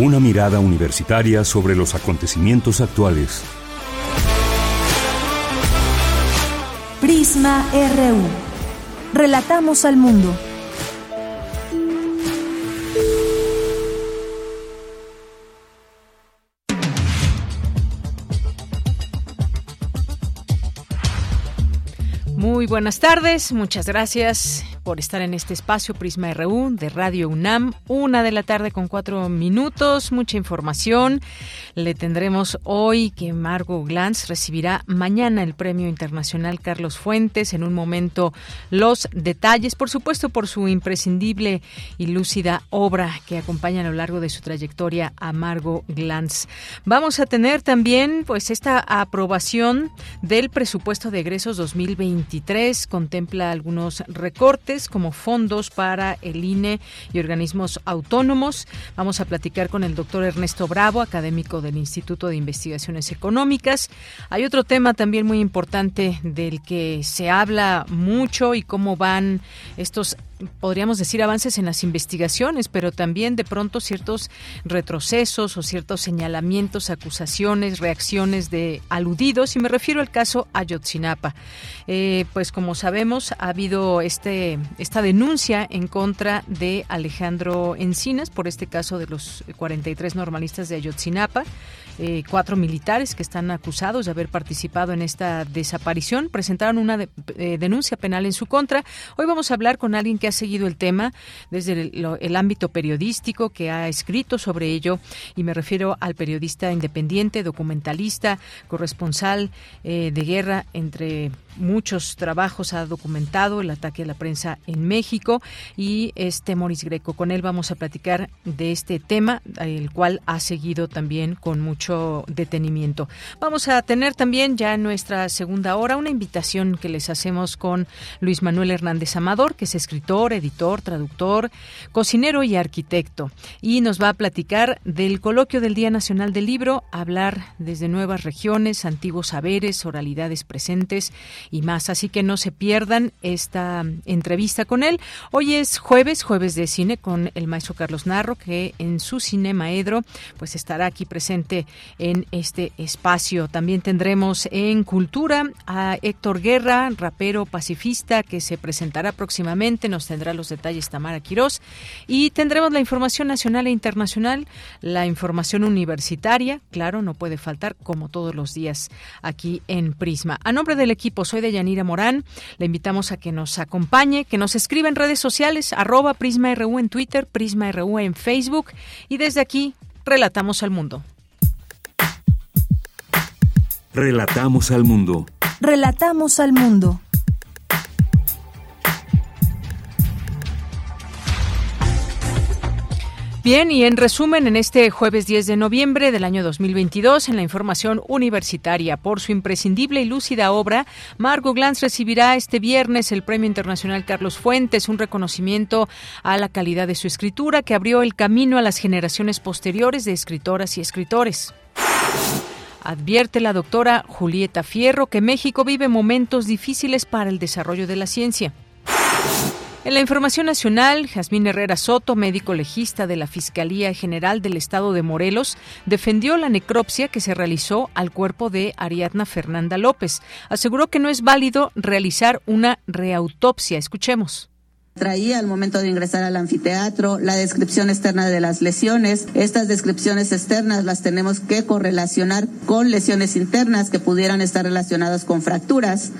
Una mirada universitaria sobre los acontecimientos actuales. Prisma RU. Relatamos al mundo. Muy buenas tardes, muchas gracias por estar en este espacio Prisma RU de Radio UNAM. Una de la tarde con cuatro minutos, mucha información. Le tendremos hoy que Margo Glantz recibirá mañana el Premio Internacional Carlos Fuentes. En un momento los detalles, por supuesto, por su imprescindible y lúcida obra que acompaña a lo largo de su trayectoria a Margo Glantz. Vamos a tener también pues esta aprobación del presupuesto de egresos 2023. Contempla algunos recortes como fondos para el INE y organismos autónomos. Vamos a platicar con el doctor Ernesto Bravo, académico del Instituto de Investigaciones Económicas. Hay otro tema también muy importante del que se habla mucho y cómo van estos podríamos decir, avances en las investigaciones, pero también de pronto ciertos retrocesos o ciertos señalamientos, acusaciones, reacciones de aludidos, y me refiero al caso Ayotzinapa. Eh, pues como sabemos, ha habido este, esta denuncia en contra de Alejandro Encinas por este caso de los 43 normalistas de Ayotzinapa. Eh, cuatro militares que están acusados de haber participado en esta desaparición presentaron una eh, denuncia penal en su contra. Hoy vamos a hablar con alguien que ha seguido el tema desde el, ámbito periodístico, que ha escrito sobre ello, y me refiero al periodista independiente, documentalista, corresponsal eh, de guerra entre muchos trabajos ha documentado el ataque a la prensa en México y este Moris Greco. Con él vamos a platicar de este tema, el cual ha seguido también con mucho detenimiento. Vamos a tener también ya en nuestra segunda hora una invitación que les hacemos con Luis Manuel Hernández Amador, que es escritor, editor, traductor, cocinero y arquitecto. Y nos va a platicar del coloquio del Día Nacional del Libro, hablar desde nuevas regiones, antiguos saberes, oralidades presentes y más. Así que no se pierdan esta entrevista con él. Hoy es jueves, jueves de cine con el maestro Carlos Narro, que en su Cinema Edro pues estará aquí presente en este espacio. También tendremos en Cultura a Héctor Guerra, rapero pacifista, que se presentará próximamente. Nos tendrá los detalles Tamara Quirós. Y tendremos la información nacional e internacional, la información universitaria, claro, no puede faltar, como todos los días aquí en Prisma. A nombre del equipo, soy de Yanira Morán. Le invitamos a que nos acompañe, que nos escriba en redes sociales, arroba PrismaRU en Twitter, PrismaRU en Facebook. Y desde aquí, relatamos al mundo. Relatamos al mundo. Relatamos al mundo. Bien, y en resumen, en este jueves 10 de noviembre del año 2022, en la información universitaria, por su imprescindible y lúcida obra, Margot Glantz recibirá este viernes el Premio Internacional Carlos Fuentes, un reconocimiento a la calidad de su escritura que abrió el camino a las generaciones posteriores de escritoras y escritores. Advierte la doctora Julieta Fierro que México vive momentos difíciles para el desarrollo de la ciencia. En la información nacional, Jazmín Herrera Soto, médico legista de la Fiscalía General del Estado de Morelos, defendió la necropsia que se realizó al cuerpo de Ariadna Fernanda López. Aseguró que no es válido realizar una reautopsia. Escuchemos traía al momento de ingresar al anfiteatro, la descripción externa de las lesiones. Estas descripciones externas las tenemos que correlacionar con lesiones internas que pudieran estar relacionadas con fracturas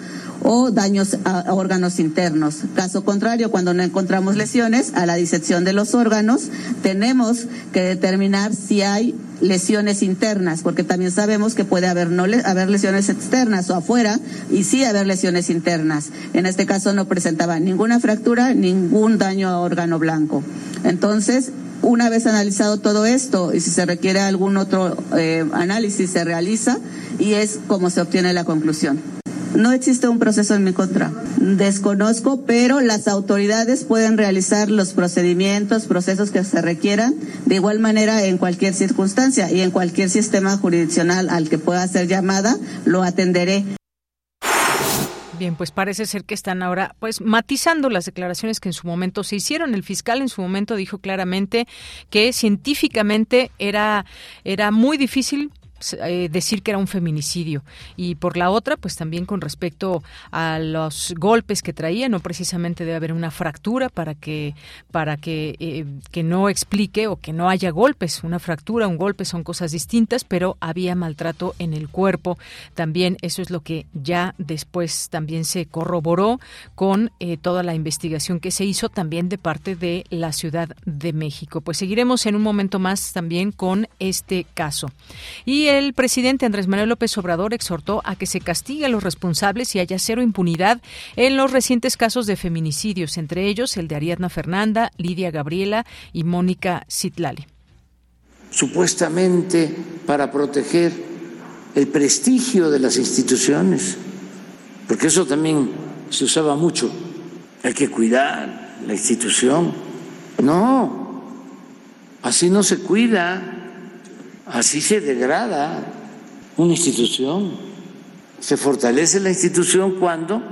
o daños a órganos internos. Caso contrario, cuando no encontramos lesiones, a la disección de los órganos, tenemos que determinar si hay lesiones internas, porque también sabemos que puede haber no haber lesiones externas o afuera y sí haber lesiones internas. En este caso no presentaba ninguna fractura, ningún daño a órgano blanco. Entonces, Una vez analizado todo esto y si se requiere algún otro eh, análisis, se realiza y es como se obtiene la conclusión. No existe un proceso en mi contra. Desconozco, pero las autoridades pueden realizar los procedimientos, procesos que se requieran, de igual manera en cualquier circunstancia y en cualquier sistema jurisdiccional al que pueda ser llamada, lo atenderé. Bien, pues parece ser que están ahora pues matizando las declaraciones que en su momento se hicieron. El fiscal en su momento dijo claramente que científicamente era era muy difícil eh, decir que era un feminicidio. Y por la otra pues también con respecto a los golpes que traía no precisamente debe haber una fractura para que para que eh, que no explique o que no haya golpes. Una fractura un golpe son cosas distintas pero había maltrato en el cuerpo. También eso es lo que ya después también se corroboró con eh, toda la investigación que se hizo también de parte de la Ciudad de México. Pues seguiremos en un momento más también con este caso. Y el presidente Andrés Manuel López Obrador exhortó a que se castigue a los responsables y haya cero impunidad en los recientes casos de feminicidios, entre ellos el de Ariadna Fernanda, Lidia Gabriela y Mónica Citlali. Supuestamente para proteger el prestigio de las instituciones, porque eso también se usaba mucho. Hay que cuidar la institución. No, así no se cuida. Así se degrada una institución. Se fortalece la institución cuando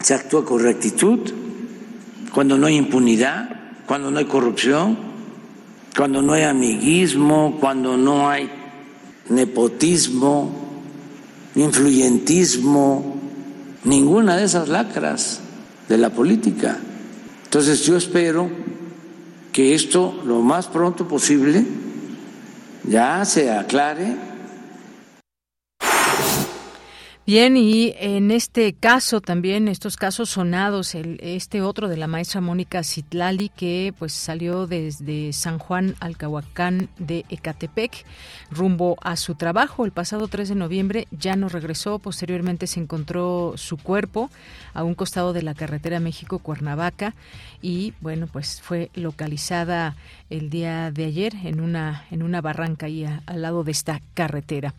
se actúa con rectitud, cuando no hay impunidad, cuando no hay corrupción, cuando no hay amiguismo, cuando no hay nepotismo, influyentismo, ninguna de esas lacras de la política. Entonces yo espero que esto lo más pronto posible ya se aclare. Bien, y en este caso también, estos casos sonados, el, este otro de la maestra Mónica Citlali, que pues salió desde San Juan Alcahuacán de Ecatepec rumbo a su trabajo el pasado 3 de noviembre, ya no regresó, posteriormente se encontró su cuerpo a un costado de la carretera México-Cuernavaca y bueno, pues fue localizada el día de ayer en una, en una barranca ahí al lado de esta carretera.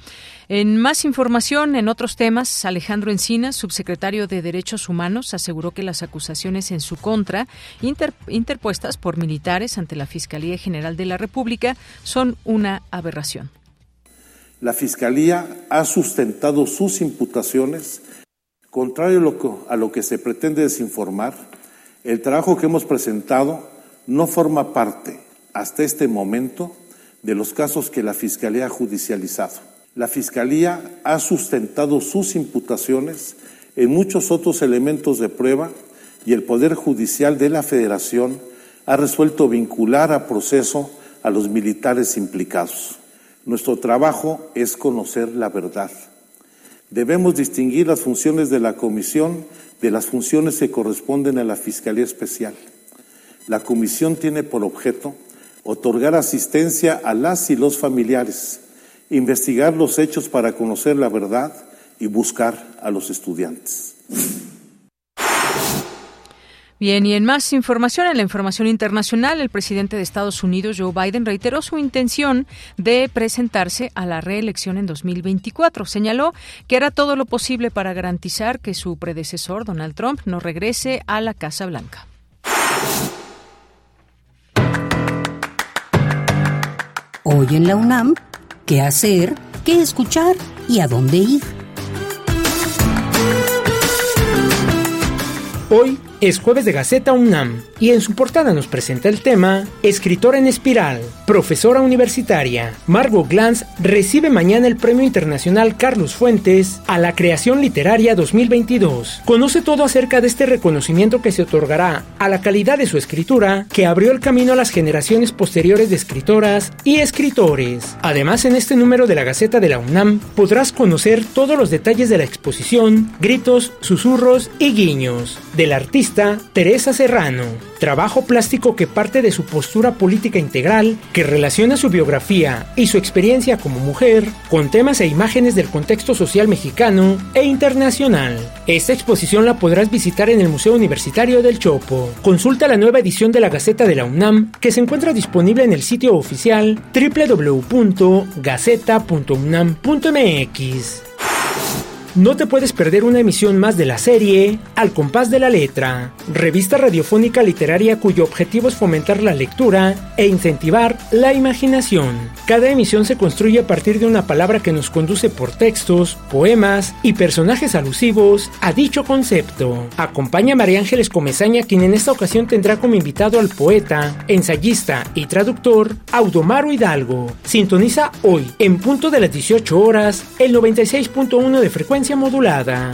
En más información, en otros temas, Alejandro Encinas, subsecretario de Derechos Humanos, aseguró que las acusaciones en su contra, interpuestas por militares ante la Fiscalía General de la República, son una aberración. La Fiscalía ha sustentado sus imputaciones, contrario a lo que se pretende desinformar, el trabajo que hemos presentado no forma parte hasta este momento de los casos que la Fiscalía ha judicializado. La Fiscalía ha sustentado sus imputaciones en muchos otros elementos de prueba y el Poder Judicial de la Federación ha resuelto vincular a proceso a los militares implicados. Nuestro trabajo es conocer la verdad. Debemos distinguir las funciones de la Comisión de las funciones que corresponden a la Fiscalía Especial. La Comisión tiene por objeto otorgar asistencia a las y los familiares, investigar los hechos para conocer la verdad y buscar a los estudiantes. Bien, y en más información, en la información internacional, el presidente de Estados Unidos, Joe Biden, reiteró su intención de presentarse a la reelección en 2024. Señaló que hará todo lo posible para garantizar que su predecesor, Donald Trump, no regrese a la Casa Blanca. Hoy en la UNAM, ¿qué hacer? ¿Qué escuchar? ¿Y a dónde ir? Hoy es jueves de Gaceta UNAM y en su portada nos presenta el tema Escritora en espiral, profesora universitaria. Margot Glantz recibe mañana el Premio Internacional Carlos Fuentes a la Creación Literaria 2022. Conoce todo acerca de este reconocimiento que se otorgará a la calidad de su escritura que abrió el camino a las generaciones posteriores de escritoras y escritores. Además, en este número de la Gaceta de la UNAM podrás conocer todos los detalles de la exposición, gritos, susurros y guiños del artista artista Teresa Serrano, trabajo plástico que parte de su postura política integral, que relaciona su biografía y su experiencia como mujer con temas e imágenes del contexto social mexicano e internacional. Esta exposición la podrás visitar en el Museo Universitario del Chopo. Consulta la nueva edición de la Gaceta de la UNAM que se encuentra disponible en el sitio oficial www.gaceta.unam.mx. No te puedes perder una emisión más de la serie Al compás de la letra, revista radiofónica literaria cuyo objetivo es fomentar la lectura e incentivar la imaginación. Cada emisión se construye a partir de una palabra que nos conduce por textos, poemas y personajes alusivos a dicho concepto. Acompaña a María Ángeles Comezaña, quien en esta ocasión tendrá como invitado al poeta, ensayista y traductor Audomaro Hidalgo. Sintoniza hoy, en punto de las 18 horas, el 96.1 de frecuencia modulada.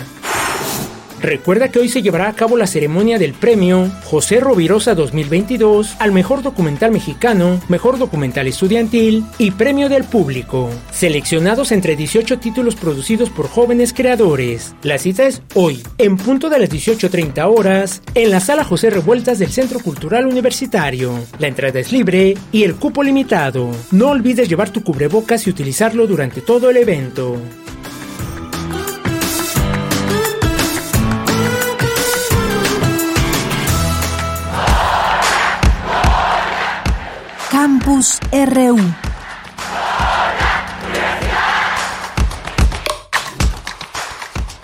Recuerda que hoy se llevará a cabo la ceremonia del premio José Rovirosa 2022 al mejor documental mexicano, mejor documental estudiantil y premio del público, seleccionados entre 18 títulos producidos por jóvenes creadores. La cita es hoy, en punto de las 18.30 horas, en la sala José Revueltas del Centro Cultural Universitario. La entrada es libre y el cupo limitado. No olvides llevar tu cubrebocas y utilizarlo durante todo el evento. RU.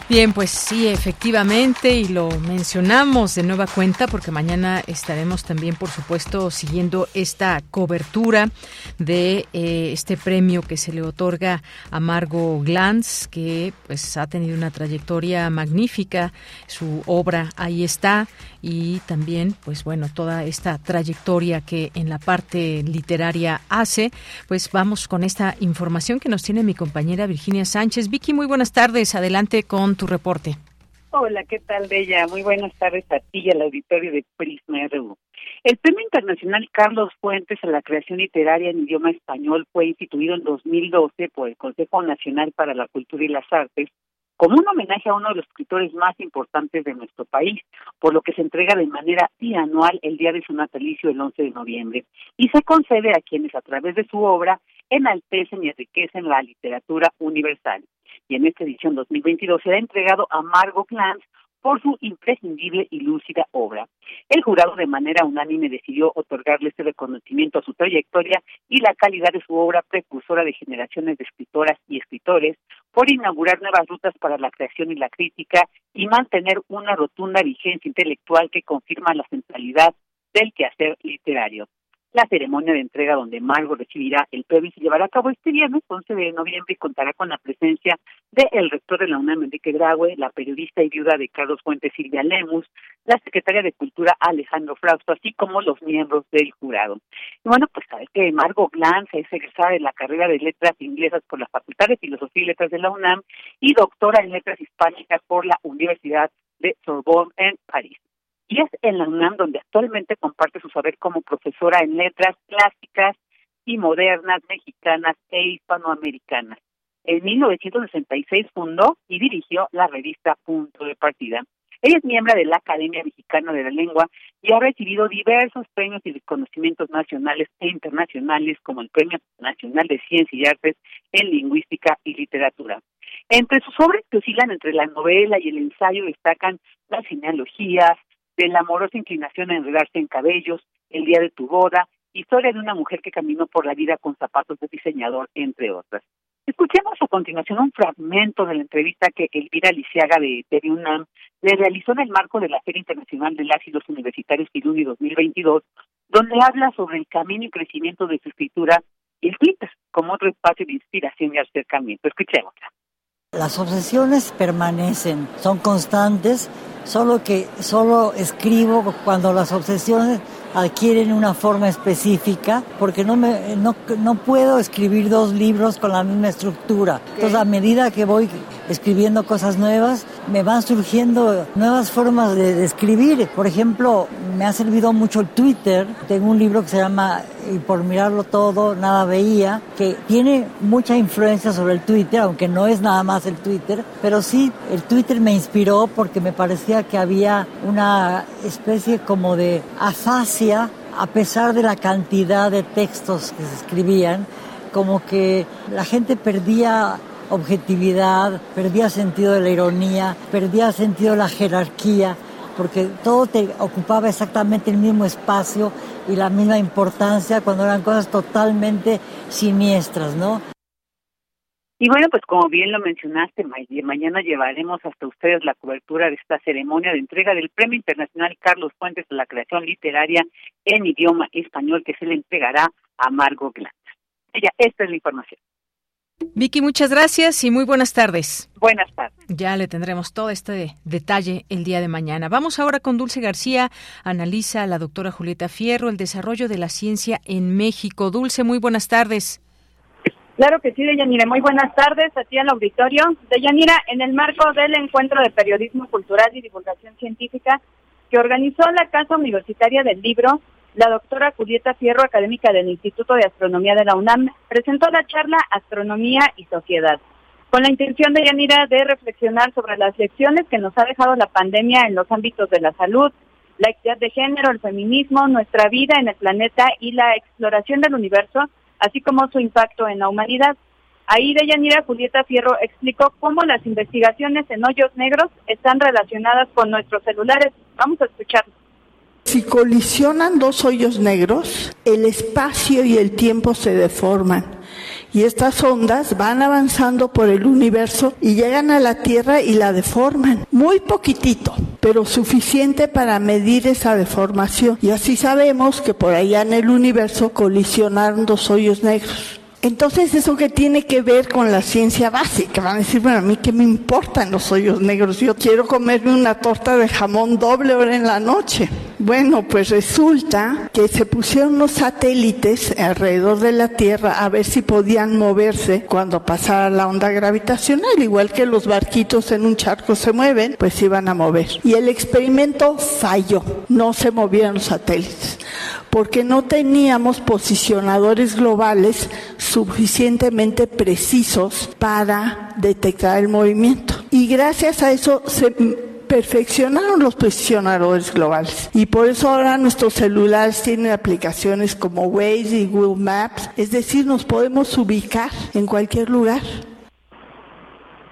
Bien, pues sí, efectivamente, y lo mencionamos de nueva cuenta porque mañana estaremos también, por supuesto, siguiendo esta cobertura de eh, este premio que se le otorga a Margot Glantz, que pues ha tenido una trayectoria magnífica, su obra ahí está, y también, pues bueno, toda esta trayectoria que en la parte literaria hace, pues vamos con esta información que nos tiene mi compañera Virginia Sánchez. Vicky, muy buenas tardes, adelante con tu reporte. Hola, ¿qué tal, Bella? Muy buenas tardes a ti y al auditorio de Prisma RU. El Premio Internacional Carlos Fuentes a la Creación Literaria en Idioma Español fue instituido en 2012 por el Consejo Nacional para la Cultura y las Artes como un homenaje a uno de los escritores más importantes de nuestro país, por lo que se entrega de manera bianual el día de su natalicio el 11 de noviembre y se concede a quienes a través de su obra enaltecen y enriquecen la literatura universal. Y en esta edición 2022 será entregado a Margot Glantz por su imprescindible y lúcida obra. El jurado de manera unánime decidió otorgarle este reconocimiento a su trayectoria y la calidad de su obra precursora de generaciones de escritoras y escritores, por inaugurar nuevas rutas para la creación y la crítica y mantener una rotunda vigencia intelectual que confirma la centralidad del quehacer literario. La ceremonia de entrega donde Margot recibirá el premio se llevará a cabo este viernes 11 de noviembre y contará con la presencia del rector de la UNAM, Enrique Graue, la periodista y viuda de Carlos Fuentes, Silvia Lemus, la secretaria de Cultura, Alejandro Frausto, así como los miembros del jurado. Y bueno, pues saber que Margot Glantz es egresada de la carrera de Letras Inglesas por la Facultad de Filosofía y Letras de la UNAM y doctora en Letras Hispánicas por la Universidad de Sorbonne en París y es en la UNAM donde actualmente comparte su saber como profesora en letras clásicas y modernas mexicanas e hispanoamericanas. En 1966 fundó y dirigió la revista Punto de Partida. Ella es miembro de la Academia Mexicana de la Lengua y ha recibido diversos premios y reconocimientos nacionales e internacionales como el Premio Nacional de Ciencia y Artes en Lingüística y Literatura. Entre sus obras que oscilan entre la novela y el ensayo destacan las genealogías, de la amorosa inclinación a enredarse en cabellos, el día de tu boda, historia de una mujer que caminó por la vida con zapatos de diseñador, entre otras. Escuchemos a continuación un fragmento de la entrevista que Elvira Lisiaga de UNAM le realizó en el marco de la Feria Internacional de las y los Universitarios Filuni 2022, donde habla sobre el camino y crecimiento de su escritura y el Twitter como otro espacio de inspiración y acercamiento. Escuchémosla. Las obsesiones permanecen, son constantes, solo que solo escribo cuando las obsesiones adquieren una forma específica, porque no, me, no, no puedo escribir dos libros con la misma estructura. Entonces, a medida que voy escribiendo cosas nuevas, me van surgiendo nuevas formas de, de escribir. Por ejemplo, me ha servido mucho el Twitter. Tengo un libro que se llama Y por mirarlo todo, nada veía, que tiene mucha influencia sobre el Twitter, aunque no es nada más el Twitter, pero sí el Twitter me inspiró porque me parecía que había una especie como de afasia a pesar de la cantidad de textos que se escribían, como que la gente perdía objetividad, perdía sentido de la ironía, perdía sentido de la jerarquía, porque todo te ocupaba exactamente el mismo espacio y la misma importancia cuando eran cosas totalmente siniestras, ¿no? Y bueno, pues como bien lo mencionaste, mañana llevaremos hasta ustedes la cobertura de esta ceremonia de entrega del Premio Internacional Carlos Fuentes a la creación literaria en idioma español que se le entregará a Margot Glantz. Ella, esta es la información. Vicky, muchas gracias y muy buenas tardes. Buenas tardes. Ya le tendremos todo este detalle el día de mañana. Vamos ahora con Dulce García. Analiza a la doctora Julieta Fierro el desarrollo de la ciencia en México. Dulce, muy buenas tardes. Claro que sí, Deyanira. Muy buenas tardes a ti al auditorio. Deyanira, en el marco del Encuentro de Periodismo Cultural y Divulgación Científica que organizó la Casa Universitaria del Libro, la doctora Julieta Fierro, académica del Instituto de Astronomía de la UNAM, presentó la charla Astronomía y Sociedad, con la intención de Yanira de reflexionar sobre las lecciones que nos ha dejado la pandemia en los ámbitos de la salud, la equidad de género, el feminismo, nuestra vida en el planeta y la exploración del universo, así como su impacto en la humanidad. Ahí de Yanira Julieta Fierro explicó cómo las investigaciones en hoyos negros están relacionadas con nuestros celulares. Vamos a escucharlo. Si colisionan dos hoyos negros, el espacio y el tiempo se deforman y estas ondas van avanzando por el universo y llegan a la Tierra y la deforman. Muy poquitito, pero suficiente para medir esa deformación. Y así sabemos que por allá en el universo colisionaron dos hoyos negros. Entonces, ¿eso que tiene que ver con la ciencia básica? Van a decir, bueno, a mí qué me importan los hoyos negros, yo quiero comerme una torta de jamón doble hora en la noche. Bueno, pues resulta que se pusieron unos satélites alrededor de la Tierra a ver si podían moverse cuando pasara la onda gravitacional, igual que los barquitos en un charco se mueven, pues iban a mover. Y el experimento falló, no se movieron los satélites porque no teníamos posicionadores globales suficientemente precisos para detectar el movimiento. Y gracias a eso se perfeccionaron los posicionadores globales. Y por eso ahora nuestros celulares tienen aplicaciones como Waze y Google Maps, es decir, nos podemos ubicar en cualquier lugar.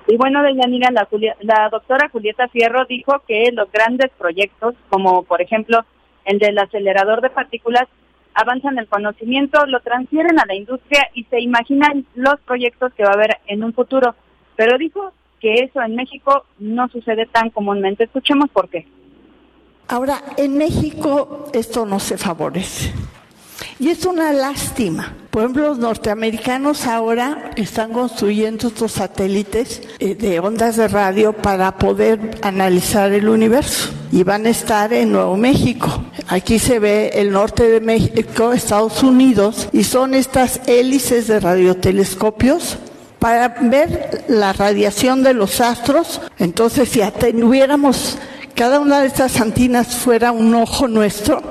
Y bueno, Deyanira, la, la doctora Julieta Fierro dijo que los grandes proyectos, como por ejemplo el del acelerador de partículas, avanzan el conocimiento, lo transfieren a la industria y se imaginan los proyectos que va a haber en un futuro. Pero dijo que eso en México no sucede tan comúnmente. Escuchemos por qué. Ahora, en México esto no se favorece. Y es una lástima. Por ejemplo, los norteamericanos ahora están construyendo estos satélites eh, de ondas de radio para poder analizar el universo. Y van a estar en Nuevo México. Aquí se ve el norte de México, Estados Unidos, y son estas hélices de radiotelescopios para ver la radiación de los astros. Entonces, si tuviéramos cada una de estas antenas fuera un ojo nuestro,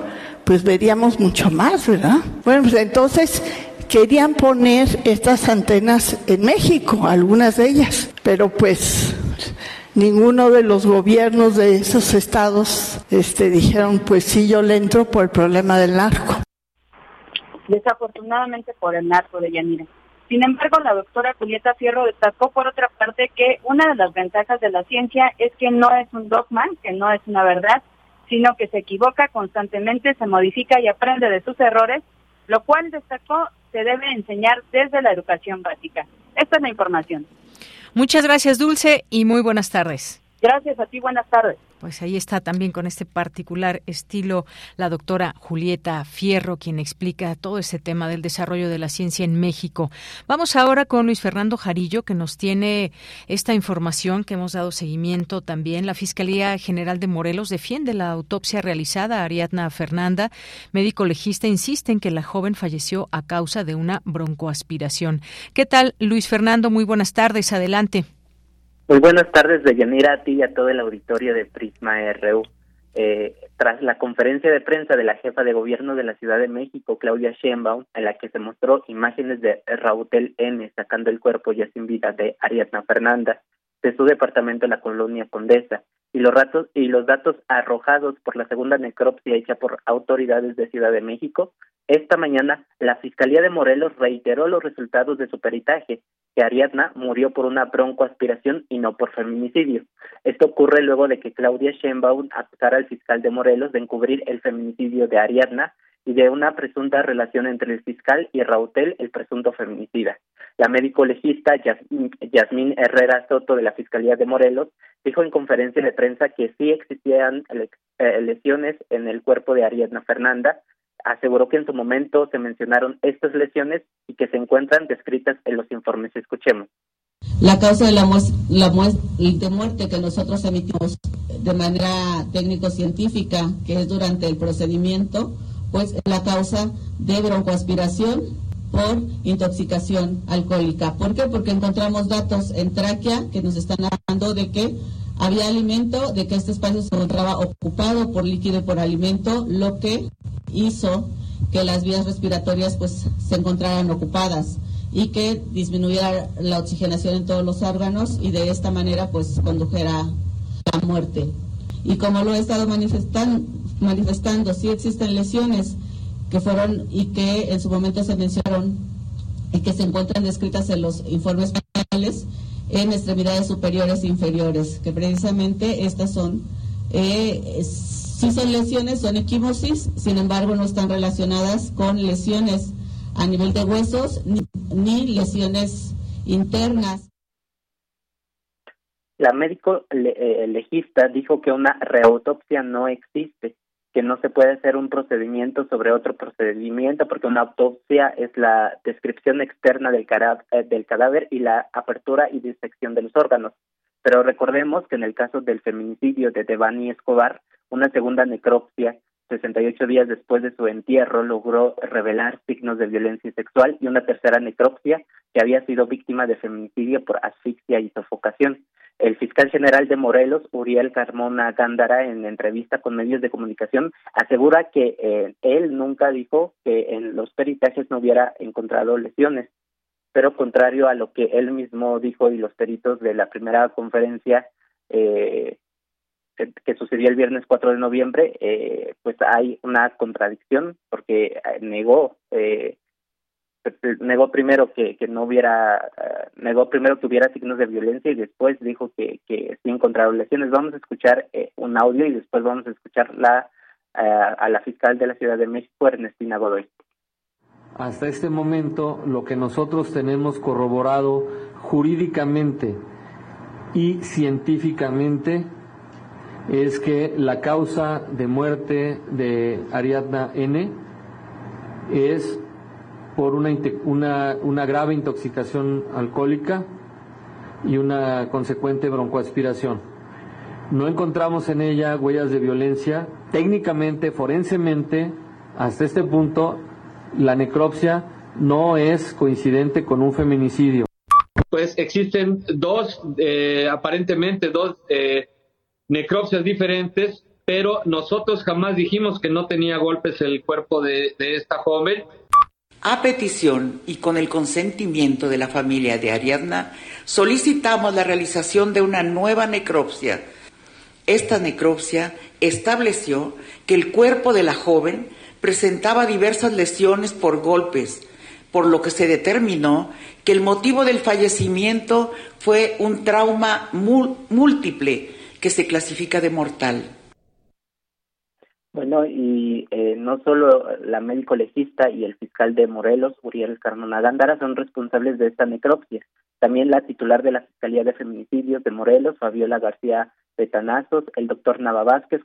pues veríamos mucho más, ¿verdad? Bueno, pues entonces querían poner estas antenas en México, algunas de ellas, pero pues ninguno de los gobiernos de esos estados este, dijeron, pues sí, yo le entro por el problema del narco. Desafortunadamente por el narco de Yanira. Sin embargo, la doctora Julieta Fierro destacó por otra parte que una de las ventajas de la ciencia es que no es un dogma, que no es una verdad, sino que se equivoca constantemente, se modifica y aprende de sus errores, lo cual destacó se debe enseñar desde la educación básica. Esta es la información. Muchas gracias, Dulce, y muy buenas tardes. Gracias a ti, buenas tardes. Pues ahí está también con este particular estilo la doctora Julieta Fierro, quien explica todo ese tema del desarrollo de la ciencia en México. Vamos ahora con Luis Fernando Jarillo, que nos tiene esta información que hemos dado seguimiento también. La Fiscalía General de Morelos defiende la autopsia realizada a Ariadna Fernanda. Médico legista insiste en que la joven falleció a causa de una broncoaspiración. ¿Qué tal, Luis Fernando? Muy buenas tardes. Adelante. Muy buenas tardes, Deyanira, a ti y a todo el auditorio de Prisma RU. eh, tras la conferencia de prensa de la jefa de gobierno de la Ciudad de México, Claudia Sheinbaum, en la que se mostró imágenes de Rautel N sacando el cuerpo ya sin vida de Ariadna Fernanda de su departamento en la colonia Condesa y los datos y los datos arrojados por la segunda necropsia hecha por autoridades de Ciudad de México, esta mañana la Fiscalía de Morelos reiteró los resultados de su peritaje, que Ariadna murió por una broncoaspiración y no por feminicidio. Esto ocurre luego de que Claudia Sheinbaum acusara al fiscal de Morelos de encubrir el feminicidio de Ariadna y de una presunta relación entre el fiscal y Rautel, el presunto feminicida. La médico legista Yasmín Herrera Soto de la Fiscalía de Morelos dijo en conferencia de prensa que sí existían eh, lesiones en el cuerpo de Ariadna Fernanda. Aseguró que en su momento se mencionaron estas lesiones y que se encuentran descritas en los informes. Escuchemos. La causa de la, la de muerte que nosotros emitimos de manera técnico-científica, que es durante el procedimiento, pues la causa de broncoaspiración por intoxicación alcohólica. ¿Por qué? Porque encontramos datos en tráquea que nos están hablando de que había alimento, de que este espacio se encontraba ocupado por líquido y por alimento, lo que hizo que las vías respiratorias pues se encontraran ocupadas y que disminuyera la oxigenación en todos los órganos y de esta manera pues condujera a la muerte. Y como lo he estado manifestando, manifestando si existen lesiones que fueron y que en su momento se mencionaron y que se encuentran descritas en los informes penales en extremidades superiores e inferiores, que precisamente estas son, eh, si son lesiones, son equimosis, sin embargo no están relacionadas con lesiones a nivel de huesos ni, lesiones internas. La médico eh, legista dijo que una reautopsia no existe que no se puede hacer un procedimiento sobre otro procedimiento porque una autopsia es la descripción externa del, eh, del cadáver y la apertura y disección de los órganos. Pero recordemos que en el caso del feminicidio de Devani Escobar, una segunda necropsia 68 días después de su entierro logró revelar signos de violencia sexual y una tercera necropsia que había sido víctima de feminicidio por asfixia y sofocación. El fiscal general de Morelos, Uriel Carmona Gándara, en entrevista con medios de comunicación, asegura que eh, él nunca dijo que en los peritajes no hubiera encontrado lesiones, pero contrario a lo que él mismo dijo y los peritos de la primera conferencia eh, que, sucedió el viernes 4 de noviembre, eh, pues hay una contradicción porque negó eh, negó primero que, no hubiera, eh, negó primero que hubiera signos de violencia y después dijo que, que sí encontraron lesiones. Vamos a escuchar eh, un audio y después vamos a escuchar la, eh, a la fiscal de la Ciudad de México, Ernestina Godoy. Hasta este momento, lo que nosotros tenemos corroborado jurídicamente y científicamente es que la causa de muerte de Ariadna N es por una, una, una grave intoxicación alcohólica y una consecuente broncoaspiración. No encontramos en ella huellas de violencia. Técnicamente, forensemente, hasta este punto, la necropsia no es coincidente con un feminicidio. Pues existen dos, eh, aparentemente dos eh, necropsias diferentes, pero nosotros jamás dijimos que no tenía golpes el cuerpo de, de esta joven a petición y con el consentimiento de la familia de Ariadna, solicitamos la realización de una nueva necropsia. Esta necropsia estableció que el cuerpo de la joven presentaba diversas lesiones por golpes, por lo que se determinó que el motivo del fallecimiento fue un trauma múltiple que se clasifica de mortal. Bueno, y eh, no solo la médico legista y el fiscal de Morelos, Uriel Carmona Gándara, son responsables de esta necropsia. También la titular de la Fiscalía de Feminicidios de Morelos, Fabiola García Betanazos, el doctor Nava Vázquez,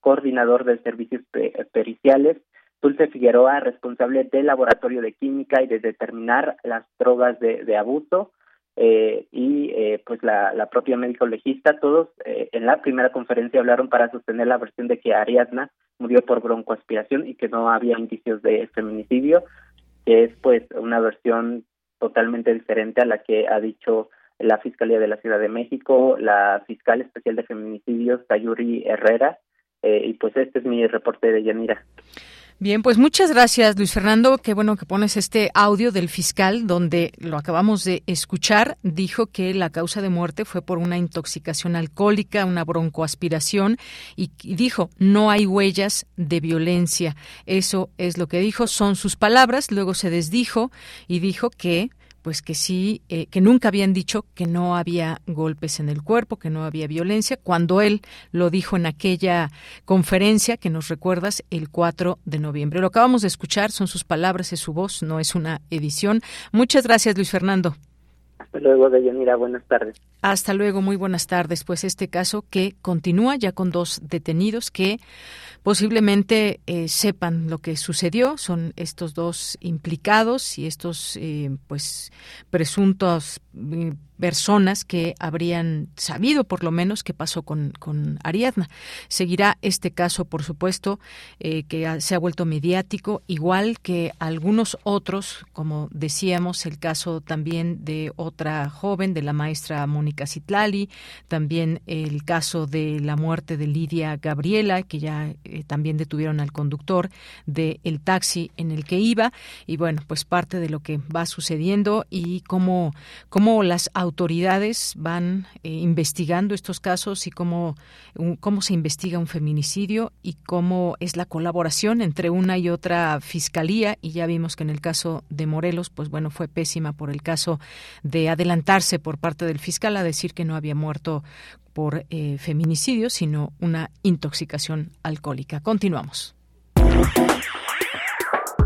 coordinador de servicios periciales, Dulce Figueroa, responsable del laboratorio de química y de determinar las drogas de, de abuso, eh, y eh, pues la, la, propia médico legista, todos eh, en la primera conferencia hablaron para sostener la versión de que Ariadna murió por broncoaspiración y que no había indicios de feminicidio, que es pues una versión totalmente diferente a la que ha dicho la Fiscalía de la Ciudad de México, la fiscal especial de feminicidios, Tayuri Herrera, Eh, y pues este es mi reporte de Yanira. Bien, pues muchas gracias, Luis Fernando. Qué bueno que pones este audio del fiscal donde lo acabamos de escuchar. Dijo que la causa de muerte fue por una intoxicación alcohólica, una broncoaspiración y, y dijo, no hay huellas de violencia. Eso es lo que dijo, son sus palabras. Luego se desdijo y dijo que pues que sí, eh, que nunca habían dicho que no había golpes en el cuerpo, que no había violencia, cuando él lo dijo en aquella conferencia que nos recuerdas el 4 de noviembre. Lo acabamos de escuchar, son sus palabras, es su voz, no es una edición. Muchas gracias, Luis Fernando. Hasta luego, Deyanira. Buenas tardes. Hasta luego, muy buenas tardes. Pues este caso que continúa ya con dos detenidos que posiblemente eh, sepan lo que sucedió. Son estos dos implicados y estos, eh, pues, presuntos eh, personas que habrían sabido por lo menos qué pasó con, con Ariadna. Seguirá este caso, por supuesto, eh, que se ha vuelto mediático, igual que algunos otros, como decíamos, el caso también de otra joven, de la maestra Mónica Citlali, también el caso de la muerte de Lidia Gabriela, que ya eh, también detuvieron al conductor del el taxi en el que iba, y bueno, pues parte de lo que va sucediendo y cómo las autoridades autoridades van eh, investigando estos casos y cómo, cómo se investiga un feminicidio y cómo es la colaboración entre una y otra fiscalía. Y ya vimos que en el caso de Morelos, pues bueno, fue pésima por el caso de adelantarse por parte del fiscal a decir que no había muerto por eh, feminicidio, sino una intoxicación alcohólica. Continuamos.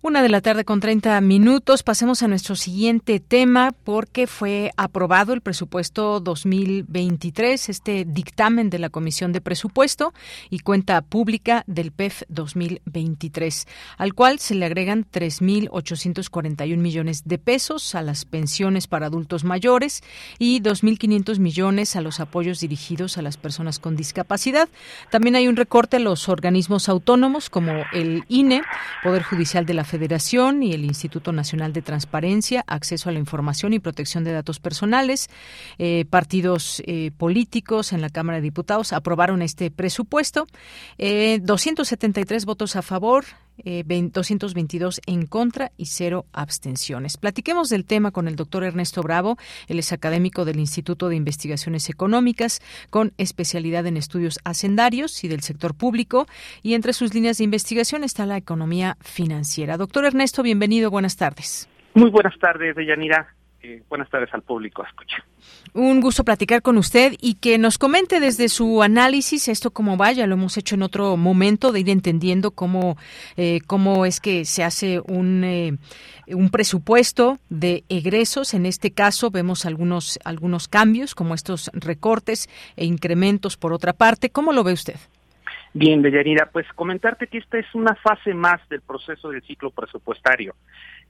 Una de la tarde con 30 minutos. Pasemos a nuestro siguiente tema porque fue aprobado el presupuesto 2023, este dictamen de la Comisión de Presupuesto y Cuenta Pública del PEF 2023, al cual se le agregan 3.841 millones de pesos a las pensiones para adultos mayores y 2.500 millones a los apoyos dirigidos a las personas con discapacidad. También hay un recorte a los organismos autónomos como el INE, Poder Judicial de la Federación y el Instituto Nacional de Transparencia, Acceso a la Información y Protección de Datos Personales, eh, partidos eh, políticos en la Cámara de Diputados aprobaron este presupuesto. 273 eh, votos a favor, 222 en contra y cero abstenciones. Platiquemos del tema con el doctor Ernesto Bravo, él es académico del Instituto de Investigaciones Económicas con especialidad en estudios hacendarios y del sector público y entre sus líneas de investigación está la economía financiera. Doctor Ernesto, bienvenido, buenas tardes. Muy buenas tardes, Deyanira. Eh, buenas tardes al público. Escucha. Un gusto platicar con usted y que nos comente desde su análisis esto cómo vaya. Lo hemos hecho en otro momento de ir entendiendo cómo, eh, cómo es que se hace un, eh, un presupuesto de egresos. En este caso vemos algunos, algunos cambios como estos recortes e incrementos por otra parte. ¿Cómo lo ve usted? Bien, Deyanira, pues comentarte que esta es una fase más del proceso del ciclo presupuestario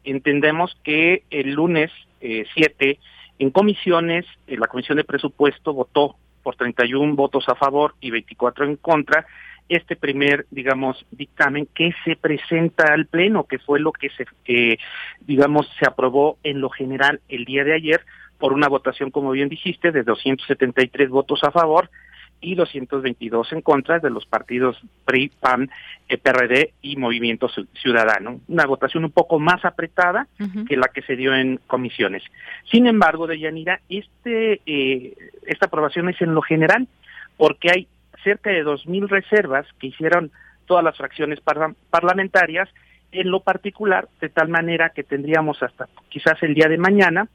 entendemos que el lunes 7 eh, en comisiones, eh, la Comisión de Presupuesto votó por 31 votos a favor y 24 en contra. Este primer, digamos, dictamen que se presenta al Pleno, que fue lo que se, digamos, se aprobó en lo general el día de ayer por una votación, como bien dijiste, de 273 votos a favor y 222 en contra de los partidos PRI, PAN, eh, PRD y Movimiento Ciudadano. Una votación un poco más apretada que la que se dio en comisiones. Sin embargo, de Yanira, este, eh, esta aprobación es en lo general porque hay cerca de 2.000 reservas que hicieron todas las fracciones parlamentarias en lo particular, de tal manera que tendríamos hasta quizás el día de mañana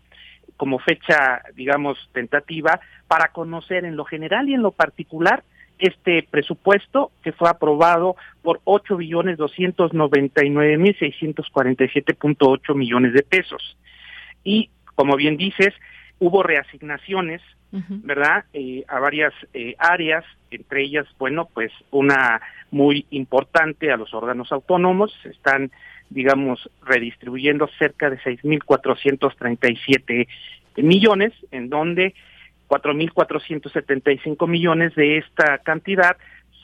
como fecha, digamos, tentativa para conocer en lo general y en lo particular este presupuesto que fue aprobado por ocho billones doscientos noventa y nueve mil seiscientos cuarenta y siete punto ocho millones de pesos. Y, como bien dices, hubo reasignaciones, ¿verdad?, eh, a varias eh, áreas, entre ellas, bueno, pues una muy importante a los órganos autónomos, están digamos, redistribuyendo cerca de 6.437 millones, en donde 4.475 millones de esta cantidad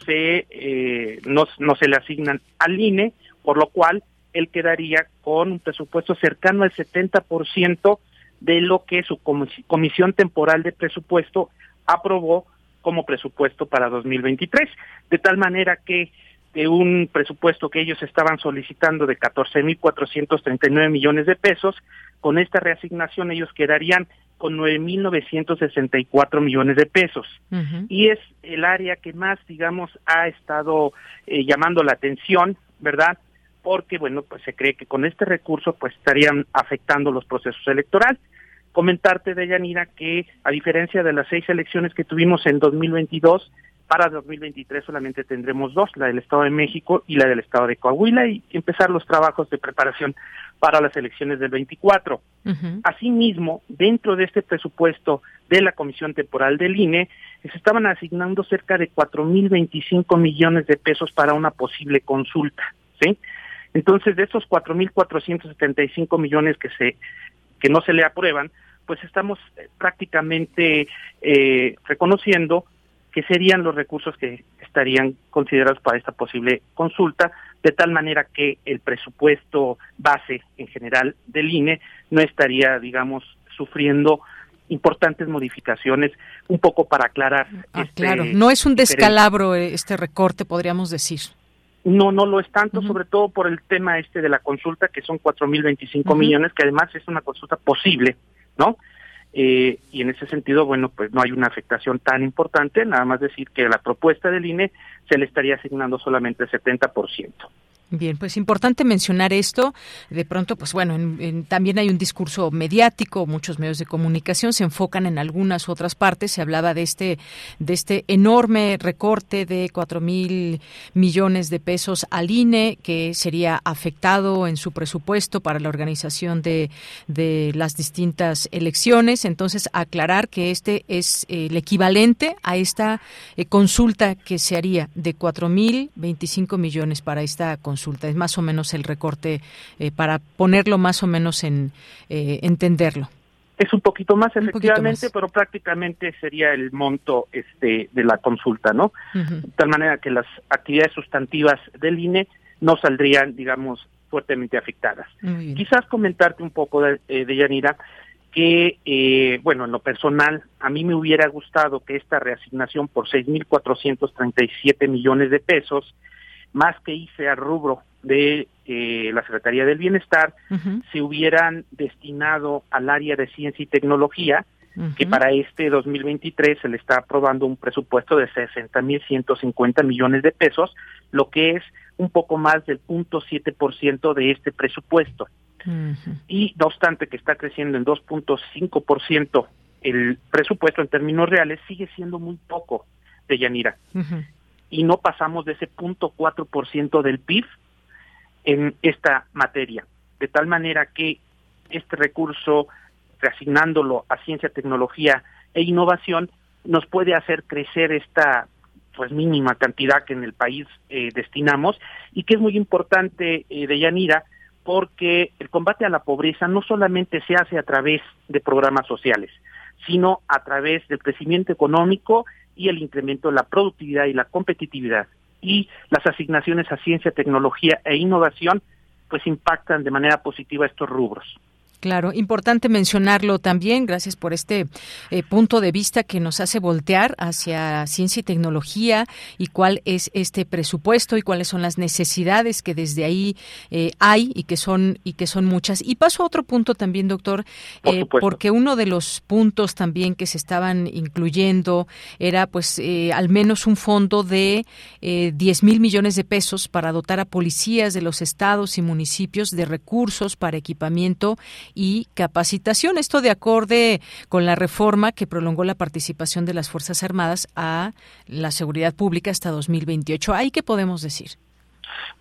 se eh, no, no se le asignan al INE, por lo cual él quedaría con un presupuesto cercano al 70% de lo que su comisión temporal de presupuesto aprobó como presupuesto para 2023, de tal manera que de un presupuesto que ellos estaban solicitando de 14.439 millones de pesos, con esta reasignación ellos quedarían con 9.964 millones de pesos. Y es el área que más, digamos, ha estado eh, llamando la atención, ¿verdad? Porque, bueno, pues se cree que con este recurso pues estarían afectando los procesos electorales. Comentarte, Deyanira, que a diferencia de las seis elecciones que tuvimos en 2022, para 2023 solamente tendremos dos, la del Estado de México y la del Estado de Coahuila, y empezar los trabajos de preparación para las elecciones del 24. Asimismo, dentro de este presupuesto de la Comisión Temporal del INE, se estaban asignando cerca de 4.025 millones de pesos para una posible consulta, ¿sí? Entonces, de esos 4.475 millones que se que no se le aprueban, pues estamos eh, prácticamente eh, reconociendo que serían los recursos que estarían considerados para esta posible consulta, de tal manera que el presupuesto base en general del INE no estaría, digamos, sufriendo importantes modificaciones, un poco para aclarar. Ah, este claro, no es un descalabro eh, este recorte, podríamos decir. No, no lo es tanto, sobre todo por el tema este de la consulta, que son 4.025 millones, que además es una consulta posible, ¿no? Eh, y en ese sentido, bueno, pues no hay una afectación tan importante, nada más decir que la propuesta del INE se le estaría asignando solamente el 70%. Bien, pues importante mencionar esto. De pronto, pues bueno, también hay un discurso mediático, muchos medios de comunicación se enfocan en algunas otras partes. Se hablaba de este, de este enorme recorte de cuatro mil millones de pesos al INE que sería afectado en su presupuesto para la organización de, de las distintas elecciones. Entonces, aclarar que este es el equivalente a esta eh, consulta que se haría de cuatro mil veinticinco millones para esta consulta es más o menos el recorte eh, para ponerlo más o menos en eh, entenderlo. Es un poquito más, efectivamente, pero prácticamente sería el monto este de la consulta, ¿no? De tal manera que las actividades sustantivas del INE no saldrían, digamos, fuertemente afectadas. Quizás comentarte un poco de, eh, de Yanira que, eh, bueno, en lo personal, a mí me hubiera gustado que esta reasignación por 6.437 millones de pesos más que hice al rubro de eh, la Secretaría del Bienestar, se hubieran destinado al área de ciencia y tecnología, que para este 2023 se le está aprobando un presupuesto de 60.150 millones de pesos, lo que es un poco más del 0.7% de este presupuesto. Y no obstante que está creciendo en 2.5% el presupuesto en términos reales, sigue siendo muy poco de Yanira y no pasamos de ese punto cuatro por ciento del PIB en esta materia. De tal manera que este recurso, reasignándolo a ciencia, tecnología e innovación, nos puede hacer crecer esta pues mínima cantidad que en el país eh, destinamos y que es muy importante eh, de Yanira porque el combate a la pobreza no solamente se hace a través de programas sociales, sino a través del crecimiento económico y el incremento de la productividad y la competitividad. Y las asignaciones a ciencia, tecnología e innovación pues impactan de manera positiva estos rubros. Claro, importante mencionarlo también. Gracias por este eh, punto de vista que nos hace voltear hacia ciencia y tecnología y cuál es este presupuesto y cuáles son las necesidades que desde ahí eh, hay y que son y que son muchas. Y paso a otro punto también, doctor, eh, porque uno de los puntos también que se estaban incluyendo era, pues, al menos un fondo de 10 mil millones de pesos para dotar a policías de los estados y municipios de recursos para equipamiento y capacitación. Esto de acorde con la reforma que prolongó la participación de las Fuerzas Armadas a la seguridad pública hasta 2028. ¿Ahí qué podemos decir?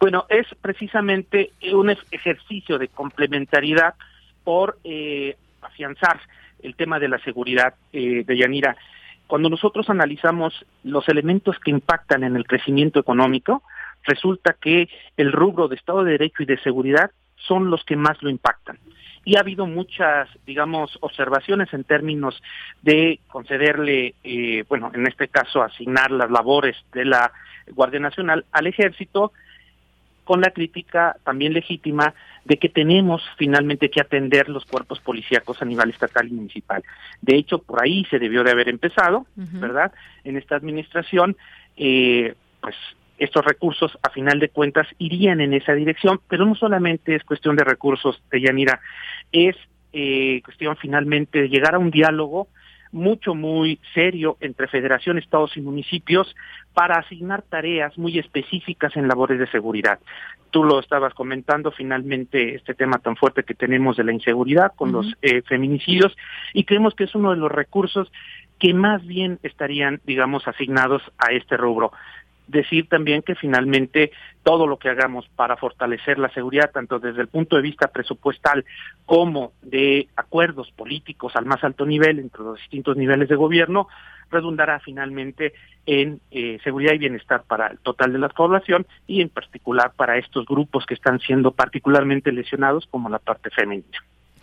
Bueno, es precisamente un ejercicio de complementariedad por eh, afianzar el tema de la seguridad eh, de Yanira. Cuando nosotros analizamos los elementos que impactan en el crecimiento económico, resulta que el rubro de Estado de Derecho y de seguridad son los que más lo impactan y ha habido muchas, digamos, observaciones en términos de concederle, eh, bueno, en este caso, asignar las labores de la Guardia Nacional al Ejército, con la crítica también legítima de que tenemos finalmente que atender los cuerpos policíacos a nivel estatal y municipal. De hecho, por ahí se debió de haber empezado, ¿verdad? En esta administración, eh, pues estos recursos, a final de cuentas, irían en esa dirección, pero no solamente es cuestión de recursos de Yanira, es eh, cuestión finalmente de llegar a un diálogo mucho, muy serio entre federación, estados y municipios para asignar tareas muy específicas en labores de seguridad. Tú lo estabas comentando finalmente este tema tan fuerte que tenemos de la inseguridad con los eh, feminicidios y creemos que es uno de los recursos que más bien estarían, digamos, asignados a este rubro decir también que finalmente todo lo que hagamos para fortalecer la seguridad, tanto desde el punto de vista presupuestal como de acuerdos políticos al más alto nivel entre los distintos niveles de gobierno, redundará finalmente en eh, seguridad y bienestar para el total de la población y en particular para estos grupos que están siendo particularmente lesionados como la parte femenina.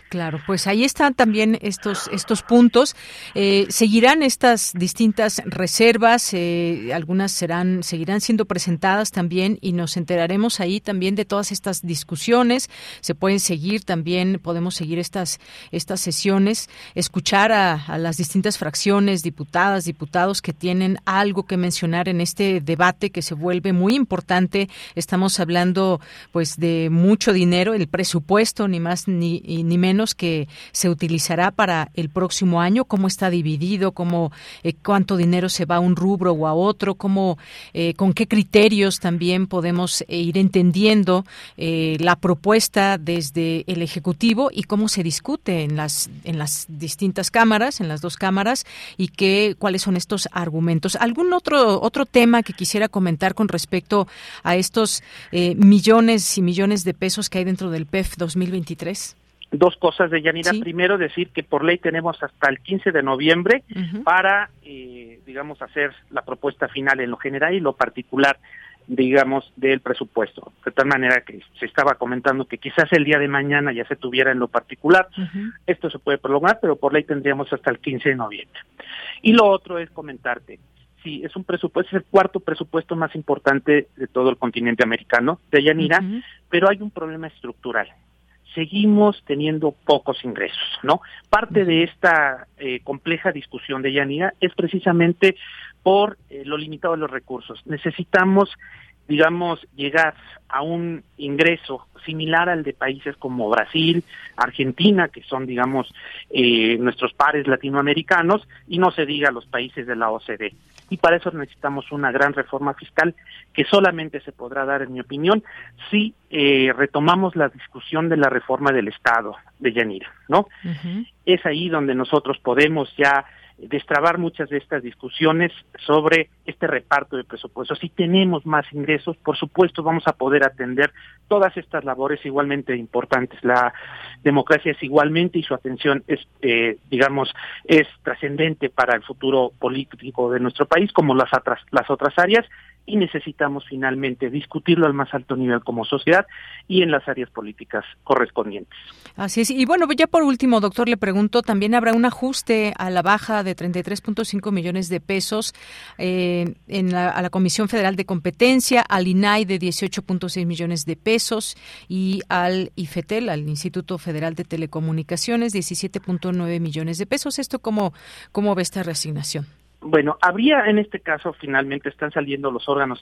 Claro, pues ahí están también estos estos puntos. Eh, seguirán estas distintas reservas, eh, algunas serán seguirán siendo presentadas también y nos enteraremos ahí también de todas estas discusiones. Se pueden seguir también, podemos seguir estas estas sesiones, escuchar a, a las distintas fracciones, diputadas, diputados que tienen algo que mencionar en este debate que se vuelve muy importante. Estamos hablando pues de mucho dinero, el presupuesto ni más ni, ni menos que se utilizará para el próximo año, cómo está dividido, cómo eh, cuánto dinero se va a un rubro o a otro, cómo eh, con qué criterios también podemos eh, ir entendiendo la propuesta desde el ejecutivo y cómo se discute en las en las distintas cámaras, en las dos cámaras y qué cuáles son estos argumentos. ¿Algún otro otro tema que quisiera comentar con respecto a estos millones y millones de pesos que hay dentro del PEF 2023? Dos cosas de Yanira. Primero, decir que por ley tenemos hasta el 15 de noviembre para, eh, digamos, hacer la propuesta final en lo general y lo particular, digamos, del presupuesto. De tal manera que se estaba comentando que quizás el día de mañana ya se tuviera en lo particular. Esto se puede prolongar, pero por ley tendríamos hasta el 15 de noviembre. Y lo otro es comentarte. Sí, es un presupuesto, es el cuarto presupuesto más importante de todo el continente americano, de Yanira, pero hay un problema estructural seguimos teniendo pocos ingresos, ¿no? Parte de esta eh, compleja discusión de Yanira es precisamente por eh, lo limitado de los recursos. Necesitamos, digamos, llegar a un ingreso similar al de países como Brasil, Argentina, que son, digamos, eh, nuestros pares latinoamericanos, y no se diga los países de la OCDE y para eso necesitamos una gran reforma fiscal que solamente se podrá dar, en mi opinión, si eh, retomamos la discusión de la reforma del Estado de Yanira, ¿no? Es ahí donde nosotros podemos ya destrabar muchas de estas discusiones sobre este reparto de presupuestos. Si tenemos más ingresos, por supuesto, vamos a poder atender todas estas labores igualmente importantes. La democracia es igualmente y su atención es, eh, digamos, es trascendente para el futuro político de nuestro país, como las otras, las otras áreas, y necesitamos finalmente discutirlo al más alto nivel como sociedad y en las áreas políticas correspondientes. Así es. Y bueno, ya por último, doctor, le pregunto, ¿también habrá un ajuste a la baja de 33.5 millones de pesos eh, en la, a la Comisión Federal de Competencia, al INAI de 18.6 millones de pesos y al IFETEL, al Instituto Federal de Telecomunicaciones, 17.9 millones de pesos? ¿Esto cómo, cómo ve esta reasignación? Bueno, habría en este caso finalmente están saliendo los órganos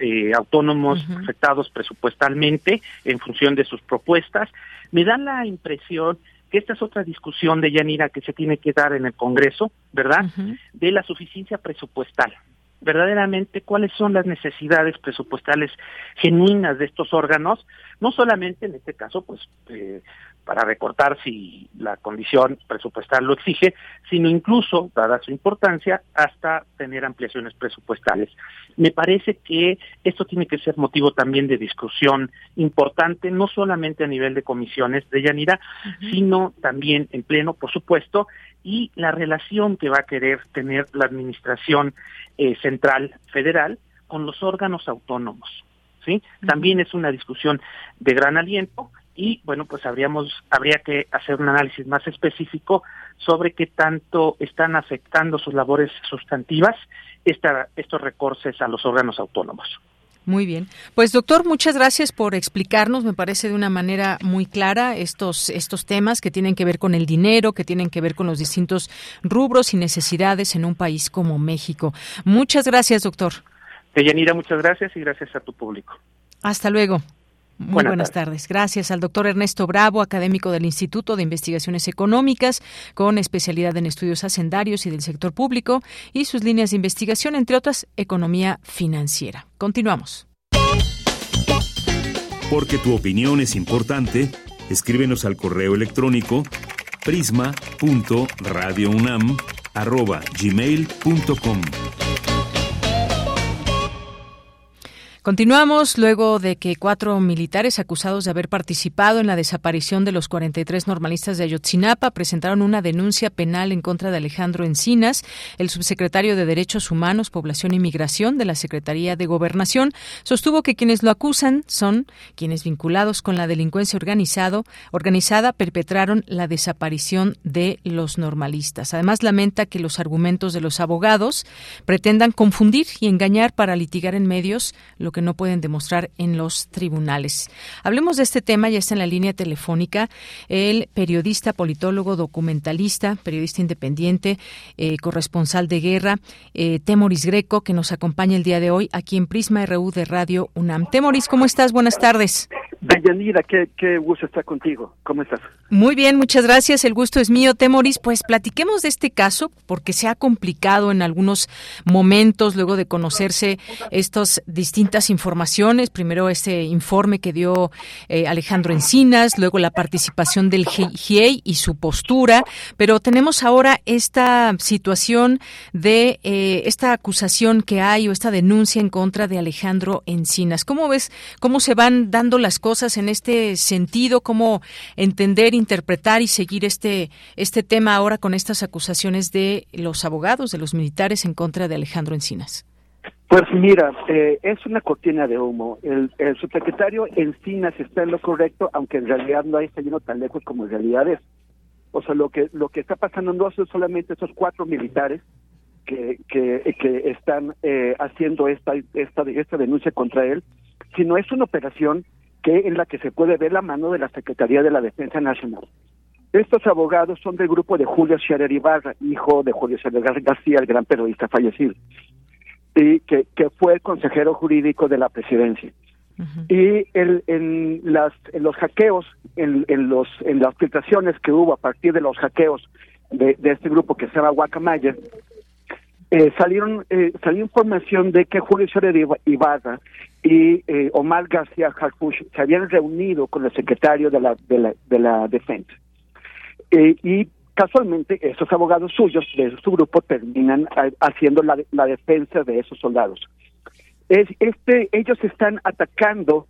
eh, autónomos afectados presupuestalmente en función de sus propuestas. Me da la impresión que esta es otra discusión de Yanira que se tiene que dar en el Congreso, ¿verdad? De la suficiencia presupuestal. Verdaderamente, cuáles son las necesidades presupuestales genuinas de estos órganos, no solamente en este caso, pues, eh, para recortar si la condición presupuestal lo exige, sino incluso, dada su importancia, hasta tener ampliaciones presupuestales. Me parece que esto tiene que ser motivo también de discusión importante, no solamente a nivel de comisiones de Yanira, sino también en pleno, por supuesto, y la relación que va a querer tener la administración eh, central federal con los órganos autónomos. ¿sí? También es una discusión de gran aliento y bueno, pues habríamos, habría que hacer un análisis más específico sobre qué tanto están afectando sus labores sustantivas esta, estos recortes a los órganos autónomos. Muy bien. Pues doctor, muchas gracias por explicarnos, me parece de una manera muy clara estos estos temas que tienen que ver con el dinero, que tienen que ver con los distintos rubros y necesidades en un país como México. Muchas gracias, doctor. Deyanira, muchas gracias y gracias a tu público. Hasta luego. Muy buenas, tardes. Gracias al doctor Ernesto Bravo, académico del Instituto de Investigaciones Económicas, con especialidad en estudios hacendarios y del sector público, y sus líneas de investigación, entre otras, economía financiera. Continuamos. Porque tu opinión es importante, escríbenos al correo electrónico prisma.radiounam@gmail.com. Continuamos luego de que cuatro militares acusados de haber participado en la desaparición de los 43 normalistas de Ayotzinapa presentaron una denuncia penal en contra de Alejandro Encinas, el subsecretario de Derechos Humanos, Población y Migración de la Secretaría de Gobernación, sostuvo que quienes lo acusan son quienes vinculados con la delincuencia organizado, organizada perpetraron la desaparición de los normalistas. Además lamenta que los argumentos de los abogados pretendan confundir y engañar para litigar en medios lo que no pueden demostrar en los tribunales. Hablemos de este tema, ya está en la línea telefónica el periodista, politólogo, documentalista, periodista independiente, eh, corresponsal de guerra, eh, Temoris Greco, que nos acompaña el día de hoy aquí en Prisma RU de Radio UNAM. Temoris, ¿cómo estás? Buenas tardes. Deyanira, qué, qué gusto estar contigo. ¿Cómo estás? Muy bien, muchas gracias. El gusto es mío, Temoris. Pues platiquemos de este caso porque se ha complicado en algunos momentos luego de conocerse estas distintas informaciones. Primero este informe que dio eh, Alejandro Encinas, luego la participación del GIEI y su postura. Pero tenemos ahora esta situación de eh, esta acusación que hay o esta denuncia en contra de Alejandro Encinas. ¿Cómo ves cómo se van dando las cosas en este sentido? ¿Cómo entender, interpretar y seguir este, este tema ahora con estas acusaciones de los abogados, de los militares en contra de Alejandro Encinas? Pues mira, eh, es una cortina de humo. El, subsecretario Encinas está en lo correcto, aunque en realidad no está yendo tan lejos como en realidad es. O sea, lo que lo que está pasando no son solamente esos cuatro militares que que, que están eh, haciendo esta, esta esta denuncia contra él, sino es una operación que en la que se puede ver la mano de la Secretaría de la Defensa Nacional. Estos abogados son del grupo de Julio Scherer Ibarra, hijo de Julio Scherer García, el gran periodista fallecido, y que, que fue el consejero jurídico de la presidencia. Y el, en, las, en los hackeos, en, en, los, en las filtraciones que hubo a partir de los hackeos de, de este grupo que se llama Guacamaya, eh, salieron eh, salió información de que Julio Scherer Ibarra y eh, Omar García Harfuch se habían reunido con el secretario de la, de la, de la defensa. Eh, y casualmente esos abogados suyos de su grupo terminan haciendo la, la defensa de esos soldados. Es, este, ellos están atacando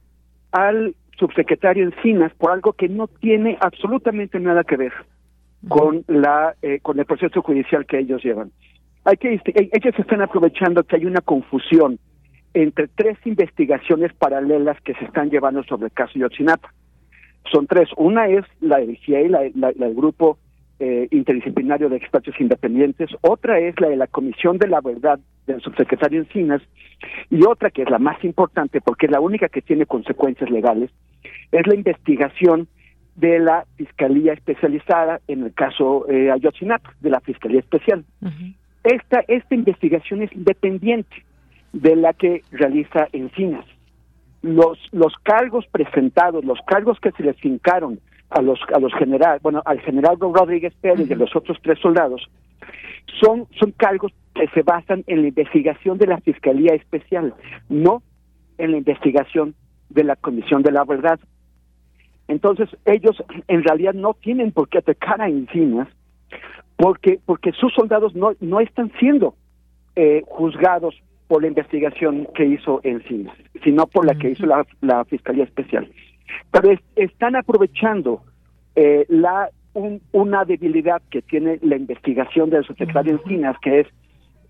al subsecretario Encinas por algo que no tiene absolutamente nada que ver con la eh, con el proceso judicial que ellos llevan. Hay que e, ellos están aprovechando que hay una confusión entre tres investigaciones paralelas que se están llevando sobre el caso Yotzinapa. Son tres. Una es la de GIEI, la, del grupo eh, interdisciplinario de expertos independientes. Otra es la de la Comisión de la Verdad del subsecretario Encinas. Y otra, que es la más importante, porque es la única que tiene consecuencias legales, es la investigación de la Fiscalía Especializada en el caso eh, Ayotzinapa, de la Fiscalía Especial. esta, esta investigación es independiente de la que realiza Encinas. Los, los cargos presentados, los cargos que se les fincaron a los, a los general, bueno, al general Rodríguez Pérez y a los otros tres soldados, son, son cargos que se basan en la investigación de la Fiscalía Especial, no en la investigación de la Comisión de la Verdad. Entonces, ellos en realidad no tienen por qué atacar a Encinas, porque, porque sus soldados no, no están siendo eh, juzgados por la investigación que hizo Encinas, sino por la que hizo la, Fiscalía Especial. Pero están aprovechando eh, la una debilidad que tiene la investigación del subsecretario Encinas, que es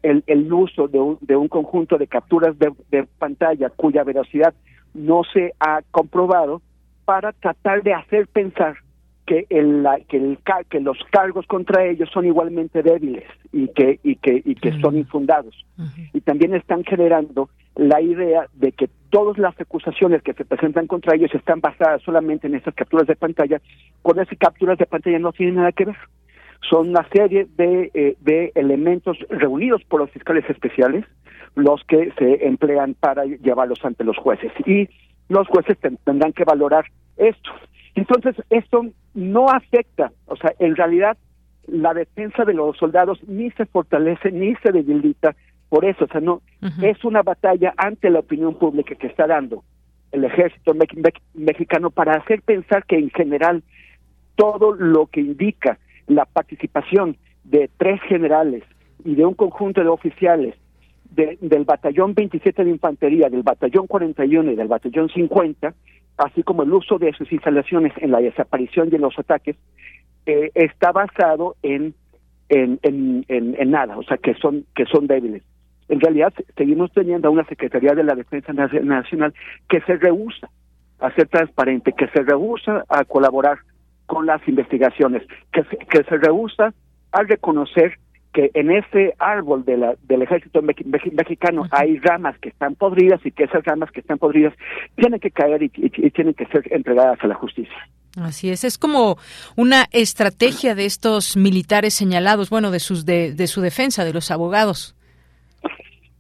el, el uso de un, de un conjunto de capturas de, pantalla cuya veracidad no se ha comprobado para tratar de hacer pensar que, el, que, el, que los cargos contra ellos son igualmente débiles y que, y que, y que son infundados. Y también están generando la idea de que todas las acusaciones que se presentan contra ellos están basadas solamente en esas capturas de pantalla, cuando esas capturas de pantalla no tienen nada que ver. Son una serie de, eh, de elementos reunidos por los fiscales especiales los que se emplean para llevarlos ante los jueces. Y los jueces tendrán que valorar esto. Entonces, esto no afecta, o sea, en realidad la defensa de los soldados ni se fortalece ni se debilita por eso, o sea, no es una batalla ante la opinión pública que está dando el ejército mexicano para hacer pensar que en general todo lo que indica la participación de tres generales y de un conjunto de oficiales del batallón 27 de infantería, del batallón 41 y del batallón 50, así como el uso de sus instalaciones en la desaparición y en los ataques, eh, está basado en en, en, en, nada, o sea, que son, que son débiles. En realidad, seguimos teniendo a una Secretaría de la Defensa Nacional que se rehúsa a ser transparente, que se rehúsa a colaborar con las investigaciones, que que se rehúsa a reconocer que en ese árbol de la, del ejército mexicano hay ramas que están podridas y que esas ramas que están podridas tienen que caer y, tienen que ser entregadas a la justicia. Así es, es como una estrategia de estos militares señalados, bueno, de sus de, de su defensa, de los abogados.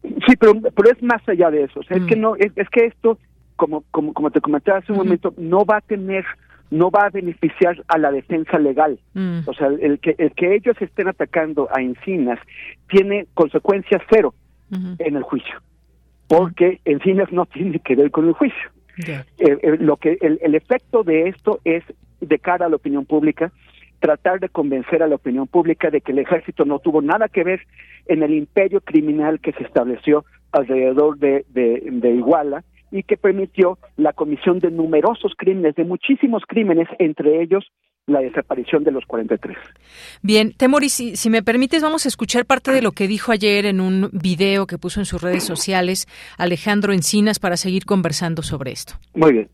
Sí, pero, pero es más allá de eso. O sea, es que mm. no, es, es que esto, como, como, como te comentaba hace un momento, no va a tener no va a beneficiar a la defensa legal. Mm. O sea, el que, el que ellos estén atacando a Encinas tiene consecuencias cero en el juicio, porque Encinas no tiene que ver con el juicio. Eh, eh, lo que el, el efecto de esto es de cara a la opinión pública tratar de convencer a la opinión pública de que el ejército no tuvo nada que ver en el imperio criminal que se estableció alrededor de, de, de Iguala y que permitió la comisión de numerosos crímenes, de muchísimos crímenes, entre ellos la desaparición de los 43. Bien, Temoris, si, si, me permites, vamos a escuchar parte de lo que dijo ayer en un video que puso en sus redes sociales Alejandro Encinas para seguir conversando sobre esto. Muy bien.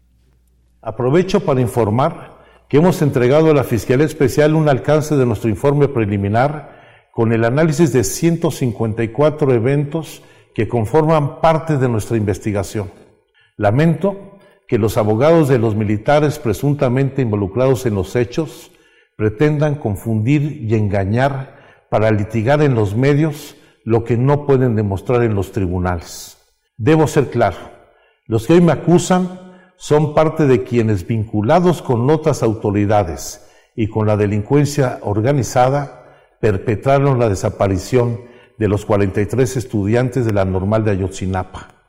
Aprovecho para informar que hemos entregado a la Fiscalía Especial un alcance de nuestro informe preliminar con el análisis de 154 eventos que conforman parte de nuestra investigación. Lamento que los abogados de los militares presuntamente involucrados en los hechos pretendan confundir y engañar para litigar en los medios lo que no pueden demostrar en los tribunales. Debo ser claro, los que hoy me acusan son parte de quienes vinculados con otras autoridades y con la delincuencia organizada perpetraron la desaparición de los 43 estudiantes de la normal de Ayotzinapa.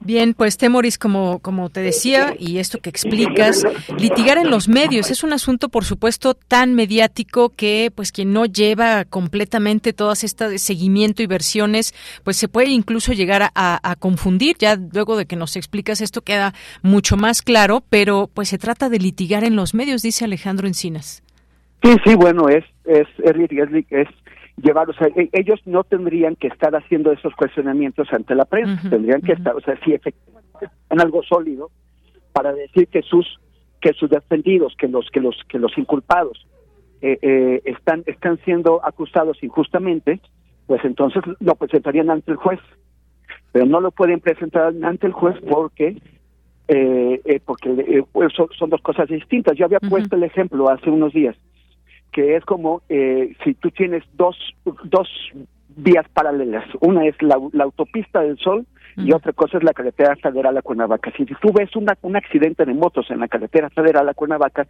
Bien, pues Temoris, como, como te decía, y esto que explicas, litigar en los medios es un asunto, por supuesto, tan mediático que, pues, quien no lleva completamente todas estas seguimiento y versiones, pues se puede incluso llegar a, confundir. Ya luego de que nos explicas esto queda mucho más claro, pero pues se trata de litigar en los medios, dice Alejandro Encinas. Sí, sí, bueno, es, es, es llevar, o sea, e, ellos no tendrían que estar haciendo esos cuestionamientos ante la prensa, tendrían que estar, o sea, si efectivamente en algo sólido para decir que sus que sus defendidos, que los que los que los inculpados eh, eh, están están siendo acusados injustamente, pues entonces lo presentarían ante el juez, pero no lo pueden presentar ante el juez porque eh, porque pues son, son, dos cosas distintas. Yo había puesto el ejemplo hace unos días que es como eh, si tú tienes dos, dos vías paralelas. Una es la, autopista del Sol y otra cosa es la carretera federal a Cuernavaca. Si tú ves una, un accidente de motos en la carretera federal a Cuernavaca,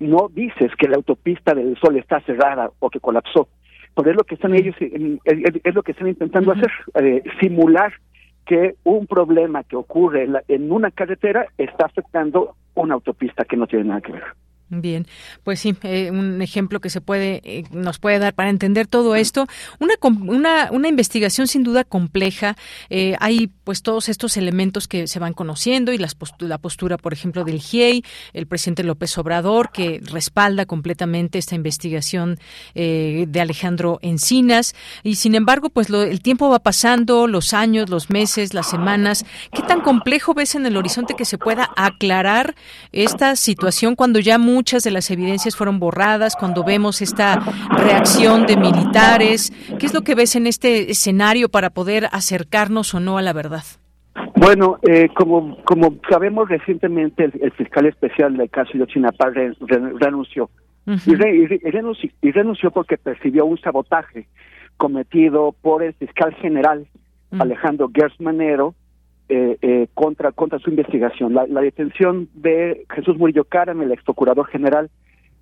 no dices que la autopista del Sol está cerrada o que colapsó. Pero es lo que están ellos, es, lo que están intentando hacer, eh, simular que un problema que ocurre en, en una carretera está afectando una autopista que no tiene nada que ver. Bien, pues sí, eh, un ejemplo que se puede eh, nos puede dar para entender todo esto. Una una, una investigación sin duda compleja. Eh, hay pues todos estos elementos que se van conociendo y las la postura, por ejemplo, del GIEI, el presidente López Obrador que respalda completamente esta investigación de Alejandro Encinas y sin embargo, pues el tiempo va pasando, los años, los meses, las semanas. ¿Qué tan complejo ves en el horizonte que se pueda aclarar esta situación cuando ya muchas de las evidencias fueron borradas, cuando vemos esta reacción de militares. ¿Qué es lo que ves en este escenario para poder acercarnos o no a la verdad? Bueno, eh, como, como sabemos recientemente, el, fiscal especial del caso de Ochinapá renunció. y, renunció. porque percibió un sabotaje cometido por el fiscal general Alejandro Gersmanero, eh, eh, contra, contra su investigación. La, detención de Jesús Murillo Caram, el ex procurador general,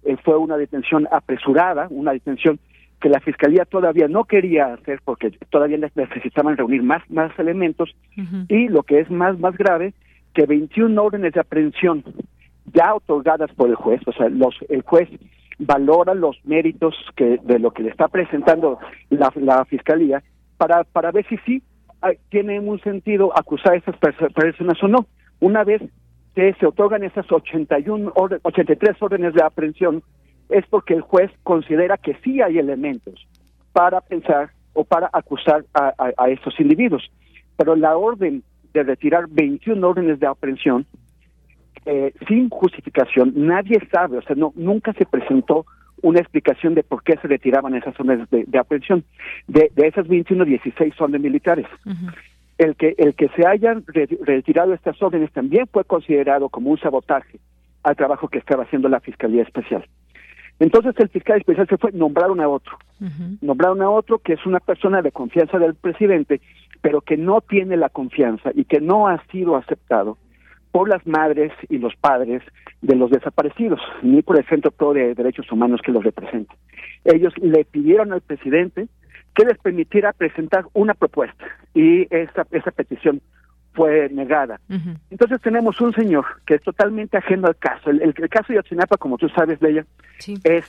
eh, fue una detención apresurada, una detención que la fiscalía todavía no quería hacer porque todavía necesitaban reunir más más elementos y lo que es más más grave que 21 órdenes de aprehensión ya otorgadas por el juez, o sea, los el juez valora los méritos que de lo que le está presentando la, la fiscalía para para ver si sí tiene un sentido acusar a esas personas o no. Una vez que se otorgan esas 81 83 órdenes de aprehensión, es porque el juez considera que sí hay elementos para pensar o para acusar a, a, estos individuos. Pero la orden de retirar 21 órdenes de aprehensión eh, sin justificación, nadie sabe, o sea, no, nunca se presentó una explicación de por qué se retiraban esas zonas de, aprehensión. De, de, esas 21, 16 son de militares. El que, el que se hayan retirado estas órdenes también fue considerado como un sabotaje al trabajo que estaba haciendo la Fiscalía Especial. Entonces el fiscal especial se fue, nombraron a otro. Nombraron a otro que es una persona de confianza del presidente, pero que no tiene la confianza y que no ha sido aceptado por las madres y los padres de los desaparecidos, ni por el Centro Pro de Derechos Humanos que los representa. Ellos le pidieron al presidente que les permitiera presentar una propuesta y esa, esa petición fue negada. Entonces tenemos un señor que es totalmente ajeno al caso. El, caso de Yotzinapa, como tú sabes, Leia, es,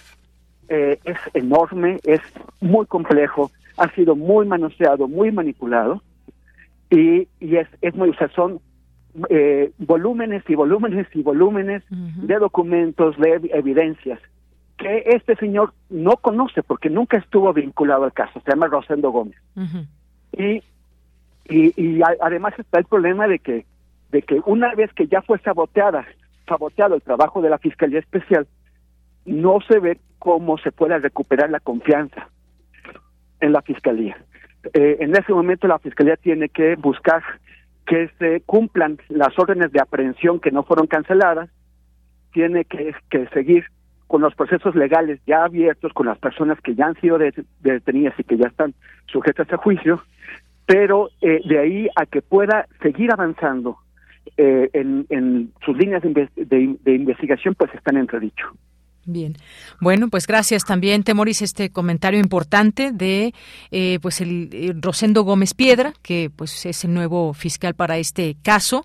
eh, es enorme, es muy complejo, ha sido muy manoseado, muy manipulado y, y es, es muy, o sea, son eh, volúmenes y volúmenes y volúmenes de documentos, de evidencias que este señor no conoce porque nunca estuvo vinculado al caso, se llama Rosendo Gómez. y, y, además está el problema de que, de que una vez que ya fue saboteada, saboteado el trabajo de la Fiscalía Especial, no se ve cómo se pueda recuperar la confianza en la Fiscalía. Eh, en ese momento la Fiscalía tiene que buscar que se cumplan las órdenes de aprehensión que no fueron canceladas, tiene que, seguir con los procesos legales ya abiertos con las personas que ya han sido detenidas y que ya están sujetas a juicio, pero eh, de ahí a que pueda seguir avanzando eh, en, sus líneas de, de investigación, pues están entredicho. Bien, bueno, pues gracias también, Temoris, este comentario importante de eh, pues el, eh, Rosendo Gómez Piedra, que pues es el nuevo fiscal para este caso.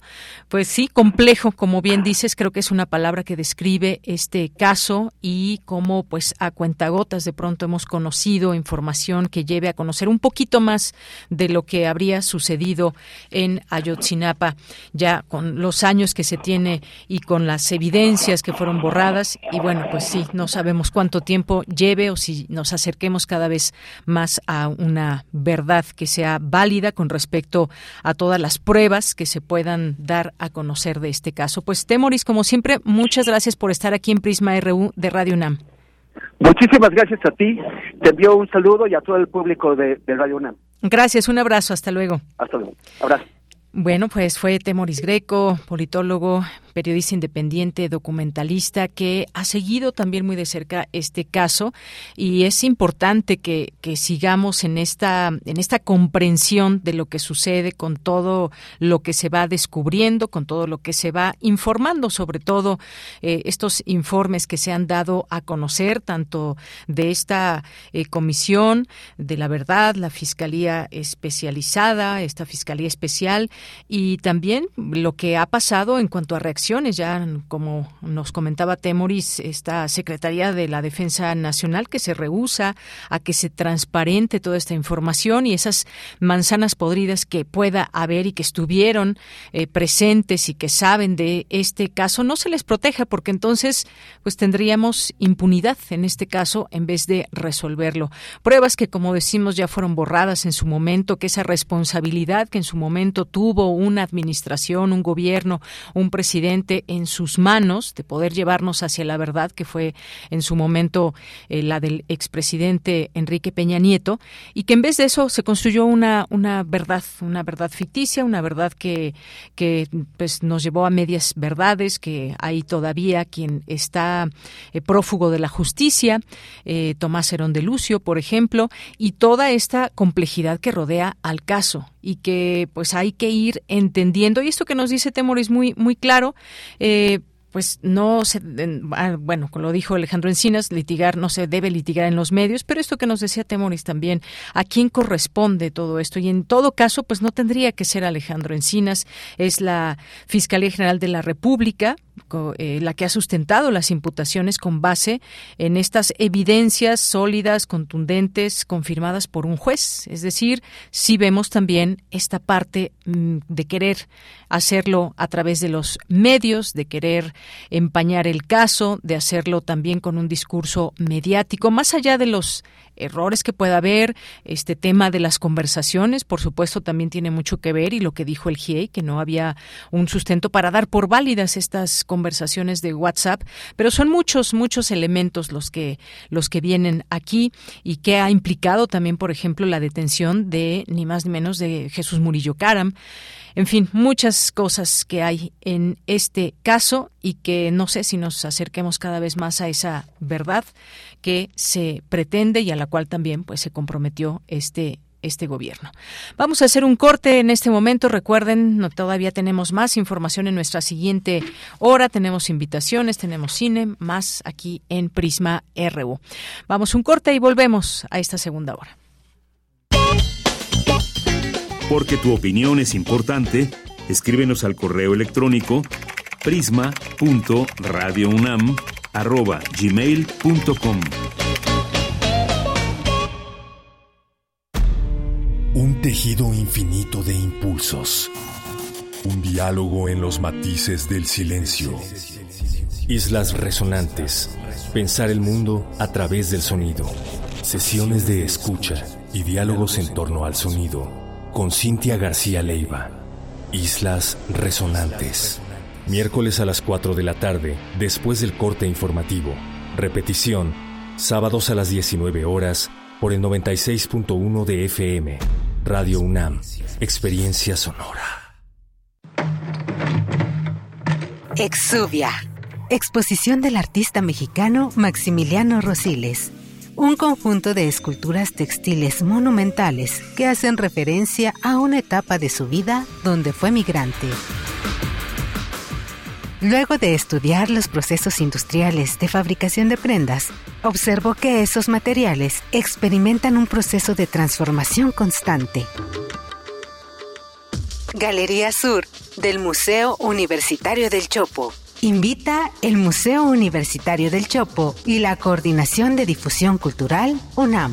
Pues sí, complejo, como bien dices, creo que es una palabra que describe este caso y cómo pues a cuentagotas de pronto hemos conocido información que lleve a conocer un poquito más de lo que habría sucedido en Ayotzinapa, ya con los años que se tiene y con las evidencias que fueron borradas y bueno, pues sí, no sabemos cuánto tiempo lleve o si nos acerquemos cada vez más a una verdad que sea válida con respecto a todas las pruebas que se puedan dar a conocer de este caso. Pues Temoris, como siempre, muchas gracias por estar aquí en Prisma RU de Radio UNAM. Muchísimas gracias a ti. Te envío un saludo y a todo el público de, de Radio UNAM. Gracias, un abrazo, hasta luego. Hasta luego. Abrazo. Bueno, pues fue Temoris Greco, politólogo, periodista independiente, documentalista, que ha seguido también muy de cerca este caso. Y es importante que, sigamos en esta, en esta comprensión de lo que sucede con todo lo que se va descubriendo, con todo lo que se va informando, sobre todo eh, estos informes que se han dado a conocer, tanto de esta eh, comisión de la verdad, la Fiscalía especializada, esta Fiscalía especial, y también lo que ha pasado en cuanto a reacciones Ya, como nos comentaba Temoris, esta Secretaría de la Defensa Nacional que se rehúsa a que se transparente toda esta información y esas manzanas podridas que pueda haber y que estuvieron eh, presentes y que saben de este caso no se les proteja porque entonces pues tendríamos impunidad en este caso en vez de resolverlo. Pruebas que como decimos ya fueron borradas en su momento, que esa responsabilidad que en su momento tuvo una administración, un gobierno, un presidente en sus manos de poder llevarnos hacia la verdad que fue en su momento eh, la del expresidente Enrique Peña Nieto y que en vez de eso se construyó una una verdad, una verdad ficticia, una verdad que que pues nos llevó a medias verdades, que hay todavía quien está eh, prófugo de la justicia, eh, Tomás Herón de Lucio, por ejemplo, y toda esta complejidad que rodea al caso y que pues hay que ir entendiendo. Y esto que nos dice Temor es muy muy claro eh, pues no se, ah, bueno, como lo dijo Alejandro Encinas, litigar no se debe litigar en los medios, pero esto que nos decía Temoris también, ¿a quién corresponde todo esto? Y en todo caso, pues no tendría que ser Alejandro Encinas, es la Fiscalía General de la República, la que ha sustentado las imputaciones con base en estas evidencias sólidas, contundentes, confirmadas por un juez. Es decir, si vemos también esta parte mm, de querer hacerlo a través de los medios, de querer empañar el caso, de hacerlo también con un discurso mediático, más allá de los errores que pueda haber, este tema de las conversaciones, por supuesto, también tiene mucho que ver y lo que dijo el GIEI, que no había un sustento para dar por válidas estas conversaciones de WhatsApp, pero son muchos, muchos elementos los que, los que vienen aquí y que ha implicado también, por ejemplo, la detención de ni más ni menos de Jesús Murillo Caram. En fin, muchas cosas que hay en este caso y que no sé si nos acerquemos cada vez más a esa verdad que se pretende y a la cual también pues se comprometió este este gobierno. Vamos a hacer un corte en este momento. Recuerden, no, todavía tenemos más información en nuestra siguiente hora. Tenemos invitaciones, tenemos cine, más aquí en Prisma RU. Vamos un corte y volvemos a esta segunda hora. Porque tu opinión es importante, escríbenos al correo electrónico prisma.radiounam@gmail.com. Un tejido infinito de impulsos. Un diálogo en los matices del silencio. Islas resonantes. Pensar el mundo a través del sonido. Sesiones de escucha y diálogos en torno al sonido con Cintia García Leiva. Islas Resonantes. Miércoles a las 4 de la tarde, después del corte informativo. Repetición, sábados a las 19 horas, por el 96.1 de FM. Radio UNAM. Experiencia sonora. Exuvia. Exposición del artista mexicano Maximiliano Rosiles un conjunto de esculturas textiles monumentales que hacen referencia a una etapa de su vida donde fue migrante. Luego de estudiar los procesos industriales de fabricación de prendas, observó que esos materiales experimentan un proceso de transformación constante. Galería Sur del Museo Universitario del Chopo invita el Museo Universitario del Chopo y la Coordinación de Difusión Cultural UNAM.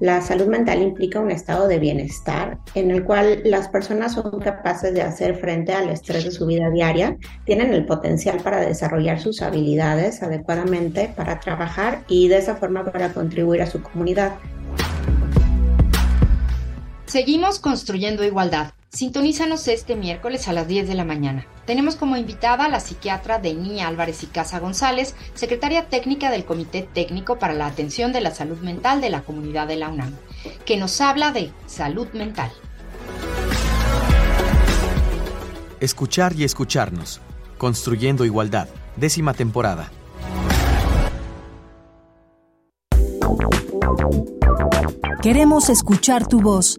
La salud mental implica un estado de bienestar en el cual las personas son capaces de hacer frente al estrés de su vida diaria, tienen el potencial para desarrollar sus habilidades adecuadamente, para trabajar y de esa forma para contribuir a su comunidad. Seguimos construyendo igualdad. Sintonízanos este miércoles a las 10 de la mañana. Tenemos como invitada a la psiquiatra Denia Álvarez y Casa González, secretaria técnica del Comité Técnico para la Atención de la Salud Mental de la Comunidad de la UNAM, que nos habla de salud mental. Escuchar y escucharnos. Construyendo Igualdad. Décima temporada. Queremos escuchar tu voz.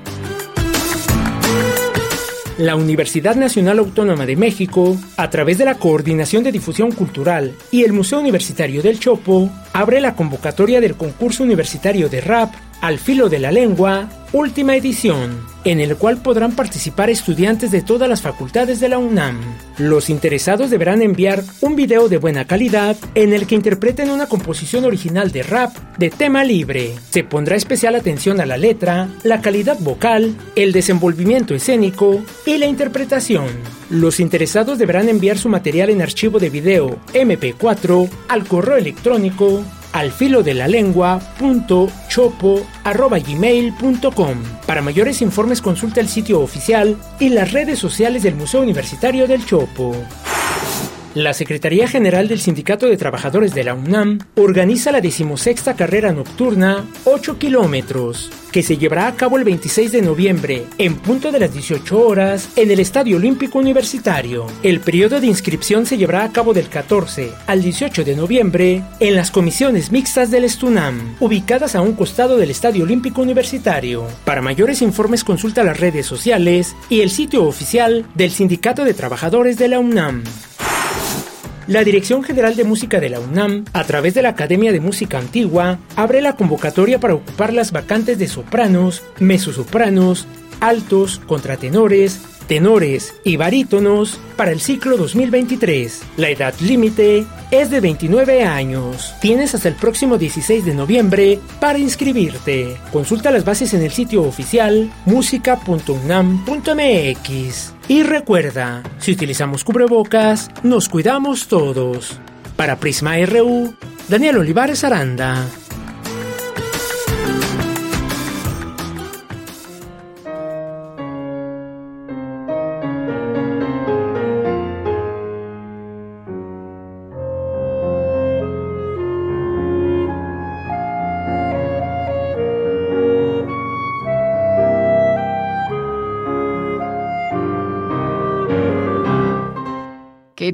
La Universidad Nacional Autónoma de México, a través de la Coordinación de Difusión Cultural y el Museo Universitario del Chopo, abre la convocatoria del concurso universitario de rap al filo de la lengua, última edición, en el cual podrán participar estudiantes de todas las facultades de la UNAM. Los interesados deberán enviar un video de buena calidad en el que interpreten una composición original de rap de tema libre. Se pondrá especial atención a la letra, la calidad vocal, el desenvolvimiento escénico y la interpretación. Los interesados deberán enviar su material en archivo de video MP4 al correo electrónico al filo de la. Para mayores informes consulta el sitio oficial y las redes sociales del Museo Universitario del Chopo. La Secretaría General del Sindicato de Trabajadores de la UNAM organiza la decimosexta carrera nocturna 8 kilómetros, que se llevará a cabo el 26 de noviembre, en punto de las 18 horas, en el Estadio Olímpico Universitario. El periodo de inscripción se llevará a cabo del 14 al 18 de noviembre en las comisiones mixtas del Estunam, ubicadas a un costado del Estadio Olímpico Universitario. Para mayores informes consulta las redes sociales y el sitio oficial del Sindicato de Trabajadores de la UNAM. La Dirección General de Música de la UNAM, a través de la Academia de Música Antigua, abre la convocatoria para ocupar las vacantes de sopranos, mezzosopranos, altos, contratenores, tenores y barítonos para el ciclo 2023. La edad límite es de 29 años. Tienes hasta el próximo 16 de noviembre para inscribirte. Consulta las bases en el sitio oficial música.unam.mx. Y recuerda, si utilizamos cubrebocas, nos cuidamos todos. Para Prisma RU, Daniel Olivares Aranda.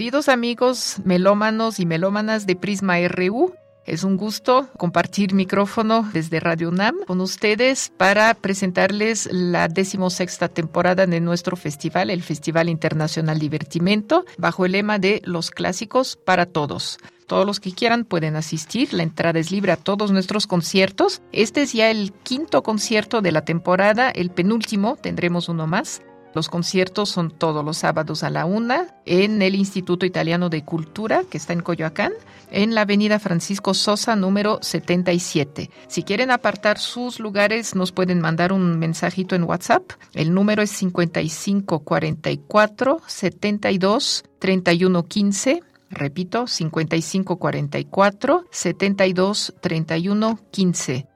Queridos amigos melómanos y melómanas de Prisma RU, es un gusto compartir micrófono desde Radio UNAM con ustedes para presentarles la decimosexta temporada de nuestro festival, el Festival Internacional Divertimento, bajo el lema de Los Clásicos para Todos. Todos los que quieran pueden asistir. La entrada es libre a todos nuestros conciertos. Este es ya el quinto concierto de la temporada, el penúltimo, tendremos uno más. Los conciertos son todos los sábados a la una en el Instituto Italiano de Cultura, que está en Coyoacán, en la avenida Francisco Sosa, número 77. Si quieren apartar sus lugares, nos pueden mandar un mensajito en WhatsApp. El número es 5544 72 31 15. Repito, 5544 72 31 15.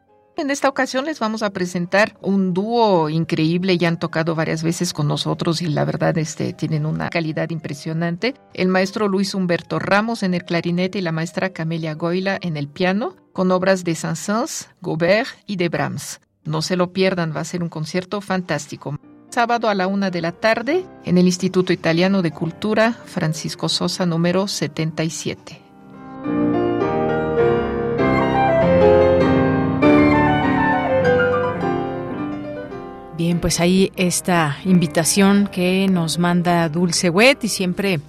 En esta ocasión les vamos a presentar un dúo increíble, ya han tocado varias veces con nosotros y la verdad este, tienen una calidad impresionante. El maestro Luis Humberto Ramos en el clarinete y la maestra Camelia Goila en el piano, con obras de Saint-Saëns, Gobert y de Brahms. No se lo pierdan, va a ser un concierto fantástico. Sábado a la una de la tarde en el Instituto Italiano de Cultura Francisco Sosa número 77. Bien, pues ahí esta invitación que nos manda Dulce Wet y siempre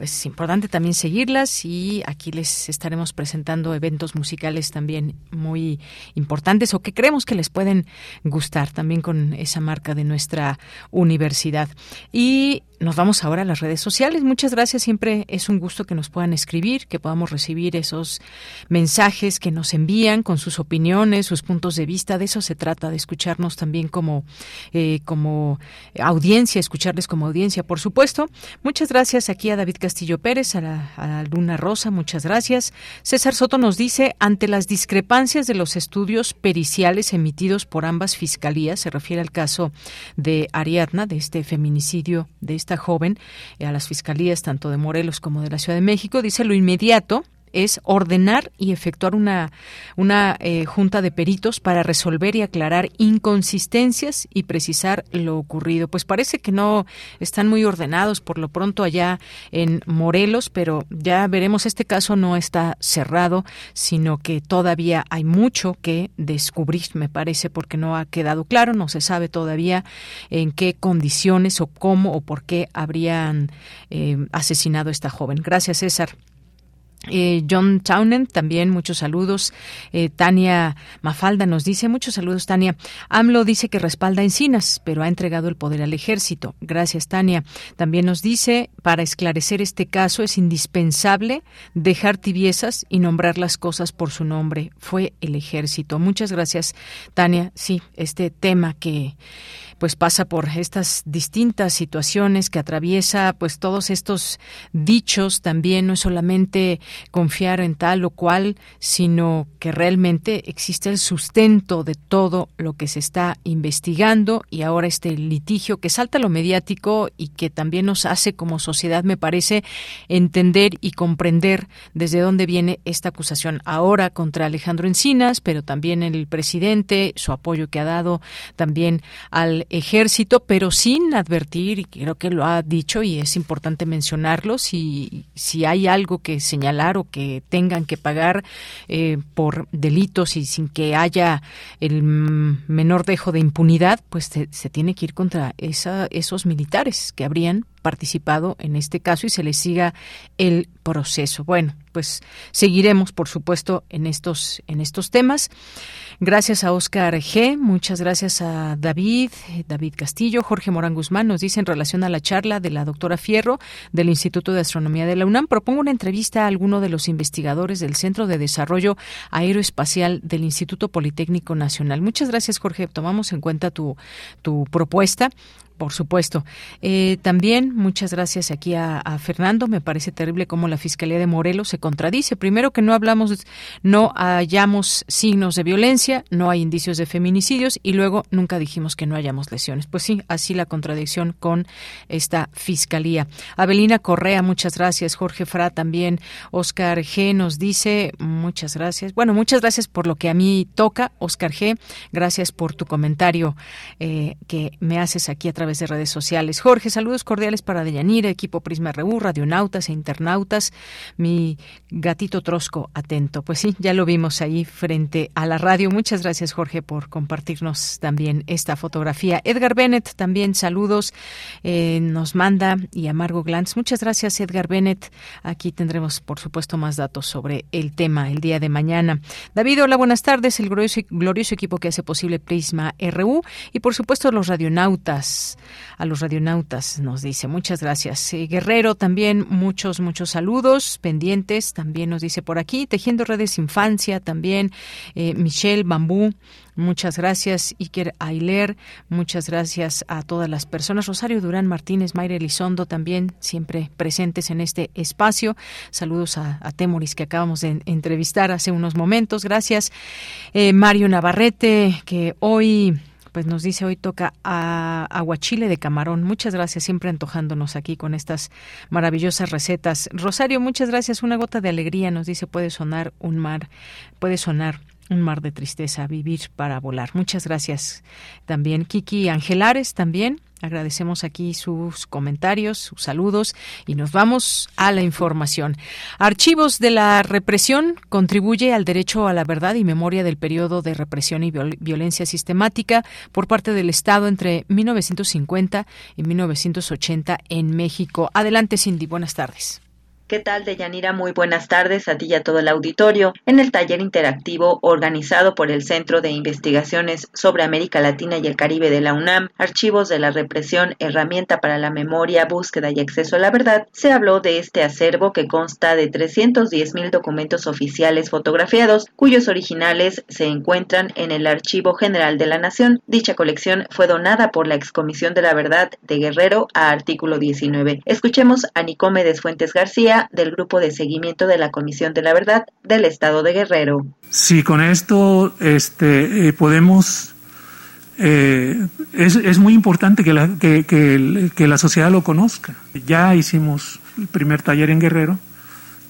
pues es importante también seguirlas y aquí les estaremos presentando eventos musicales también muy importantes o que creemos que les pueden gustar también con esa marca de nuestra universidad. Y nos vamos ahora a las redes sociales. Muchas gracias. Siempre es un gusto que nos puedan escribir, que podamos recibir esos mensajes que nos envían con sus opiniones, sus puntos de vista. De eso se trata, de escucharnos también como, eh, como audiencia, escucharles como audiencia, por supuesto. Muchas gracias aquí a David Castillo Pérez, a, la, Luna Rosa. Muchas gracias. César Soto nos dice, ante las discrepancias de los estudios periciales emitidos por ambas fiscalías, se refiere al caso de Ariadna, de este feminicidio, de este joven eh, a las fiscalías tanto de Morelos como de la Ciudad de México. Dice lo inmediato es ordenar y efectuar una, una eh, junta de peritos para resolver y aclarar inconsistencias y precisar lo ocurrido. Pues parece que no están muy ordenados por lo pronto allá en Morelos, pero ya veremos, este caso no está cerrado, sino que todavía hay mucho que descubrir, me parece, porque no ha quedado claro, no se sabe todavía en qué condiciones o cómo o por qué habrían eh, asesinado a esta joven. Gracias, César. Eh, John Townend, también muchos saludos. Eh, Tania Mafalda nos dice, muchos saludos, Tania. AMLO dice que respalda Encinas, pero ha entregado el poder al ejército. Gracias, Tania. También nos dice, para esclarecer este caso es indispensable dejar tibiezas y nombrar las cosas por su nombre. Fue el ejército. Muchas gracias, Tania. Sí, este tema que pues pasa por estas distintas situaciones que atraviesa pues todos estos dichos también no es solamente confiar en tal o cual sino que realmente existe el sustento de todo lo que se está investigando y ahora este litigio que salta lo mediático y que también nos hace como sociedad me parece entender y comprender desde dónde viene esta acusación. Ahora contra Alejandro Encinas pero también el presidente su apoyo que ha dado también al ejército, pero sin advertir, y creo que lo ha dicho y es importante mencionarlo, si, si hay algo que señalar o que tengan que pagar eh, por delitos y sin que haya el menor dejo de impunidad, pues se, tiene que ir contra esa, esos militares que habrían participado en este caso y se les siga el proceso. Bueno, pues seguiremos, por supuesto, en estos, en estos temas. Gracias a Oscar G. Muchas gracias a David, David Castillo, Jorge Morán Guzmán. Nos dice en relación a la charla de la doctora Fierro del Instituto de Astronomía de la UNAM, propongo una entrevista a alguno de los investigadores del Centro de Desarrollo Aeroespacial del Instituto Politécnico Nacional. Muchas gracias, Jorge. Tomamos en cuenta tu, tu propuesta. Por supuesto. Eh, también muchas gracias aquí a, Fernando. Me parece terrible cómo la Fiscalía de Morelos se contradice. Primero que no hablamos, no hallamos signos de violencia, no hay indicios de feminicidios y luego nunca dijimos que no hayamos lesiones. Pues sí, así la contradicción con esta Fiscalía. Abelina Correa, muchas gracias. Jorge Fra también. Oscar G nos dice muchas gracias. Bueno, muchas gracias por lo que a mí toca. Oscar G, gracias por tu comentario eh, que me haces aquí a través de redes sociales. Jorge, saludos cordiales para Deyanira, equipo Prisma RU, radionautas e internautas. Mi gatito Trosco, atento. Pues sí, ya lo vimos ahí frente a la radio. Muchas gracias, Jorge, por compartirnos también esta fotografía. Edgar Bennett, también saludos. Eh, nos manda y Amargo Glantz. Muchas gracias, Edgar Bennett. Aquí tendremos, por supuesto, más datos sobre el tema el día de mañana. David, hola, buenas tardes. El glorioso, glorioso equipo que hace posible Prisma RU y, por supuesto, los radionautas a los radionautas, nos dice. Muchas gracias. Eh, Guerrero también, muchos, muchos saludos pendientes, también nos dice por aquí. Tejiendo Redes Infancia también. Eh, Michelle Bambú, Muchas gracias, Iker Ailer. Muchas gracias a todas las personas. Rosario Durán Martínez, Mayra Elizondo también, siempre presentes en este espacio. Saludos a, Temoris, que acabamos de entrevistar hace unos momentos. Gracias. Eh, Mario Navarrete, que hoy pues nos dice hoy toca a aguachile de camarón. Muchas gracias, siempre antojándonos aquí con estas maravillosas recetas. Rosario, muchas gracias. Una gota de alegría nos dice puede sonar un mar, puede sonar un mar de tristeza, vivir para volar. Muchas gracias también. Kiki Angelares también. Agradecemos aquí sus comentarios, sus saludos y nos vamos a la información. Archivos de la represión contribuye al derecho a la verdad y memoria del periodo de represión y violencia sistemática por parte del Estado entre 1950 y 1980 en México. Adelante, Cindy. Buenas tardes. ¿Qué tal, Deyanira? Muy buenas tardes a ti y a todo el auditorio. En el taller interactivo organizado por el Centro de Investigaciones sobre América Latina y el Caribe de la UNAM, Archivos de la Represión, Herramienta para la Memoria, Búsqueda y Acceso a la Verdad, se habló de este acervo que consta de 310 mil documentos oficiales fotografiados, cuyos originales se encuentran en el Archivo General de la Nación. Dicha colección fue donada por la Excomisión de la Verdad de Guerrero a artículo 19. Escuchemos a Nicomedes Fuentes García, del Grupo de Seguimiento de la Comisión de la Verdad del Estado de Guerrero. Sí, con esto este, eh, podemos... Eh, es, es, muy importante que la, que, que, la sociedad lo conozca. Ya hicimos el primer taller en Guerrero.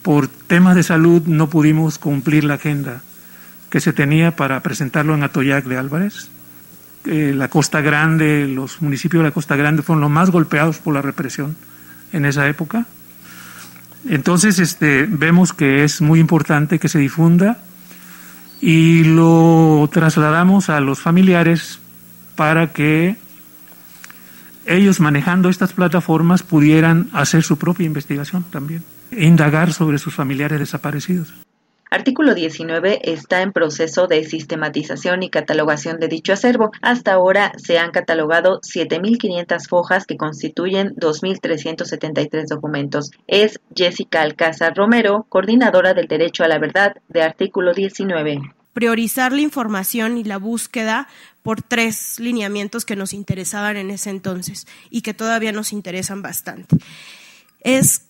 Por temas de salud no pudimos cumplir la agenda que se tenía para presentarlo en Atoyac de Álvarez. Eh, la Costa Grande, los municipios de la Costa Grande fueron los más golpeados por la represión en esa época. Entonces, este, vemos que es muy importante que se difunda y lo trasladamos a los familiares para que ellos manejando estas plataformas pudieran hacer su propia investigación también, indagar sobre sus familiares desaparecidos. Artículo 19 está en proceso de sistematización y catalogación de dicho acervo. Hasta ahora se han catalogado 7.500 fojas que constituyen 2.373 documentos. Es Jessica Alcázar Romero, coordinadora del Derecho a la Verdad de Artículo 19 priorizar la información y la búsqueda por tres lineamientos que nos interesaban en ese entonces y que todavía nos interesan bastante. Es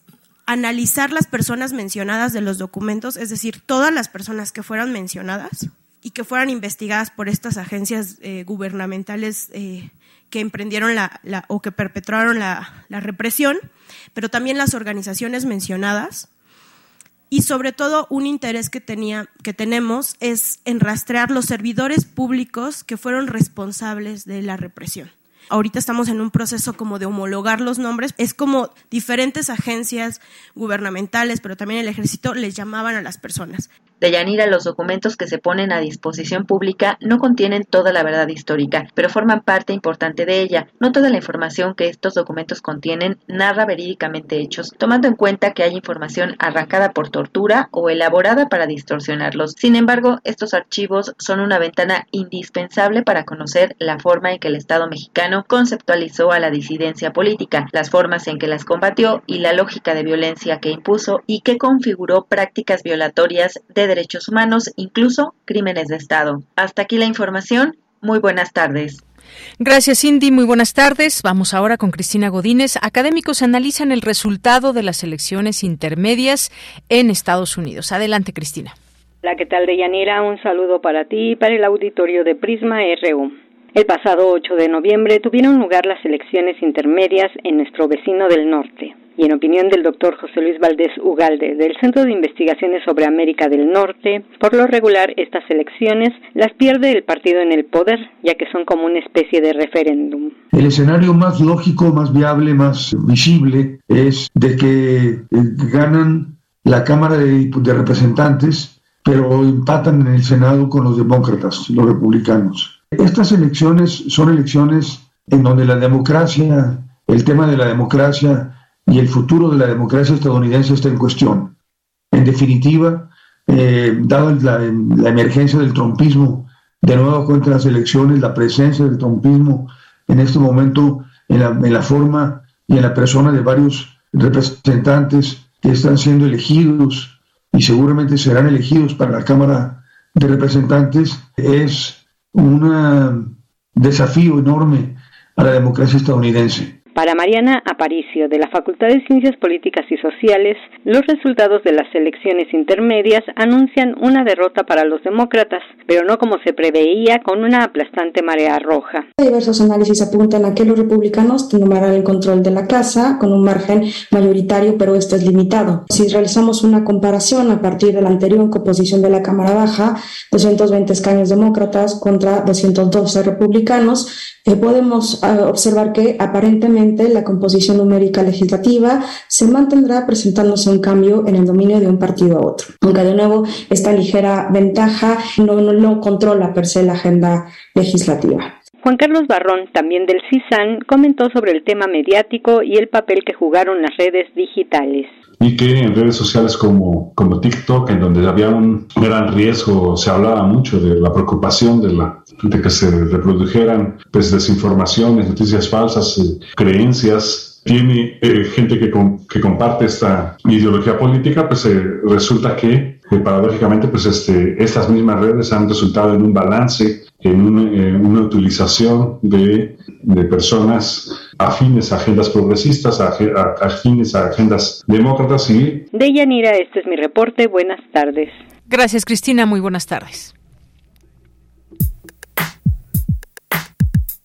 analizar las personas mencionadas de los documentos, es decir, todas las personas que fueran mencionadas y que fueran investigadas por estas agencias eh, gubernamentales eh, que emprendieron la, o que perpetraron la, la represión, pero también las organizaciones mencionadas, y sobre todo un interés que tenía que tenemos es en rastrear los servidores públicos que fueron responsables de la represión ahorita estamos en un proceso como de homologar los nombres, es como diferentes agencias gubernamentales, pero también el ejército les llamaban a las personas. De Yanira, los documentos que se ponen a disposición pública no contienen toda la verdad histórica, pero forman parte importante de ella. No toda la información que estos documentos contienen narra verídicamente hechos, tomando en cuenta que hay información arrancada por tortura o elaborada para distorsionarlos. Sin embargo, estos archivos son una ventana indispensable para conocer la forma en que el Estado mexicano conceptualizó a la disidencia política, las formas en que las combatió y la lógica de violencia que impuso y que configuró prácticas violatorias de derechos humanos, incluso crímenes de Estado. Hasta aquí la información. Muy buenas tardes. Gracias, Cindy. Muy buenas tardes. Vamos ahora con Cristina Godínez. Académicos analizan el resultado de las elecciones intermedias en Estados Unidos. Adelante, Cristina. Hola, ¿qué tal, Deyanira? Un saludo para ti y para el auditorio de Prisma RU. El pasado 8 de noviembre tuvieron lugar las elecciones intermedias en nuestro vecino del norte. Y en opinión del doctor José Luis Valdés Ugalde, del Centro de Investigaciones sobre América del Norte, por lo regular estas elecciones las pierde el partido en el poder, ya que son como una especie de referéndum. El escenario más lógico, más viable, más visible es de que eh, ganan la Cámara de, de Representantes, pero empatan en el Senado con los demócratas, los republicanos. Estas elecciones son elecciones en donde la democracia, el tema de la democracia y el futuro de la democracia estadounidense está en cuestión. En definitiva, eh, dada la, emergencia del trompismo, de nuevo contra las elecciones, la presencia del trompismo en este momento en la, en la forma y en la persona de varios representantes que están siendo elegidos y seguramente serán elegidos para la Cámara de Representantes, es un desafío enorme a la democracia estadounidense. Para Mariana Aparicio, de la Facultad de Ciencias Políticas y Sociales, los resultados de las elecciones intermedias anuncian una derrota para los demócratas, pero no como se preveía con una aplastante marea roja. Diversos análisis apuntan a que los republicanos tomarán el control de la Casa con un margen mayoritario, pero este es limitado. Si realizamos una comparación a partir de la anterior composición de la Cámara Baja, 220 escaños demócratas contra 212 republicanos, eh, podemos ah, observar que aparentemente la composición numérica legislativa se mantendrá presentándose un cambio en el dominio de un partido a otro. Aunque de nuevo esta ligera ventaja no, no, no controla per se la agenda legislativa. Juan Carlos Barrón, también del CISAN, comentó sobre el tema mediático y el papel que jugaron las redes digitales. y que en redes sociales como, como TikTok, en donde había un gran riesgo, se hablaba mucho de la preocupación de, la, de que se reprodujeran pues, desinformaciones, noticias falsas, eh, creencias tiene eh, gente que, que, comparte esta ideología política, pues eh, resulta que paradójicamente pues este, estas mismas redes han resultado en un balance, en, una utilización de, de, personas afines a agendas progresistas, a, afines a agendas demócratas y... De Yanira, este es mi reporte. Buenas tardes. Gracias, Cristina. Muy buenas tardes.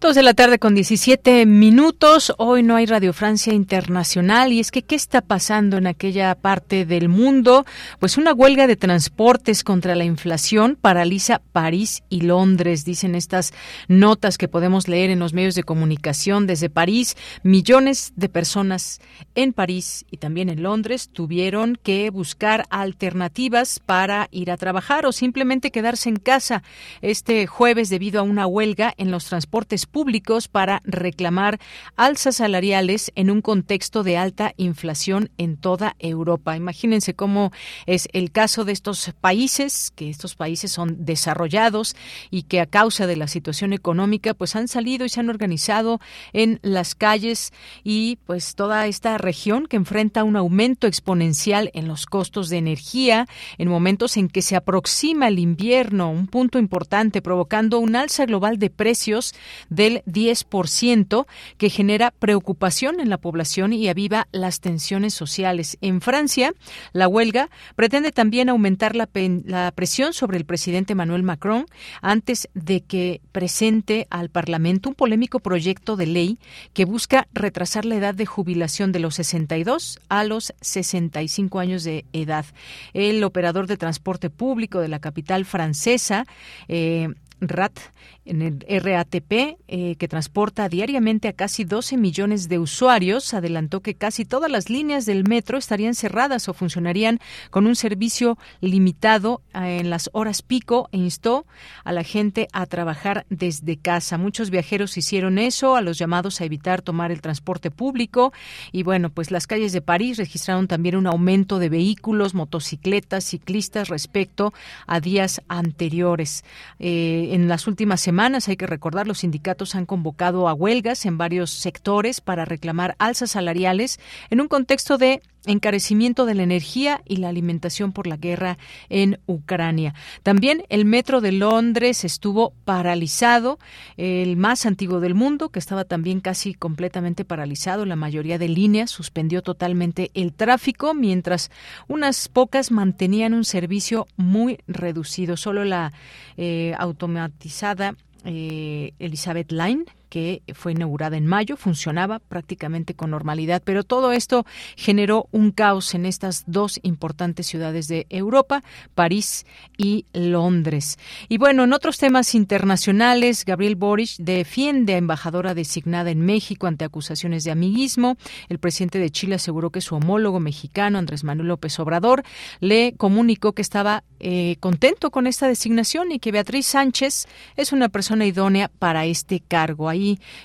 Dos de la tarde con 17 minutos. Hoy no hay Radio Francia Internacional. Y es que, ¿qué está pasando en aquella parte del mundo? Pues una huelga de transportes contra la inflación paraliza París y Londres, dicen estas notas que podemos leer en los medios de comunicación desde París. Millones de personas en París y también en Londres tuvieron que buscar alternativas para ir a trabajar o simplemente quedarse en casa este jueves debido a una huelga en los transportes públicos para reclamar alzas salariales en un contexto de alta inflación en toda Europa. Imagínense cómo es el caso de estos países, que estos países son desarrollados y que a causa de la situación económica pues han salido y se han organizado en las calles y pues toda esta región que enfrenta un aumento exponencial en los costos de energía en momentos en que se aproxima el invierno, un punto importante provocando un alza global de precios del 10%, que genera preocupación en la población y aviva las tensiones sociales. En Francia, la huelga pretende también aumentar la, la presión sobre el presidente Emmanuel Macron antes de que presente al Parlamento un polémico proyecto de ley que busca retrasar la edad de jubilación de los 62 a los 65 años de edad. El operador de transporte público de la capital francesa eh, RAT, en el RATP, eh, que transporta diariamente a casi 12 millones de usuarios, adelantó que casi todas las líneas del metro estarían cerradas o funcionarían con un servicio limitado eh, en las horas pico e instó a la gente a trabajar desde casa. Muchos viajeros hicieron eso, a los llamados a evitar tomar el transporte público y bueno, pues las calles de París registraron también un aumento de vehículos, motocicletas, ciclistas respecto a días anteriores. Eh, en las últimas semanas, hay que recordar, los sindicatos han convocado a huelgas en varios sectores para reclamar alzas salariales en un contexto de encarecimiento de la energía y la alimentación por la guerra en Ucrania. También el metro de Londres estuvo paralizado, el más antiguo del mundo, que estaba también casi completamente paralizado. La mayoría de líneas suspendió totalmente el tráfico, mientras unas pocas mantenían un servicio muy reducido. Solo la eh, automatizada eh, Elizabeth Line, que fue inaugurada en mayo, funcionaba prácticamente con normalidad, pero todo esto generó un caos en estas dos importantes ciudades de Europa, París y Londres. Y bueno, en otros temas internacionales, Gabriel Boric defiende a embajadora designada en México ante acusaciones de amiguismo. El presidente de Chile aseguró que su homólogo mexicano, Andrés Manuel López Obrador, le comunicó que estaba eh, contento con esta designación y que Beatriz Sánchez es una persona idónea para este cargo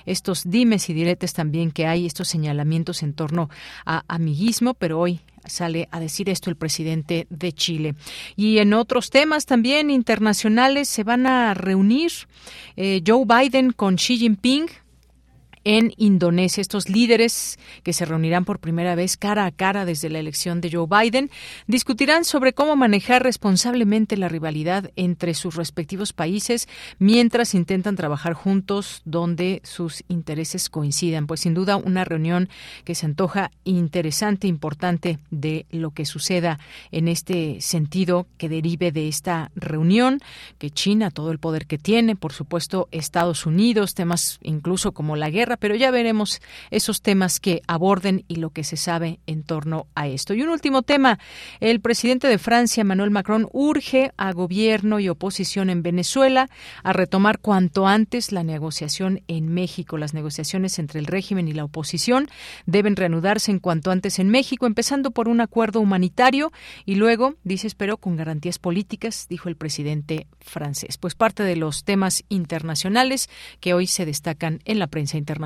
estos dimes y diretes también que hay, estos señalamientos en torno a amiguismo, pero hoy sale a decir esto el presidente de Chile. Y en otros temas también internacionales se van a reunir eh, Joe Biden con Xi Jinping en Indonesia. Estos líderes que se reunirán por primera vez cara a cara desde la elección de Joe Biden discutirán sobre cómo manejar responsablemente la rivalidad entre sus respectivos países mientras intentan trabajar juntos donde sus intereses coincidan. Pues sin duda una reunión que se antoja interesante, importante de lo que suceda en este sentido que derive de esta reunión, que China, todo el poder que tiene, por supuesto Estados Unidos, temas incluso como la guerra pero ya veremos esos temas que aborden y lo que se sabe en torno a esto. Y un último tema, el presidente de Francia, Emmanuel Macron, urge a gobierno y oposición en Venezuela a retomar cuanto antes la negociación en México. Las negociaciones entre el régimen y la oposición deben reanudarse en cuanto antes en México, empezando por un acuerdo humanitario y luego, dice, espero, con garantías políticas, dijo el presidente francés. Pues parte de los temas internacionales que hoy se destacan en la prensa internacional.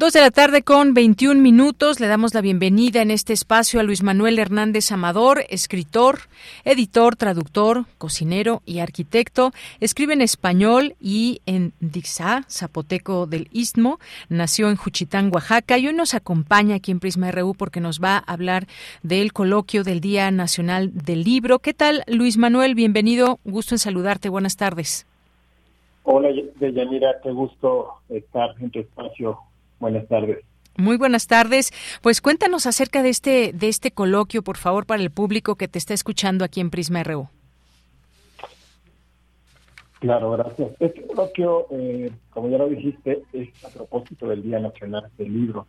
Dos de la tarde con 21 minutos. Le damos la bienvenida en este espacio a Luis Manuel Hernández Amador, escritor, editor, traductor, cocinero y arquitecto. Escribe en español y en Dixá, zapoteco del Istmo. Nació en Juchitán, Oaxaca y hoy nos acompaña aquí en Prisma RU porque nos va a hablar del coloquio del Día Nacional del Libro. ¿Qué tal, Luis Manuel? Bienvenido. Gusto en saludarte. Buenas tardes. Hola, Deyanira. Qué gusto estar en tu espacio Buenas tardes. Muy buenas tardes. Pues cuéntanos acerca de este de este coloquio, por favor, para el público que te está escuchando aquí en Prisma RU. Claro, gracias. Este coloquio, eh, como ya lo dijiste, es a propósito del Día Nacional del Libro.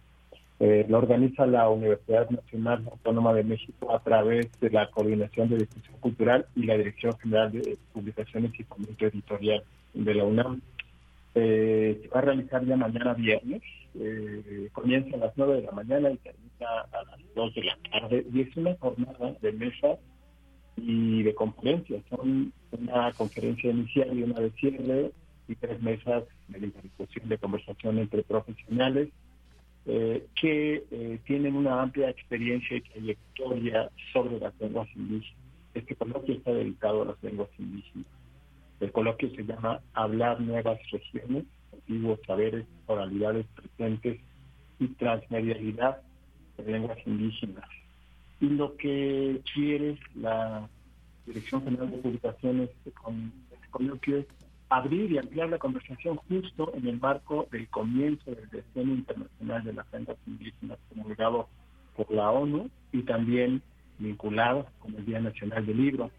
Eh, lo organiza la Universidad Nacional Autónoma de México a través de la Coordinación de Difusión Cultural y la Dirección General de Publicaciones y Fomento Editorial de la UNAM. Eh, se va a realizar ya mañana viernes eh, comienza a las 9 de la mañana y termina a las 2 de la tarde. Y es una jornada de mesa y de conferencias. Son una conferencia inicial y una de cierre y tres mesas de discusión de conversación entre profesionales eh, que eh, tienen una amplia experiencia y trayectoria sobre las lenguas indígenas. Este coloquio está dedicado a las lenguas indígenas. El coloquio se llama Hablar Nuevas Regiones saberes, oralidades presentes y transmedialidad de lenguas indígenas. Y lo que quiere la Dirección General de Publicaciones con este coloquio es abrir y ampliar la conversación justo en el marco del comienzo del Decenio Internacional de las Lenguas Indígenas promulgado por la ONU y también vinculado con el Día Nacional del Libro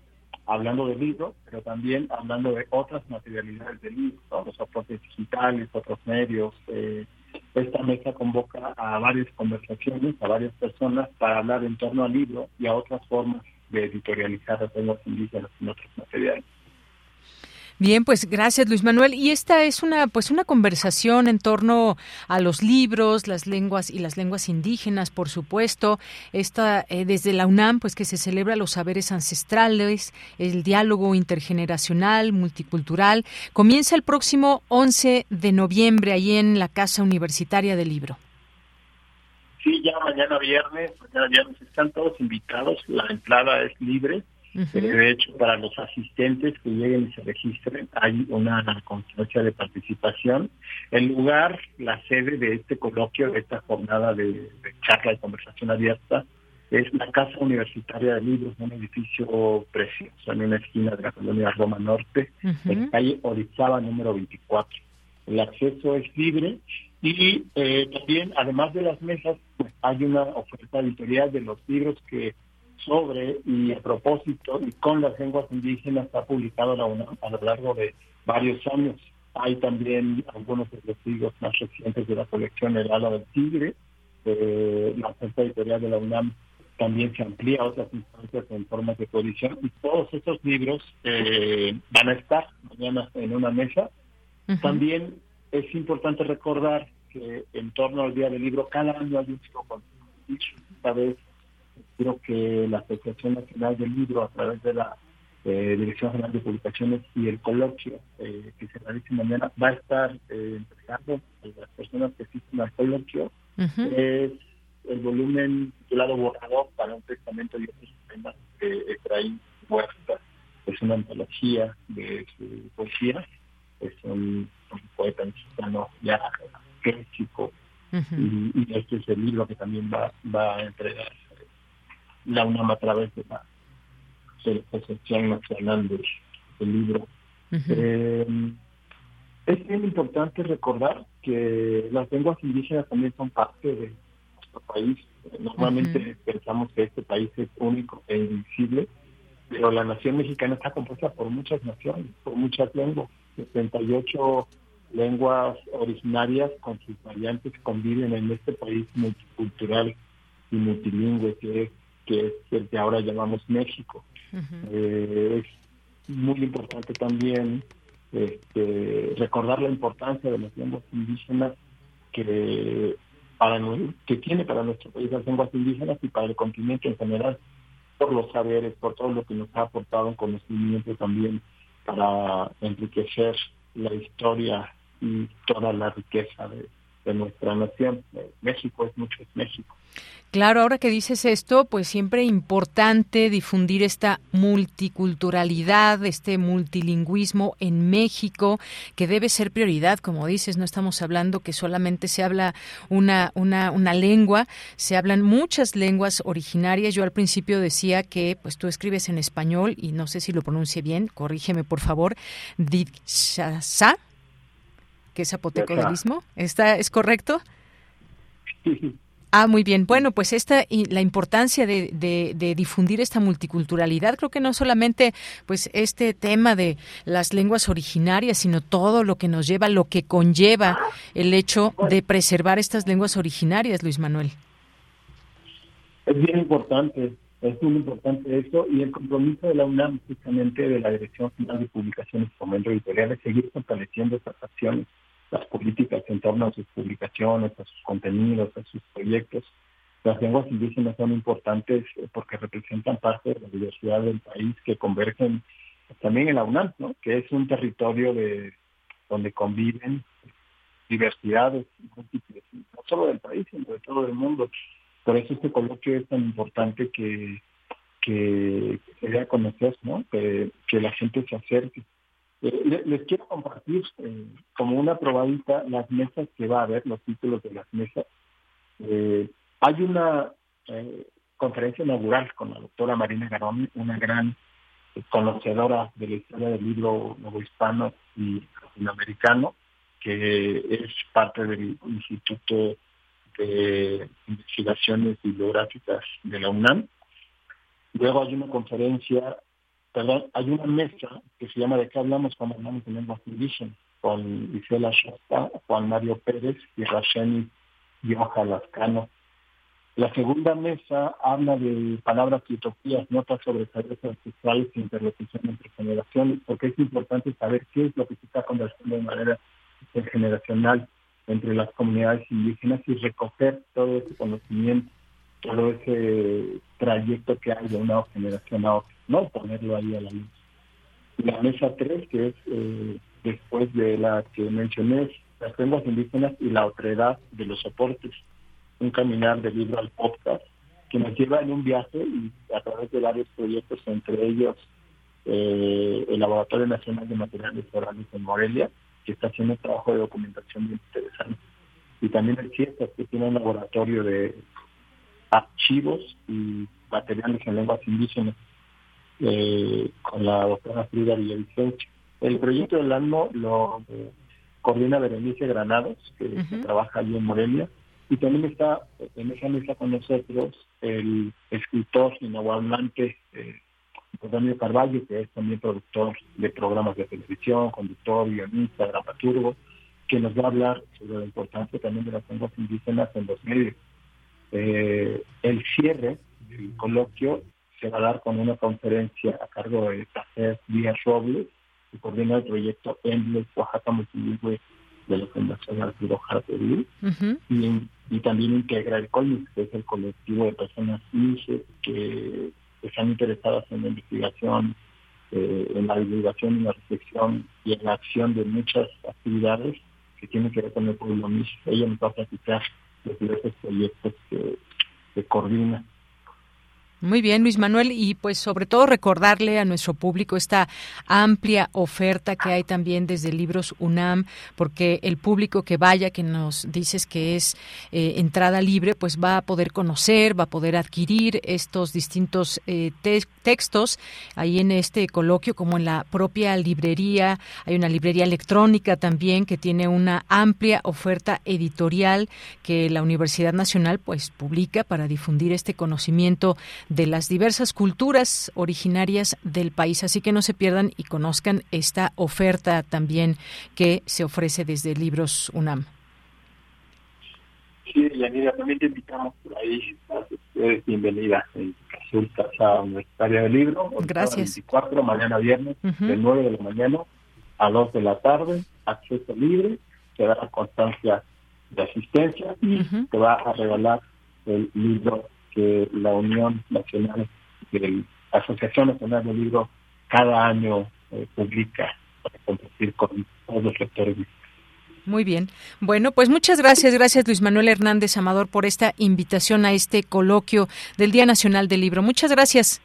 hablando de libros, pero también hablando de otras materialidades del libro, los soportes digitales, otros medios. Eh, esta mesa convoca a varias conversaciones, a varias personas para hablar en torno al libro y a otras formas de editorializar las lenguas indígenas en otros materiales. Bien, pues gracias Luis Manuel. Y esta es una pues una conversación en torno a los libros, las lenguas y las lenguas indígenas, por supuesto. Esta eh, desde la UNAM, pues que se celebra los saberes ancestrales, el diálogo intergeneracional, multicultural. Comienza el próximo 11 de noviembre ahí en la Casa Universitaria del Libro. Sí, ya mañana viernes, mañana viernes están todos invitados, la entrada es libre de hecho, para los asistentes que lleguen y se registren, hay una constancia de participación. El lugar, la sede de este coloquio, de esta jornada de, charla y conversación abierta, es la Casa Universitaria de Libros, un edificio precioso en una esquina de la colonia Roma Norte, en calle Orizaba número 24. El acceso es libre y eh, también, además de las mesas, pues, hay una oferta editorial de los libros que sobre y a propósito y con las lenguas indígenas ha publicado la UNAM a lo largo de varios años. Hay también algunos de los libros más recientes de la colección El ala del tigre. Eh, la oferta editorial de la UNAM también se amplía a otras instancias en formas de coedición y todos estos libros eh, van a estar mañana en una mesa. También es importante recordar que en torno al Día del Libro cada año hay un con esta vez creo que la Asociación Nacional del Libro a través de la eh, Dirección General de Publicaciones y el coloquio eh, que se realice mañana va a estar eh, entregando a las personas que asisten al coloquio es el volumen titulado Borrador para un testamento y otros temas de Efraín Huerta. Es una antología de su poesía, es un, poeta mexicano ya clásico. Y, y, este es el libro que también va, va a entregar la UNAM a través de la, Asociación Nacional del, Libro. Eh, es bien importante recordar que las lenguas indígenas también son parte de nuestro país. Normalmente pensamos que este país es único e invisible, pero la nación mexicana está compuesta por muchas naciones, por muchas lenguas. 78 lenguas originarias con sus variantes conviven en este país multicultural y multilingüe que es, que es el que ahora llamamos México. Eh, es muy importante también este, recordar la importancia de las lenguas indígenas que para que tiene para nuestro país las lenguas indígenas y para el continente en general por los saberes, por todo lo que nos ha aportado en conocimiento también para enriquecer la historia y toda la riqueza de, de nuestra nación. México es mucho, es México. Claro, ahora que dices esto, pues siempre importante difundir esta multiculturalidad, este multilingüismo en México, que debe ser prioridad, como dices, no estamos hablando que solamente se habla una, una, una lengua, se hablan muchas lenguas originarias. Yo al principio decía que pues tú escribes en español y no sé si lo pronuncie bien, corrígeme por favor, Dixasa, que es zapoteco del. ¿Está, ¿Es correcto? Ah, muy bien. Bueno, pues esta y la importancia de, de, difundir esta multiculturalidad, creo que no solamente pues este tema de las lenguas originarias, sino todo lo que nos lleva, lo que conlleva el hecho de preservar estas lenguas originarias, Luis Manuel. Es bien importante, es muy importante eso y el compromiso de la UNAM, justamente de la Dirección General de Publicaciones y Fomento Editorial, es seguir fortaleciendo estas acciones las políticas en torno a sus publicaciones, a sus contenidos, a sus proyectos. Las lenguas indígenas son importantes eh, porque representan parte de la diversidad del país que convergen también en la UNAM, ¿no? que es un territorio de donde conviven diversidades no solo del país, sino de todo el mundo. Por eso este coloquio es tan importante que, que, se dé a conocer, ¿no? que, la gente se acerque. Eh, les, quiero compartir eh, como una probadita las mesas que va a haber, los títulos de las mesas. Eh, hay una conferencia inaugural con la doctora Marina Garón, una gran conocedora de la historia del libro hispano y latinoamericano, que es parte del Instituto de Investigaciones Bibliográficas de la UNAM. Luego hay una conferencia perdón, hay una mesa que se llama ¿De qué hablamos cuando hablamos de lenguas indígenas? Con Isela Shasta, Juan Mario Pérez y Rasheni Yoja Lascano. La segunda mesa habla de palabras y utopías, notas sobre saberes ancestrales e interlocución entre generaciones, porque es importante saber qué es lo que se está conversando de manera intergeneracional entre las comunidades indígenas y recoger todo ese conocimiento, todo ese trayecto que hay de una generación a otra. ¿no? Ponerlo ahí a la luz. La mesa 3, que es eh, después de la que mencioné, las lenguas indígenas y la otredad de los soportes, un caminar de libro al podcast, que nos lleva en un viaje y a través de varios proyectos, entre ellos eh, el Laboratorio Nacional de Materiales Orales en Morelia, que está haciendo un trabajo de documentación muy interesante. Y también el CIESAS, que tiene un laboratorio de archivos y materiales en lenguas indígenas eh, con la doctora Frida Villavicencio. El proyecto del ANMO lo eh, coordina Berenice Granados, que trabaja allí en Morelia, y también está en esa mesa con nosotros el escritor inaguantante eh, Antonio Carvalho, que es también productor de programas de televisión, conductor, guionista, dramaturgo, que nos va a hablar sobre la importancia también de las lenguas indígenas en los medios. Eh, el cierre del coloquio se va a dar con una conferencia a cargo de Café Díaz Robles, que coordina el proyecto Endless Oaxaca Multilingüe de la Fundación Arturo Jardelí, y, también integra el COLMIX, que es el colectivo de personas que están interesadas en la investigación, eh, en la divulgación y la reflexión y en la acción de muchas actividades que tienen que ver con el pueblo mismo. Ella nos va a platicar de diversos proyectos que, que coordina Muy bien, Luis Manuel, y pues sobre todo recordarle a nuestro público esta amplia oferta que hay también desde Libros UNAM, porque el público que vaya, que nos dices que es eh, entrada libre, pues va a poder conocer, va a poder adquirir estos distintos eh, textos ahí en este coloquio, como en la propia librería. Hay una librería electrónica también que tiene una amplia oferta editorial que la Universidad Nacional pues publica para difundir este conocimiento de las diversas culturas originarias del país. Así que no se pierdan y conozcan esta oferta también que se ofrece desde Libros UNAM. Sí, Yanira, también te invitamos por ahí. Bienvenida en Azul Casa Universitaria del Libro. Gracias. 24, mañana viernes, de 9 de la mañana a 2 de la tarde, acceso libre, te da la constancia de asistencia y te va a regalar el libro que la Unión Nacional de Asociación Nacional del Libro cada año eh, publica para compartir con todos los lectores. Muy bien. Bueno, pues muchas gracias, gracias Luis Manuel Hernández Amador por esta invitación a este coloquio del Día Nacional del Libro. Muchas gracias.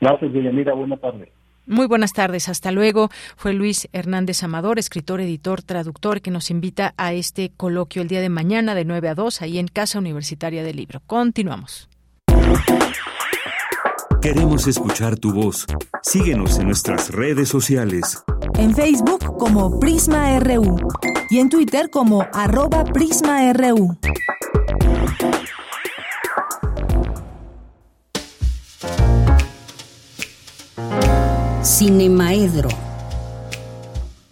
Gracias, Villamira. Buenas tardes. Muy buenas tardes, hasta luego. Fue Luis Hernández Amador, escritor, editor, traductor, que nos invita a este coloquio el día de mañana de 9 a 2, ahí en Casa Universitaria del Libro. Continuamos. Queremos escuchar tu voz. Síguenos en nuestras redes sociales. En Facebook como Prisma RU y en Twitter como arroba PrismaRU. Cinemaedro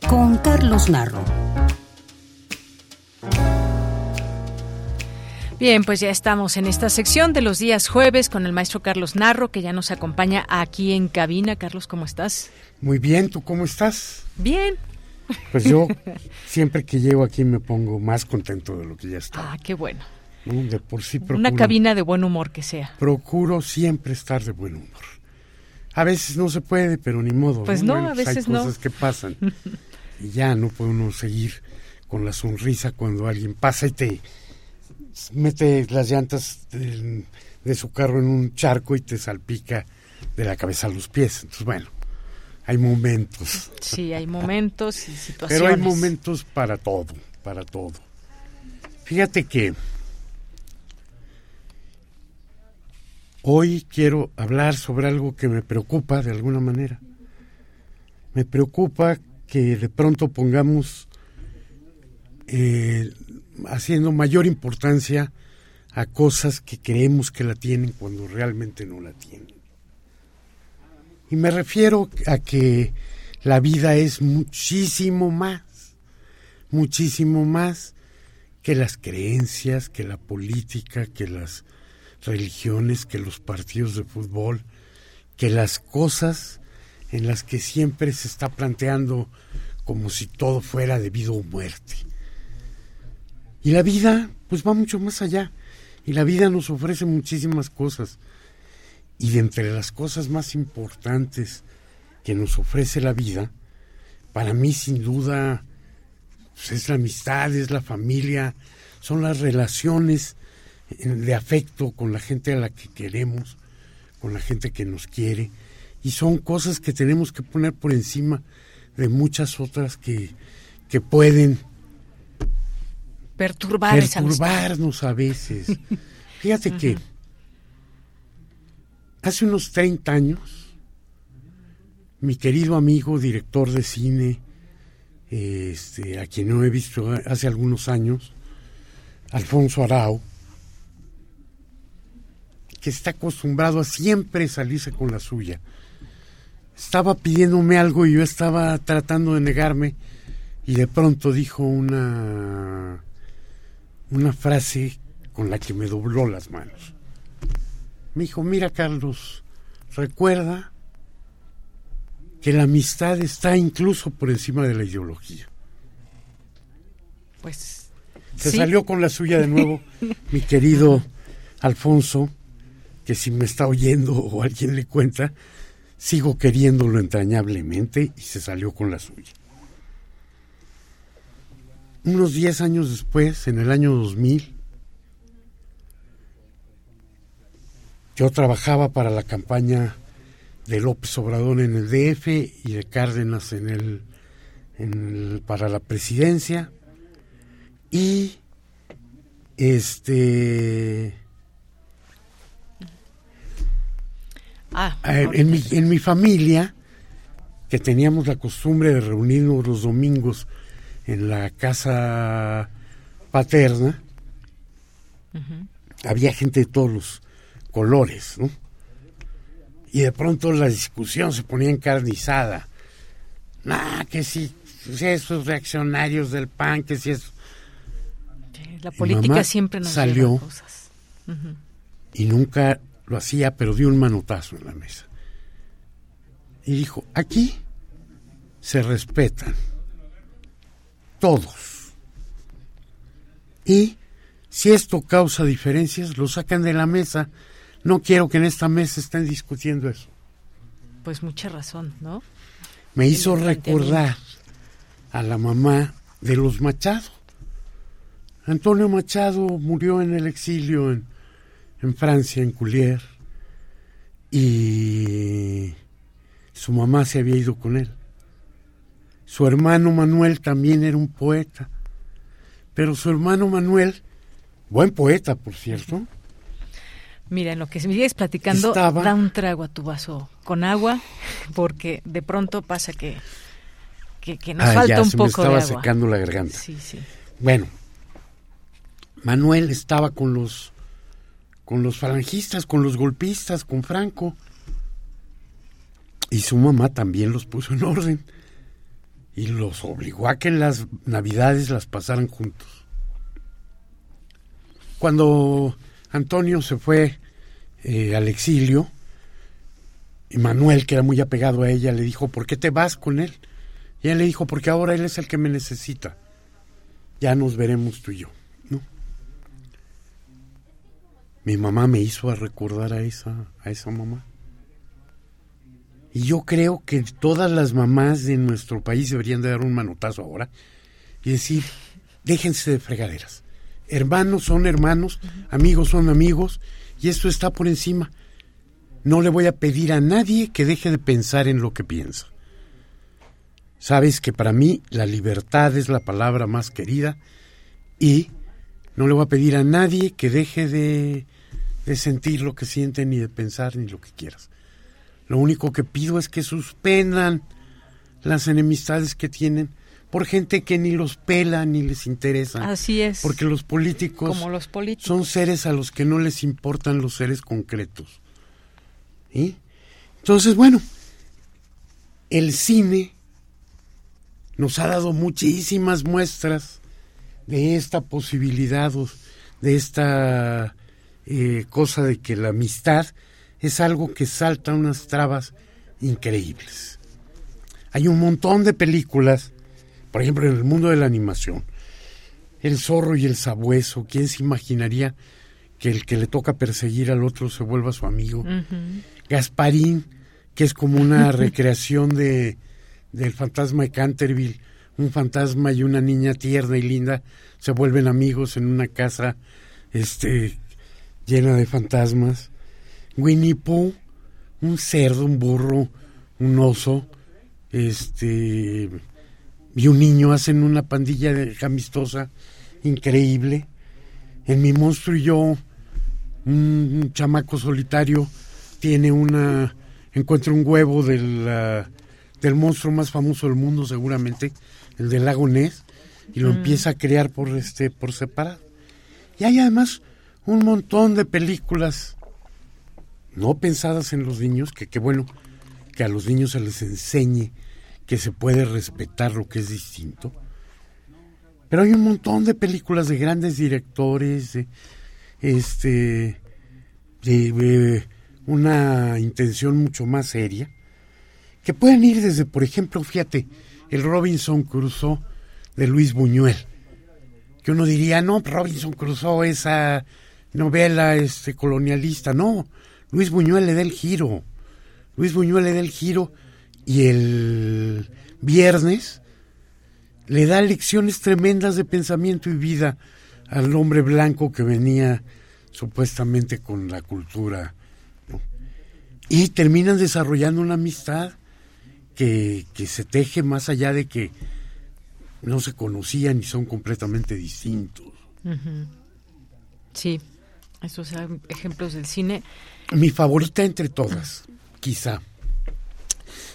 con Carlos Narro. Bien, pues ya estamos en esta sección de los días jueves con el maestro Carlos Narro, que ya nos acompaña aquí en cabina. Carlos, ¿cómo estás? Muy bien, ¿tú cómo estás? Bien. Pues yo siempre que llego aquí me pongo más contento de lo que ya está. Ah, qué bueno. De por sí procuro, Una cabina de buen humor que sea. Procuro siempre estar de buen humor. A veces no se puede, pero ni modo. Pues no, a veces hay cosas que pasan. y ya no puede uno seguir con la sonrisa cuando alguien pasa y te mete las llantas de, de su carro en un charco y te salpica de la cabeza a los pies. Entonces, bueno, hay momentos. Sí, hay momentos y situaciones. Pero hay momentos para todo, para todo. Fíjate que Hoy quiero hablar sobre algo que me preocupa de alguna manera. Me preocupa que de pronto pongamos eh, haciendo mayor importancia a cosas que creemos que la tienen cuando realmente no la tienen. Y me refiero a que la vida es muchísimo más, muchísimo más que las creencias, que la política, que las religiones, que los partidos de fútbol, que las cosas en las que siempre se está planteando como si todo fuera debido a muerte. Y la vida, pues va mucho más allá. Y la vida nos ofrece muchísimas cosas. Y de entre las cosas más importantes que nos ofrece la vida, para mí sin duda pues, es la amistad, es la familia, son las relaciones de afecto con la gente a la que queremos, con la gente que nos quiere, y son cosas que tenemos que poner por encima de muchas otras que, que pueden Perturbar perturbarnos a veces. Fíjate que hace unos 30 años, mi querido amigo, director de cine, este, a quien no he visto hace algunos años, Alfonso Arau, que está acostumbrado a siempre salirse con la suya. Estaba pidiéndome algo y yo estaba tratando de negarme y de pronto dijo una una frase con la que me dobló las manos. Me dijo, "Mira, Carlos, recuerda que la amistad está incluso por encima de la ideología." Pues se salió con la suya de nuevo, mi querido Alfonso si me está oyendo o alguien le cuenta, sigo queriéndolo entrañablemente y se salió con la suya. Unos 10 años después, en el año 2000, Yo trabajaba para la campaña de López Obrador en el DF y de Cárdenas en el, para la presidencia y este ah, en, mi, en mi familia que teníamos la costumbre de reunirnos los domingos en la casa paterna había gente de todos los colores ¿no? y de pronto la discusión se ponía encarnizada. Ah, que si, esos reaccionarios del PAN, que si es... la política siempre nos salió cosas. y nunca lo hacía, pero dio un manotazo en la mesa. Y dijo, aquí se respetan todos. Y si esto causa diferencias, lo sacan de la mesa no quiero que en esta mesa estén discutiendo eso. Pues mucha razón, ¿no? Me hizo recordar a la mamá de los Machado. Antonio Machado murió en el exilio en, en Francia, en Coulier, y su mamá se había ido con él. Su hermano Manuel también era un poeta, pero su hermano Manuel, buen poeta por cierto, Mira, en lo que sigues platicando, da un trago a tu vaso con agua, porque de pronto pasa que, que, nos falta un poco me estaba de agua. secando la garganta. Sí, sí. Bueno, Manuel estaba con los con los falangistas, con los golpistas, con Franco. Y su mamá también los puso en orden. Y los obligó a que las navidades las pasaran juntos. Cuando Antonio se fue eh, al exilio, y Manuel, que era muy apegado a ella, le dijo, ¿por qué te vas con él? Y ella le dijo, porque ahora él es el que me necesita. Ya nos veremos tú y yo. Mi mamá me hizo recordar a esa, a esa mamá. Y yo creo que todas las mamás de nuestro país deberían de dar un manotazo ahora y decir, déjense de fregaderas. Hermanos son hermanos, amigos son amigos, y esto está por encima. No le voy a pedir a nadie que deje de pensar en lo que piensa. Sabes que para mí la libertad es la palabra más querida y no le voy a pedir a nadie que deje de, de sentir lo que siente, ni de pensar, ni lo que quieras. Lo único que pido es que suspendan las enemistades que tienen por gente que ni los pela ni les interesa. Así es. Porque los políticos, Como los políticos. son seres a los que no les importan los seres concretos. ¿Y? Entonces, bueno, el cine nos ha dado muchísimas muestras de esta posibilidad, de esta eh, cosa de que la amistad es algo que salta unas trabas increíbles. Hay un montón de películas por ejemplo, en el mundo de la animación, el zorro y el sabueso, ¿quién se imaginaría que el que le toca perseguir al otro se vuelva su amigo? Gasparín, que es como una recreación de del fantasma de Canterville, un fantasma y una niña tierna y linda se vuelven amigos en una casa este llena de fantasmas. Winnie Pooh, un cerdo, un burro, un oso, este y un niño hacen una pandilla de amistosa increíble. En mi monstruo y yo, un, chamaco solitario tiene una encuentra un huevo del, del monstruo más famoso del mundo seguramente, el del lago Ness, y lo mm. empieza a crear por este por separado. Y hay además un montón de películas no pensadas en los niños, que qué bueno que a los niños se les enseñe que se puede respetar lo que es distinto. Pero hay un montón de películas de grandes directores, de, este, de, una intención mucho más seria, que pueden ir desde, por ejemplo, fíjate, el Robinson Crusoe de Luis Buñuel, que uno diría, no, Robinson Crusoe, esa novela este, colonialista, no, Luis Buñuel le da el giro, Luis Buñuel le da el giro y el viernes le da lecciones tremendas de pensamiento y vida al hombre blanco que venía supuestamente con la cultura Y terminan desarrollando una amistad que, que se teje más allá de que no se conocían y son completamente distintos. Sí, esos ejemplos del cine. Mi favorita entre todas, quizá,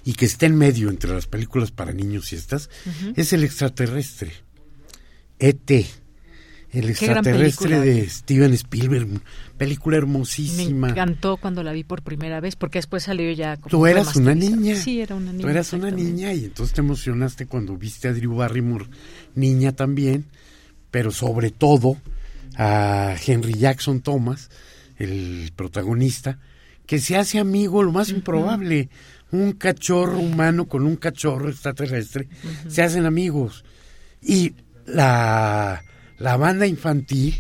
y que está en medio entre las películas para niños y estas, es El extraterrestre, ET. El extraterrestre de Steven Spielberg, película hermosísima. Me encantó cuando la vi por primera vez, porque después salió ya como Tú eras una niña. Sí, era una niña. Tú eras una niña y entonces te emocionaste cuando viste a Drew Barrymore, niña también, pero sobre todo a Henry Jackson Thomas, el protagonista, que se hace amigo lo más improbable. Un cachorro humano con un cachorro extraterrestre se hacen amigos. Y la la banda infantil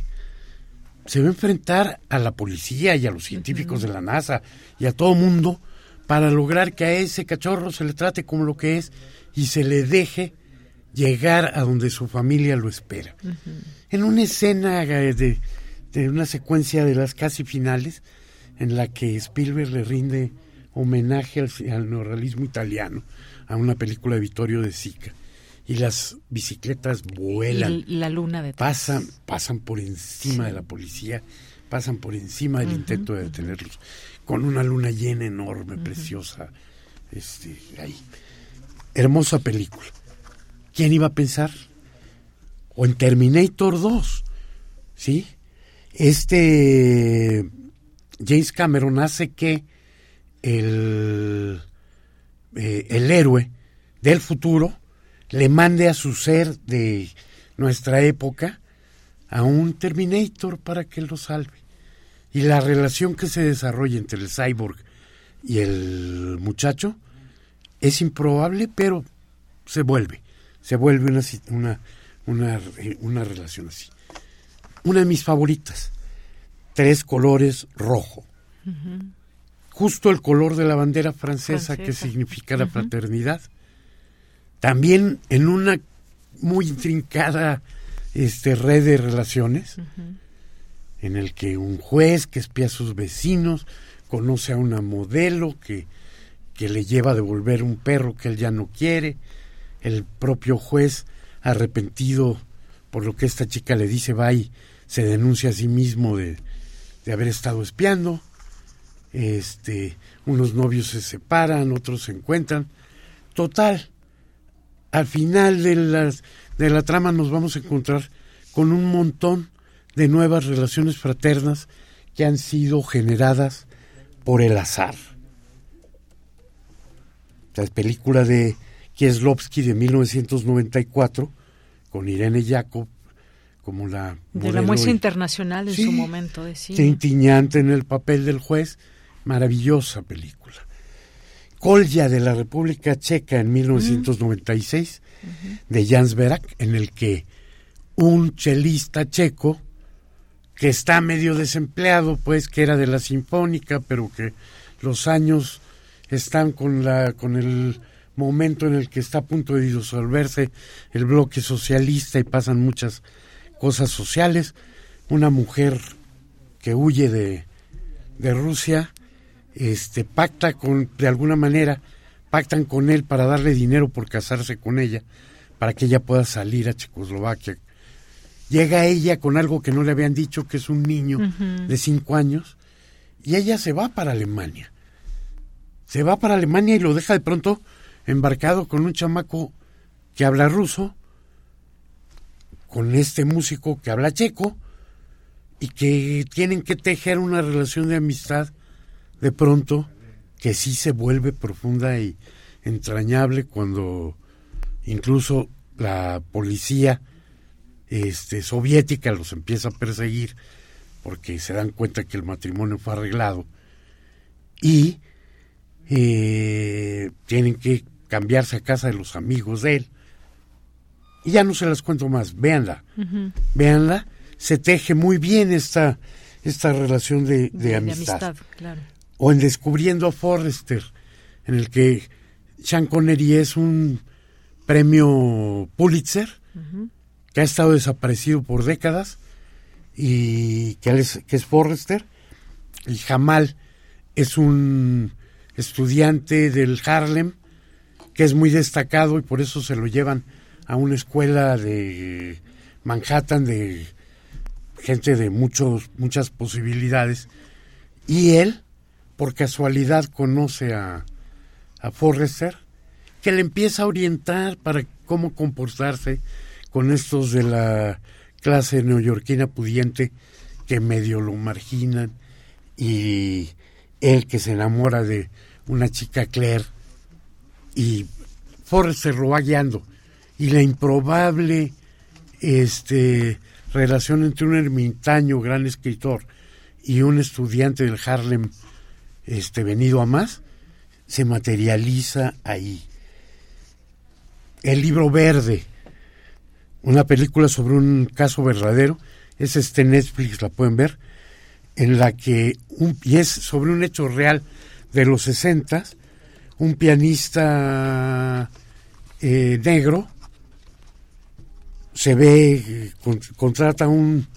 se va a enfrentar a la policía y a los científicos de la NASA y a todo mundo para lograr que a ese cachorro se le trate como lo que es y se le deje llegar a donde su familia lo espera. En una escena de, de, una secuencia de las casi finales en la que Spielberg le rinde homenaje al, al neorrealismo italiano a una película de Vittorio de Sica y las bicicletas vuelan. Y la luna de pasan, pasan por encima de la policía, pasan por encima del intento de detenerlos, con una luna llena enorme, preciosa. Este, ahí. Hermosa película. ¿Quién iba a pensar? O en Terminator 2, ¿sí? Este James Cameron hace que el, eh, el héroe del futuro le mande a su ser de nuestra época a un Terminator para que lo salve. Y la relación que se desarrolla entre el cyborg y el muchacho es improbable, pero se vuelve, se vuelve una, una, una, una relación así. Una de mis favoritas, tres colores rojo. Justo el color de la bandera francesa, que significa la fraternidad. También en una muy intrincada este, red de relaciones, en el que un juez que espía a sus vecinos conoce a una modelo que, que le lleva a devolver un perro que él ya no quiere, el propio juez arrepentido por lo que esta chica le dice va y se denuncia a sí mismo de, de haber estado espiando, este, unos novios se separan, otros se encuentran, total, al final de, las, de la trama nos vamos a encontrar con un montón de nuevas relaciones fraternas que han sido generadas por el azar. La película de Kieslowski de 1994, con Irene Jacob como la... De la muestra internacional en su momento de en el papel del juez, maravillosa película. Kolja de la República Checa en 1996, de Jans Berak, en el que un chelista checo que está medio desempleado, pues que era de la Sinfónica, pero que los años están con la con el momento en el que está a punto de disolverse el bloque socialista y pasan muchas cosas sociales, una mujer que huye de, de Rusia este, pacta con, de alguna manera, pactan con él para darle dinero por casarse con ella, para que ella pueda salir a Checoslovaquia. Llega ella con algo que no le habían dicho, que es un niño de cinco años, y ella se va para Alemania. Se va para Alemania y lo deja de pronto embarcado con un chamaco que habla ruso, con este músico que habla checo, y que tienen que tejer una relación de amistad de pronto que sí se vuelve profunda y entrañable cuando incluso la policía este, soviética los empieza a perseguir porque se dan cuenta que el matrimonio fue arreglado y eh, tienen que cambiarse a casa de los amigos de él. Y ya no se las cuento más, véanla, véanla, se teje muy bien esta, esta relación de, amistad. claro. O en Descubriendo a Forrester, en el que Sean Connery es un premio Pulitzer que ha estado desaparecido por décadas y que es, que es Forrester y Jamal es un estudiante del Harlem, que es muy destacado y por eso se lo llevan a una escuela de Manhattan de gente de muchos, muchas posibilidades. Y él, por casualidad, conoce a, a Forrester, que le empieza a orientar para cómo comportarse con estos de la clase neoyorquina pudiente que medio lo marginan y él que se enamora de una chica Claire y Forrest se va guiando. Y la improbable este relación entre un ermitaño gran escritor y un estudiante del Harlem este venido a más se materializa ahí. El libro verde una película sobre un caso verdadero es este Netflix la pueden ver en la que un, y es sobre un hecho real de los 60 un pianista eh, negro se ve contrata a un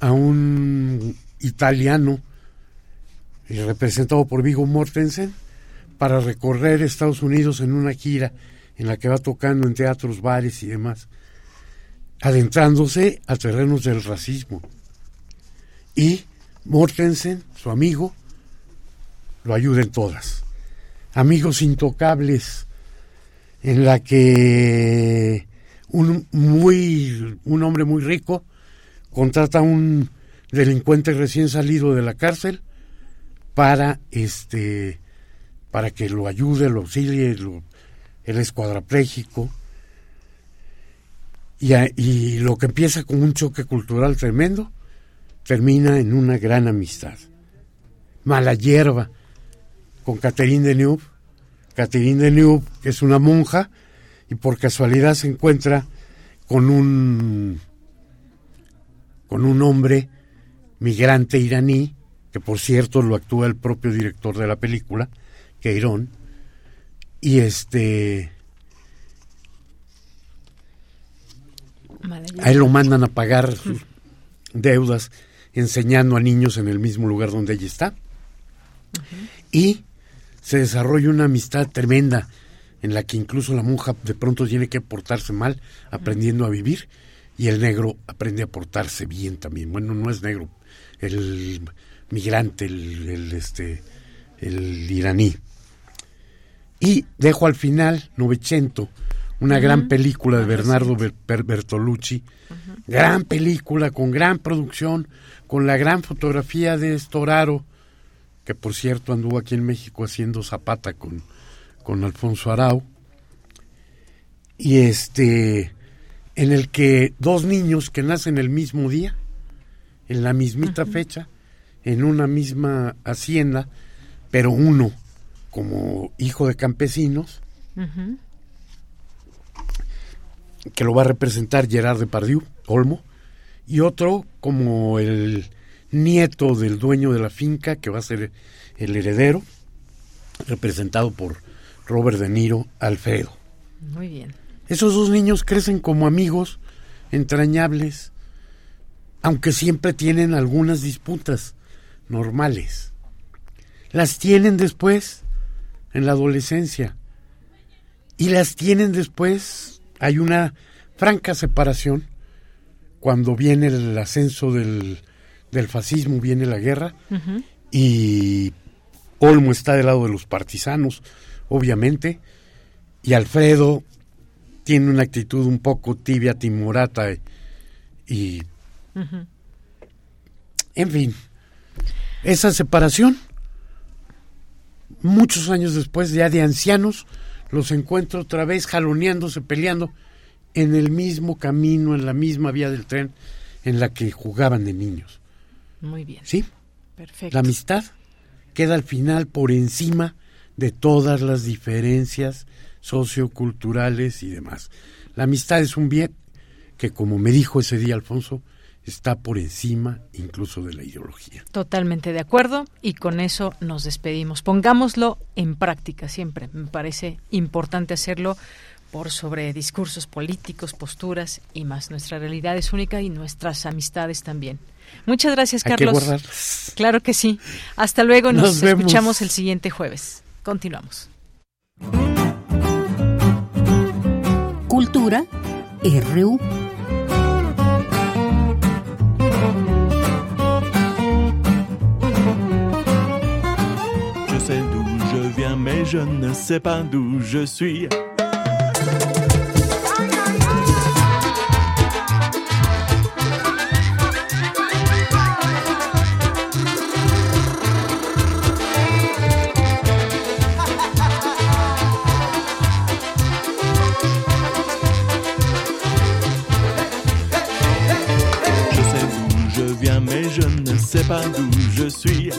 a un italiano eh, representado por Vigo Mortensen para recorrer Estados Unidos en una gira en la que va tocando en teatros, bares y demás, adentrándose a terrenos del racismo. Y Mortensen, su amigo, lo ayuda en todas. Amigos intocables, en la que un, muy, un hombre muy rico contrata a un delincuente recién salido de la cárcel para este para que lo ayude, lo auxilie, lo, él es cuadraplégico y, y lo que empieza con un choque cultural tremendo termina en una gran amistad. Mala hierba con Catherine Deneuve. Catherine Deneuve, que es una monja, y por casualidad se encuentra con un con un hombre migrante iraní, que por cierto lo actúa el propio director de la película, Queirón, y este a él lo mandan a pagar sus deudas enseñando a niños en el mismo lugar donde ella está. Y se desarrolla una amistad tremenda en la que incluso la monja de pronto tiene que portarse mal, aprendiendo a vivir, y el negro aprende a portarse bien también. Bueno, no es negro, el migrante, el, este, el iraní. Y dejo al final Novecento, una gran película de Bernardo Bertolucci, gran película con gran producción, con la gran fotografía de Estoraro, que por cierto anduvo aquí en México haciendo zapata con, con Alfonso Arau, y este, en el que dos niños que nacen el mismo día, en la mismita fecha, en una misma hacienda, pero uno como hijo de campesinos, que lo va a representar Gerard Depardieu, Olmo, y otro como el nieto del dueño de la finca, que va a ser el heredero, representado por Robert De Niro, Alfredo. Muy bien. Esos dos niños crecen como amigos entrañables, aunque siempre tienen algunas disputas normales. Las tienen después en la adolescencia y las tienen después. Hay una franca separación cuando viene el ascenso del, fascismo, viene la guerra, y Olmo está del lado de los partisanos, obviamente, y Alfredo tiene una actitud un poco tibia, timorata, y... En fin, esa separación, muchos años después, ya de ancianos, los encuentro otra vez jaloneándose, peleando, en el mismo camino, en la misma vía del tren en la que jugaban de niños. Muy bien. ¿Sí? Perfecto. La amistad queda al final por encima de todas las diferencias socioculturales y demás. La amistad es un bien que, como me dijo ese día Alfonso, está por encima incluso de la ideología. Totalmente de acuerdo y con eso nos despedimos. Pongámoslo en práctica siempre. Me parece importante hacerlo por sobre discursos políticos, posturas y más. Nuestra realidad es única y nuestras amistades también. Muchas gracias, Carlos. claro que sí. Hasta luego, nos, escuchamos el siguiente jueves. Continuamos. Cultura RU. Je sais d'où je viens, mais je ne sais pas d'où je suis. Pas d'où je suis.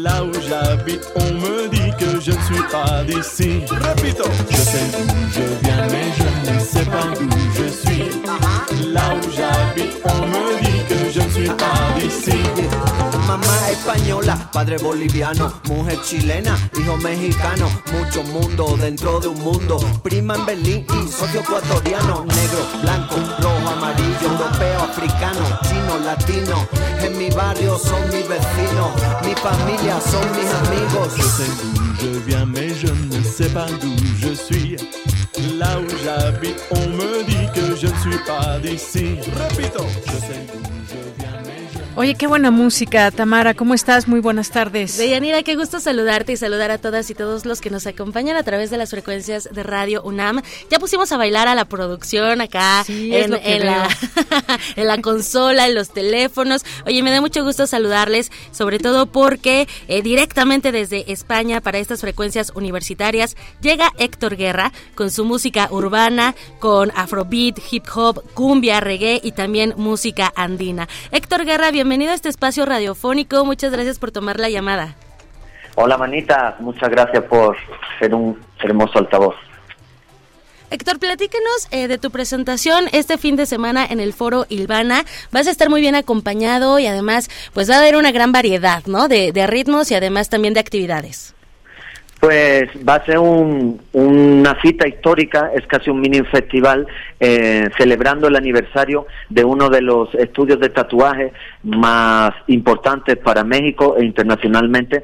Là où j'habite, on me dit que je ne suis pas d'ici. Repito. Je sais d'où je viens, mais je ne sais pas d'où je suis. Là où j'habite, on me dit que je ne suis pas d'ici. Mamá española, padre boliviano, mujer chilena, hijo mexicano, mucho mundo dentro de un mundo. Prima en Berlín y socio ecuatoriano, negro, blanco, rojo, amarillo, europeo, africano, chino, latino. En mi barrio son mis vecinos, mi familia son mis amigos. Je sais d'où je viens, mais je ne sais pas d'où je suis. Là où j'habite, on me dit que je ne suis pas d'ici. Repito, je sais d'où je viens, Oye, qué buena música, Tamara. ¿Cómo estás? Muy buenas tardes. Deyanira, qué gusto saludarte y saludar a todas y todos los que nos acompañan a través de las frecuencias de Radio UNAM. Ya pusimos a bailar a la producción acá en, en la, en la consola, en los teléfonos. Oye, me da mucho gusto saludarles, sobre todo porque eh, directamente desde España para estas frecuencias universitarias llega Héctor Guerra con su música urbana, con afrobeat, hip hop, cumbia, reggae y también música andina. Héctor Guerra, bienvenido a este espacio radiofónico. Muchas gracias por tomar la llamada. Hola, manita. Muchas gracias por ser un hermoso altavoz. Héctor, platícanos eh, de tu presentación este fin de semana en el Foro Ilvana. Vas a estar muy bien acompañado y además, pues va a haber una gran variedad, ¿no? De, de ritmos y además también de actividades. Pues va a ser un, una cita histórica, es casi un mini festival eh, celebrando el aniversario de uno de los estudios de tatuaje más importantes para México e internacionalmente,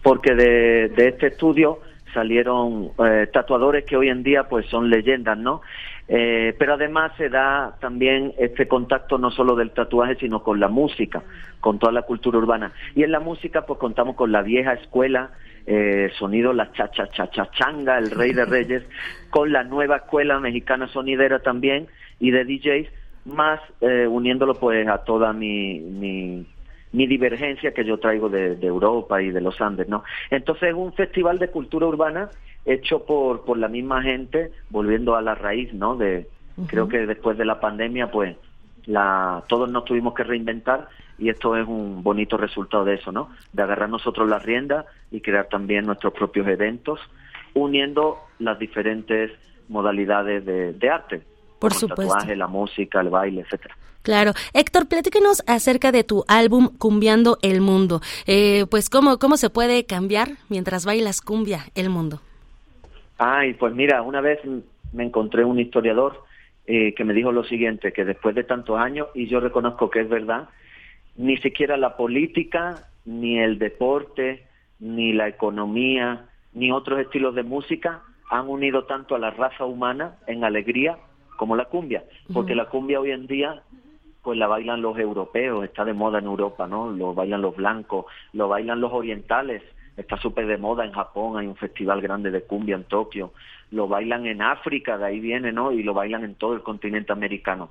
porque de, este estudio salieron eh, tatuadores que hoy en día pues son leyendas, ¿no? Eh, pero además se da también este contacto no solo del tatuaje, sino con la música, con toda la cultura urbana. Y en la música pues contamos con la vieja escuela, eh, sonido la cha cha cha cha changa, el rey de reyes, con la nueva escuela mexicana sonidera también y de DJs, más eh, uniéndolo pues a toda mi, mi, mi divergencia que yo traigo de, de Europa y de los Andes, ¿no? Entonces es un festival de cultura urbana hecho por, por la misma gente, volviendo a la raíz, ¿no? De, Creo que después de la pandemia, pues, la, todos nos tuvimos que reinventar y esto es un bonito resultado de eso, ¿no? De agarrar nosotros la rienda y crear también nuestros propios eventos, uniendo las diferentes modalidades de, de arte. Por como supuesto. El tatuaje, la música, el baile, etcétera. Claro. Héctor, platícanos acerca de tu álbum Cumbiando el Mundo. Eh, pues, ¿cómo, ¿cómo se puede cambiar mientras bailas cumbia el mundo? Ay, pues mira, una vez me encontré un historiador eh, que me dijo lo siguiente, que después de tantos años, y yo reconozco que es verdad, ni siquiera la política, ni el deporte, ni la economía, ni otros estilos de música han unido tanto a la raza humana en alegría como la cumbia, porque la cumbia hoy en día pues la bailan los europeos, está de moda en Europa, ¿no? Lo bailan los blancos, lo bailan los orientales, está súper de moda en Japón, hay un festival grande de cumbia en Tokio, lo bailan en África, de ahí viene, ¿no? Y lo bailan en todo el continente americano.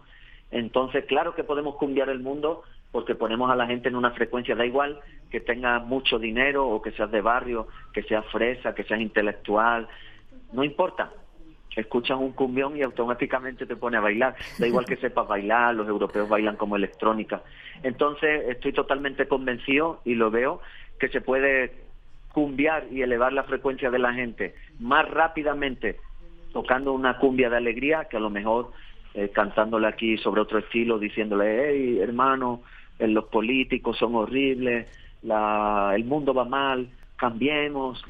Entonces, claro que podemos cumbiar el mundo porque ponemos a la gente en una frecuencia, da igual que tenga mucho dinero o que seas de barrio, que seas fresa, que seas intelectual, no importa. Escuchas un cumbión y automáticamente te pone a bailar. Da igual que sepas bailar, los europeos bailan como electrónica. Entonces, estoy totalmente convencido y lo veo que se puede cumbiar y elevar la frecuencia de la gente más rápidamente tocando una cumbia de alegría que a lo mejor eh, cantándole aquí sobre otro estilo, diciéndole, hey, hermano, eh, los políticos son horribles, la, el mundo va mal, cambiemos.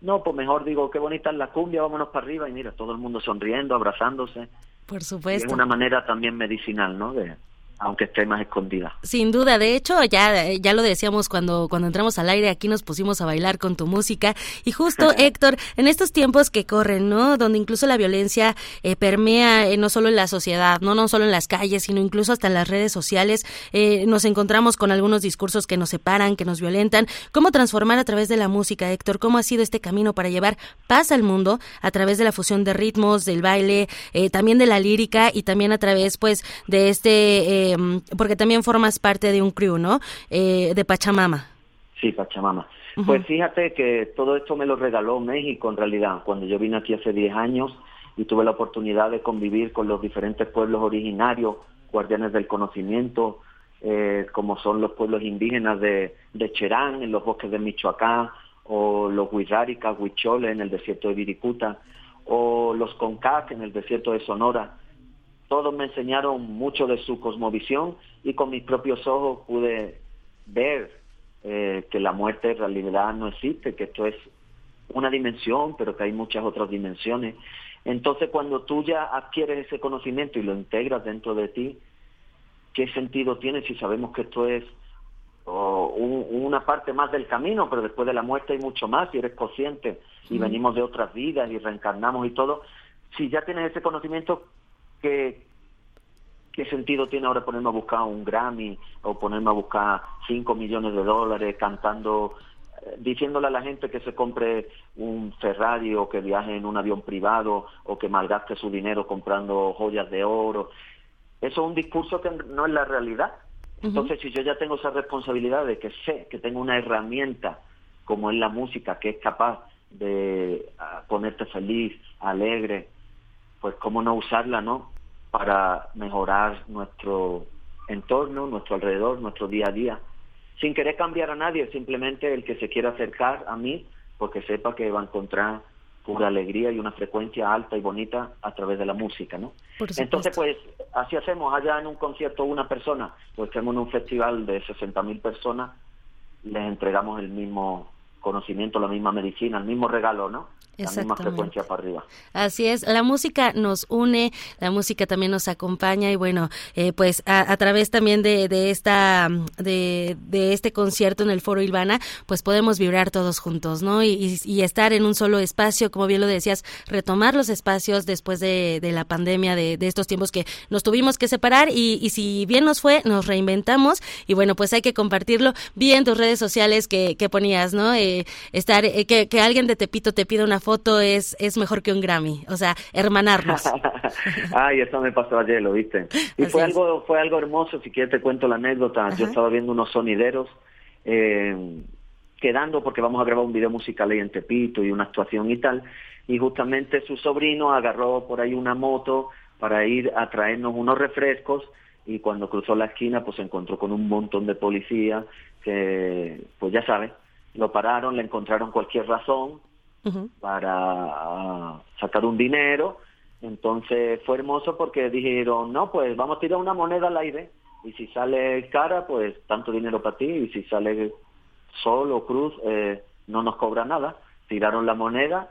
No, pues mejor digo, qué bonita es la cumbia, vámonos para arriba y mira, todo el mundo sonriendo, abrazándose. Por Y es supuesto. una manera también medicinal, ¿no? De, aunque esté más escondida. Sin duda, de hecho, ya, ya lo decíamos cuando, cuando entramos al aire, aquí nos pusimos a bailar con tu música. Y justo, Héctor, en estos tiempos que corren, ¿no? Donde incluso la violencia eh, permea eh, no solo en la sociedad, ¿no? No solo en las calles, sino incluso hasta en las redes sociales, eh, nos encontramos con algunos discursos que nos separan, que nos violentan. ¿Cómo transformar a través de la música, Héctor? ¿Cómo ha sido este camino para llevar paz al mundo a través de la fusión de ritmos, del baile, también de la lírica y también a través, pues, de este Em, porque también formas parte de un crew, ¿no? Eh, de Pachamama. Sí, Pachamama. Pues fíjate que todo esto me lo regaló México en realidad, cuando yo vine aquí hace 10 años y tuve la oportunidad de convivir con los diferentes pueblos originarios, guardianes del conocimiento, eh, como son los pueblos indígenas de, de Cherán, en los bosques de Michoacán, o los Huiráricas, Huichole, en el desierto de Viricuta, o los Concac, en el desierto de Sonora todos me enseñaron mucho de su cosmovisión y con mis propios ojos pude ver eh, que la muerte en realidad no existe, que esto es una dimensión, pero que hay muchas otras dimensiones. Entonces, cuando tú ya adquieres ese conocimiento y lo integras dentro de ti, ¿qué sentido tiene si sabemos que esto es una parte más del camino, pero después de la muerte hay mucho más y eres consciente y venimos de otras vidas y reencarnamos y todo? Si ya tienes ese conocimiento, ¿qué, ¿qué sentido tiene ahora ponerme a buscar un Grammy o ponerme a buscar 5 millones de dólares cantando, eh, diciéndole a la gente que se compre un Ferrari o que viaje en un avión privado o que malgaste su dinero comprando joyas de oro? Eso es un discurso que no es la realidad. Entonces, si yo ya tengo esa responsabilidad de que sé que tengo una herramienta como es la música, que es capaz de ah, ponerte feliz, alegre, pues cómo no usarla, ¿no? para mejorar nuestro entorno, nuestro alrededor, nuestro día a día, sin querer cambiar a nadie, simplemente el que se quiera acercar a mí, porque sepa que va a encontrar pura alegría y una frecuencia alta y bonita a través de la música, ¿no? Entonces, pues, así hacemos allá en un concierto una persona, pues tenemos un festival de 60.000 mil personas, les entregamos el mismo conocimiento, la misma medicina, el mismo regalo, ¿no? La misma frecuencia para arriba. Así es, la música nos une, la música también nos acompaña y bueno, eh, pues a, través también de, de esta de, de, este concierto en el Foro Ilvana, pues podemos vibrar todos juntos, ¿no? Y, y, estar en un solo espacio, como bien lo decías, retomar los espacios después de, de la pandemia, de, de, estos tiempos que nos tuvimos que separar y, y, si bien nos fue, nos reinventamos y bueno, pues hay que compartirlo. bien tus redes sociales que, que ponías, ¿no? Eh, estar, eh, que, que alguien de Tepito te pida una foto es, es mejor que un Grammy, o sea, hermanarnos. Ay, eso me pasó ayer, ¿lo viste? Y fue algo, fue algo hermoso, si quieres te cuento la anécdota. Yo estaba viendo unos sonideros eh, quedando porque vamos a grabar un video musical ahí en Tepito y una actuación y tal, y justamente su sobrino agarró por ahí una moto para ir a traernos unos refrescos y cuando cruzó la esquina pues se encontró con un montón de policías que pues ya sabes lo pararon, le encontraron cualquier razón para sacar un dinero. Entonces fue hermoso porque dijeron, no, pues vamos a tirar una moneda al aire y si sale cara, pues tanto dinero para ti y si sale sol o cruz, eh, no nos cobra nada. Tiraron la moneda,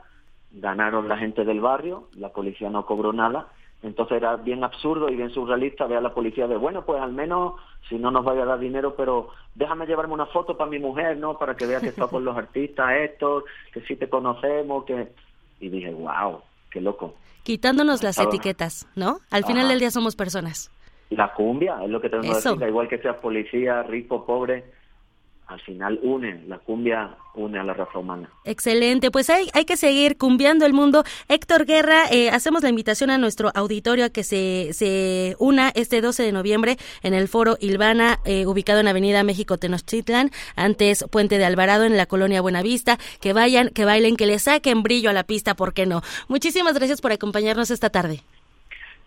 ganaron la gente del barrio, la policía no cobró nada entonces era bien absurdo y bien surrealista ver a la policía de, bueno, pues al menos si no nos vaya a dar dinero, pero déjame llevarme una foto para mi mujer, ¿no? Para que vea que está con los artistas estos, que sí te conocemos, que... Y dije, wow, qué loco. Quitándonos las etiquetas, ¿no? Al final del día somos personas. La cumbia, es lo que tenemos que decir, igual que seas policía, rico, pobre, al final une, la cumbia une a la raza humana. Excelente, pues hay, hay que seguir cumbiando el mundo. Héctor Guerra, eh, hacemos la invitación a nuestro auditorio a que se, se una este 12 de noviembre en el Foro Ilvana, eh, ubicado en Avenida México Tenochtitlan, antes Puente de Alvarado, en la colonia Buenavista. Que vayan, que bailen, que le saquen brillo a la pista, ¿por qué no? Muchísimas gracias por acompañarnos esta tarde.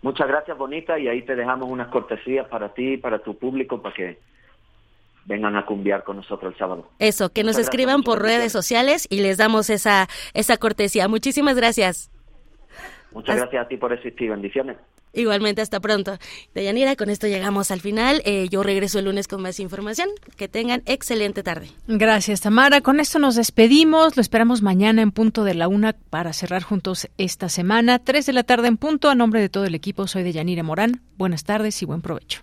Muchas gracias, Bonita, y ahí te dejamos unas cortesías para ti y para tu público para que vengan a cumbiar con nosotros el sábado. Eso, que nos escriban por redes sociales y les damos esa, esa cortesía. Muchísimas gracias. Muchas gracias a ti por existir. Bendiciones. Igualmente, hasta pronto. Deyanira, con esto llegamos al final. Eh, yo regreso el lunes con más información. Que tengan excelente tarde. Gracias, Tamara. Con esto nos despedimos. Lo esperamos mañana en punto de la una para cerrar juntos esta semana. Tres de la tarde en punto. A nombre de todo el equipo, soy Deyanira Morán. Buenas tardes y buen provecho.